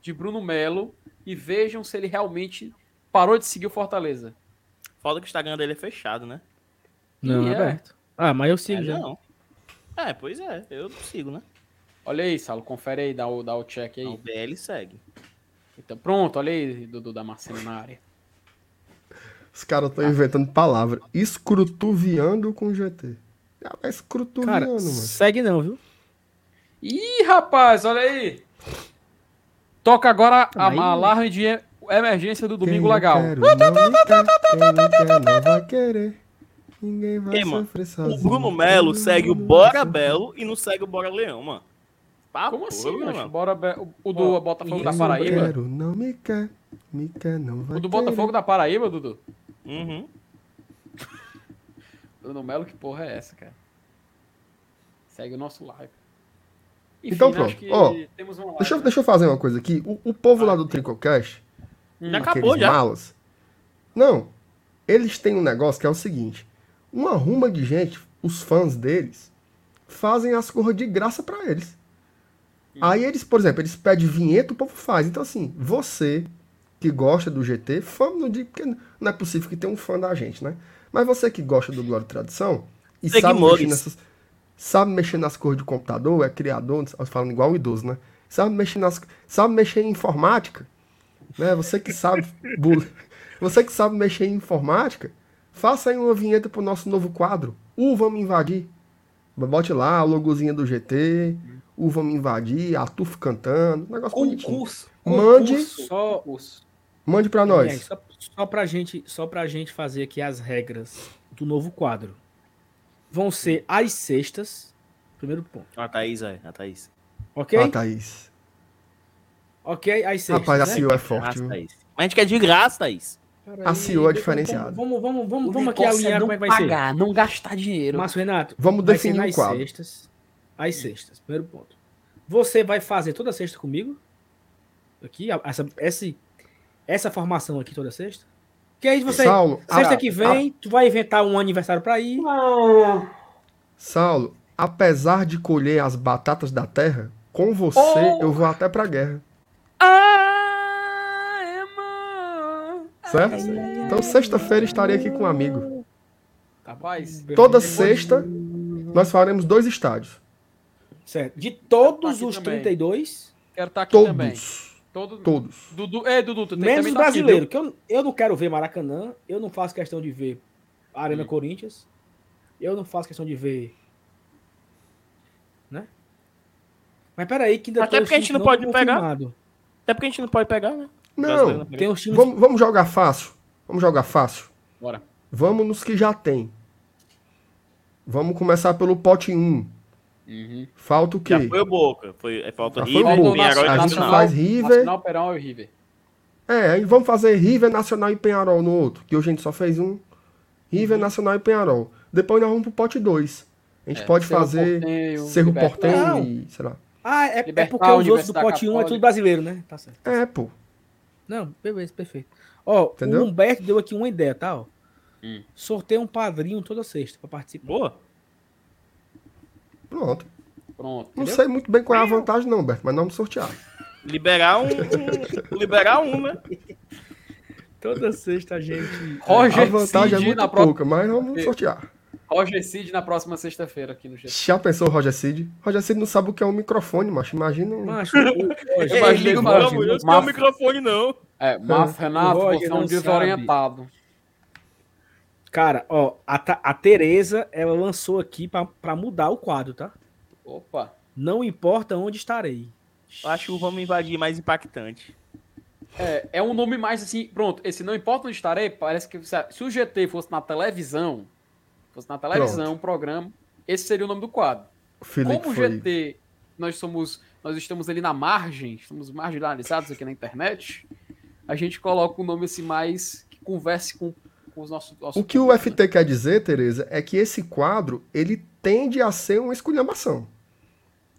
de Bruno Melo e vejam se ele realmente parou de seguir o Fortaleza. Foda que o Instagram dele é fechado, né? Não, E é é. aberto. Ah, mas eu sigo É, já. não. É, pois é, eu sigo, né? Olha aí, Salo, confere aí, dá o, dá o check aí. O BL segue. Então, pronto, olha aí, Dudu da Marcena na área. Os caras estão inventando palavra. Escrutuviando com GT. Ah, é escrutuviando, Cara, mano. segue não, viu? Ih, rapaz, olha aí. Toca agora a Aí. alarme de emergência do Domingo Legal. quero, não não vai querer. Ninguém vai Ei, mano, sofrer O sozinho. Bruno Melo segue o Bora Belo e não segue o Bora Leão, mano. Tá Como porra, assim, mano? Bora, Be- o- o do Ó, Botafogo da Paraíba? quero, não me quer. Me quer, não vai O do querer. Botafogo da Paraíba, Dudu? Uhum. Bruno Melo, que porra é essa, cara? Segue o nosso live. Então né, pronto. acho que Ó, temos uma live, Deixa eu, né? deixa eu fazer uma coisa aqui. O, o povo lá do Tricocast, Hum. Já acabou, já. malas. Não. Eles têm um negócio que é o seguinte: uma ruma de gente, os fãs deles, fazem as coisas de graça pra eles. Aí eles, por exemplo, eles pedem vinheta, o povo faz. Então, assim, você que gosta do GT, fã, não digo porque não é possível que tenha um fã da gente, né? Mas você que gosta do Glória e Tradição e sabe mexer, nessas, sabe mexer nas cores de computador, é criador, falando igual o idoso, né? Sabe mexer, nas, sabe mexer em informática, né? Você que sabe você que sabe mexer em informática, faça aí uma vinheta pro nosso novo quadro. O Vamos Invadir. Bote lá a logozinha do GT, o Vamos Invadir, a Tuf cantando, um negócio bonitinho. Concurso. Mande- concurso, Só- concurso. Mande pra É, nós. só, só, pra gente, só pra gente fazer aqui as regras do novo quadro. Vão ser às sextas. Primeiro ponto. A Thaís, é, a Thaís. Ok? Ah, Thaís. Ok, às sextas. Rapaz, a né? CEO é forte, Graça. Mas a gente quer de graça, Thaís. Peraí, A CEO é vamos- diferenciada. Vamos, vamos, vamos, vamos aqui alinhar é como é que vai ser. pagar, não gastar dinheiro. Márcio Renato. Vamos vai ser definir o quadro. sextas. Às sextas. Primeiro ponto. Você vai fazer toda sexta comigo? Aqui, a- essa, essa, essa formação aqui toda sexta? Que aí você. Saulo, Sexta a- que vem, tu vai inventar um aniversário pra ir. Saulo, apesar de colher as batatas da terra, com você Oh! eu vou até pra guerra. Ah, é, mano. Certo? Então sexta-feira estarei aqui com um amigo. Rapaz, Toda sexta nós faremos dois estádios. Certo. De todos Aqui os também. 32, quero estar aqui Todos. também. Todo, Todos. Dudu, ei, Dudu, tu tem menos o tá aqui, brasileiro, que eu, eu não quero ver Maracanã, eu não faço questão de ver Arena Hum. Corinthians, eu não faço questão de ver. Né? Mas peraí, que ainda Até porque a gente não pode pegar. Até porque a gente não pode pegar, né? Não. Tem os times. vamos, vamos jogar fácil. Vamos jogar fácil. Bora. Vamos nos que já tem. Vamos começar pelo pote 1. Uhum. Falta o quê? Já foi o Boca. Foi, é, falta Já foi River, o Boca. Penharol e A gente Nacional. faz River. Nacional, Perão e River. É, aí vamos fazer River, Nacional e Penharol no outro, que hoje a gente só fez um. River, Nacional e Penharol. Depois nós vamos pro pote 2. A gente É, pode Cerro fazer Porteño, Cerro. Portenho Não. e, sei lá. Ah, é, é porque os outros do pote 1 é Católica. tudo brasileiro, né? Tá certo. É, pô. Não, beleza, perfeito. Ó, Entendeu? o Humberto deu aqui uma ideia, tá? Ó. Hum. Sorteia um padrinho toda sexta pra participar. Boa. Pronto. Pronto. Não entendeu? sei muito bem qual é a vantagem, não, Berto, mas nós vamos sortear. Liberar um, Liberar um, né? Toda sexta a gente. Roger a vantagem é muito pouca, mas vamos sortear. Roger Cid na próxima sexta-feira aqui no GT. Já pensou, Roger Cid? Roger Cid não sabe o que é um microfone, macho. Imagina um... Macho, o Roger, Eu Ei, imaginei não, não tenho Maf- microfone, não. É, mas Renato, você é um desorientado. Cara, ó, a, a Tereza, ela lançou aqui pra, pra mudar o quadro, tá? Opa. Não importa onde estarei. Eu acho o Vamos Invadir mais impactante. É, é um nome mais assim, pronto, esse não importa onde estarei, parece que se o GT fosse na televisão, fosse na televisão, pronto. um programa, esse seria o nome do quadro. Como o GT, nós somos, nós estamos ali na margem, estamos marginalizados aqui na internet, a gente coloca um nome assim mais que converse com, com os nossos, nossos O que o FT né? quer dizer, Tereza, é que esse quadro, ele tende a ser uma esculhambação.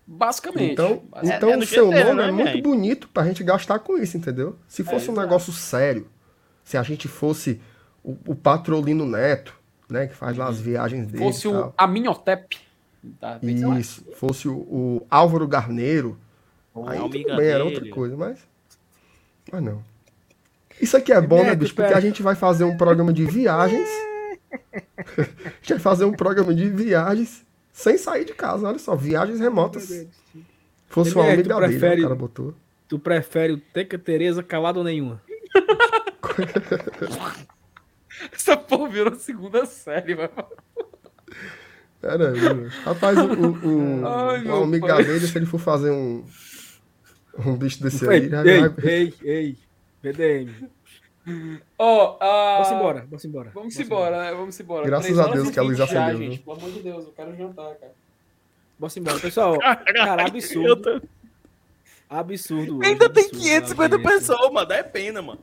Basicamente. Então, é, então é o seu nome né, é muito bonito pra gente gastar com isso, entendeu? Se fosse é, um negócio sério, se a gente fosse o, o Patrolino Neto, né, que faz lá as uhum. viagens dele. Fosse o Aminhotep. Tá, isso, fosse o, o, Álvaro Garneiro. Oh, aí tudo bem, era outra coisa, mas. Mas não. Isso aqui é bom, né, bicho? Porque a gente vai fazer um programa de viagens. a gente vai fazer um programa de viagens sem sair de casa, olha só, viagens remotas. Fosse uma amiga dele, prefere, o cara botou. Tu prefere o Teca Tereza calado ou nenhuma? Essa porra virou segunda série, mano. Pera aí, Rapaz, o, o, Ai, o amiga dele, se ele for fazer um, um bicho desse aí, já ei, vai... ei, ei, BDM. Ó, oh, uh... vamos embora, vamos embora. Vamos embora, né? Vamos embora. Graças a Deus que a luz acendeu. Gente, pelo amor de Deus, eu quero jantar, cara. Vamos embora, pessoal. Cara, absurdo. Absurdo. Hoje, Ainda absurdo, tem 550 pessoas, mano. Dá é pena, mano.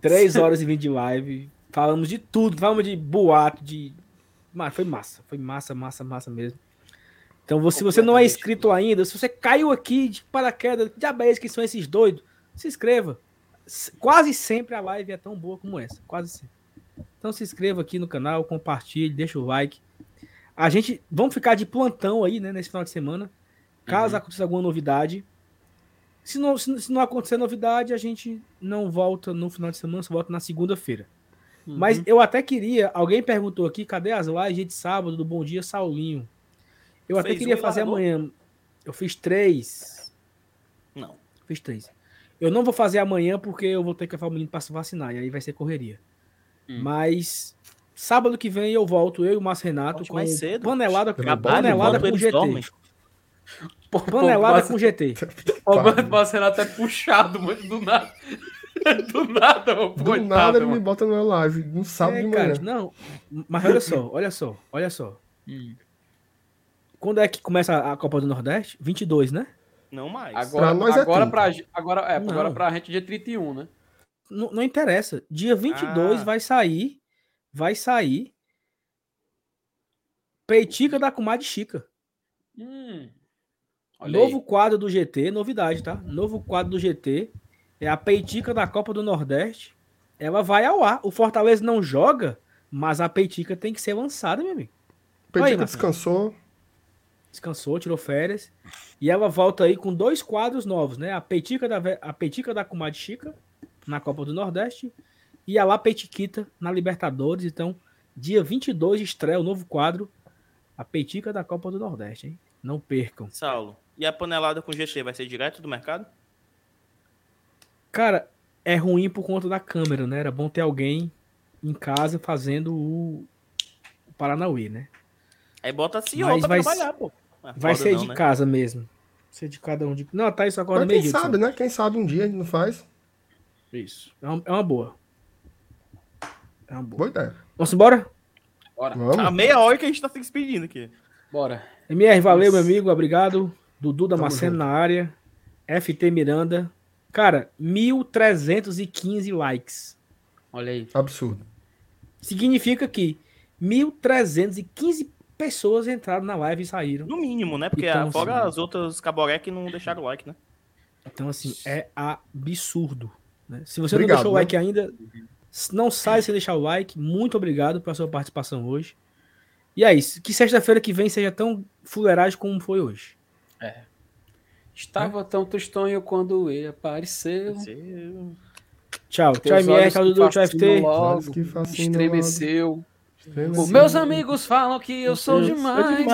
3 horas e 20 de live. Falamos de tudo. Falamos de boato, de. Mas foi massa. Foi massa, massa, massa mesmo. Então, se você não é inscrito ainda, se você caiu aqui de paraquedas, que diabéis que são esses doidos, se inscreva quase sempre a live é tão boa como essa, quase sempre. Então se inscreva aqui no canal, compartilhe, deixa o like. A gente vamos ficar de plantão aí, né, nesse final de semana. Caso uhum. aconteça alguma novidade, se não, se, se, não acontecer novidade, a gente não volta no final de semana, só volta na segunda-feira. Uhum. Mas eu até queria, alguém perguntou aqui, cadê as lives de sábado do Bom Dia Saulinho? Eu Fez até queria fazer amanhã. Eu fiz três. Não. Fiz três. Eu não vou fazer amanhã porque eu vou ter que levar o menino para se vacinar, e aí vai ser correria. Hum. Mas sábado que vem eu volto, eu e o Márcio Renato, com cedo, panelada, panelada com GT. Panelada com GT. O Márcio Renato é puxado, mas do nada. Do nada, mano. Do nada ele me bota na live, no sábado é, de manhã. Cara, não, mas olha só, olha só, olha só. Hum. Quando é que começa a Copa do Nordeste? 22, né? Não mais. Agora, pra nós é agora, pra, agora, é, não. agora pra gente dia 31, né? Não, não interessa. Dia 22 ah. vai sair. Vai sair. Peitica da Comadre Chica. Hum. Novo aí. quadro do GT, novidade, tá? Novo quadro do GT. É a Peitica da Copa do Nordeste. Ela vai ao ar. O Fortaleza não joga, mas a Peitica tem que ser lançada, meu amigo. Peitica descansou descansou, tirou férias. E ela volta aí com dois quadros novos, né? A Peitica da, a Peitica da Comadre Chica, na Copa do Nordeste, e a La Peitiquita na Libertadores. Então, dia 22 estreia o novo quadro, a Peitica da Copa do Nordeste, hein? Não percam. Saulo, e a panelada com GT vai ser direto do mercado? Cara, é ruim por conta da câmera, né? Era bom ter alguém em casa fazendo o, o Paranauê, né? Aí bota a CEO pra vai... trabalhar, pô. É vai ser não, de né? casa mesmo. Ser de cada um de. Não, tá isso agora meio Quem sabe, né? Quem sabe um dia a gente não faz. Isso. É uma, é uma boa. É uma boa. boa ideia. Vamos embora? Bora. Vamos. A meia hora que a gente tá se despedindo aqui. Bora. MR, valeu, meu amigo. Obrigado. Dudu da Macena na área. FT Miranda. Cara, 1.315 likes. Olha aí. Absurdo. Significa que 1.315 pessoas entraram na live e saíram. No mínimo, né? Porque então, fora assim, as outras caboré que não deixaram o like, né? Então, assim, é absurdo. Né? Se você obrigado, não deixou o like né? ainda, não sai sem deixar o like. Muito obrigado pela sua participação hoje. E é isso. Que sexta-feira que vem seja tão fuleiragem como foi hoje. Estava é. tão tristonho quando ele apareceu. Tchau. Tchau, MR. Tchau, Dudu. Tchau, FT. Logo, estremeceu. Os meus amigos falam que eu sou demais.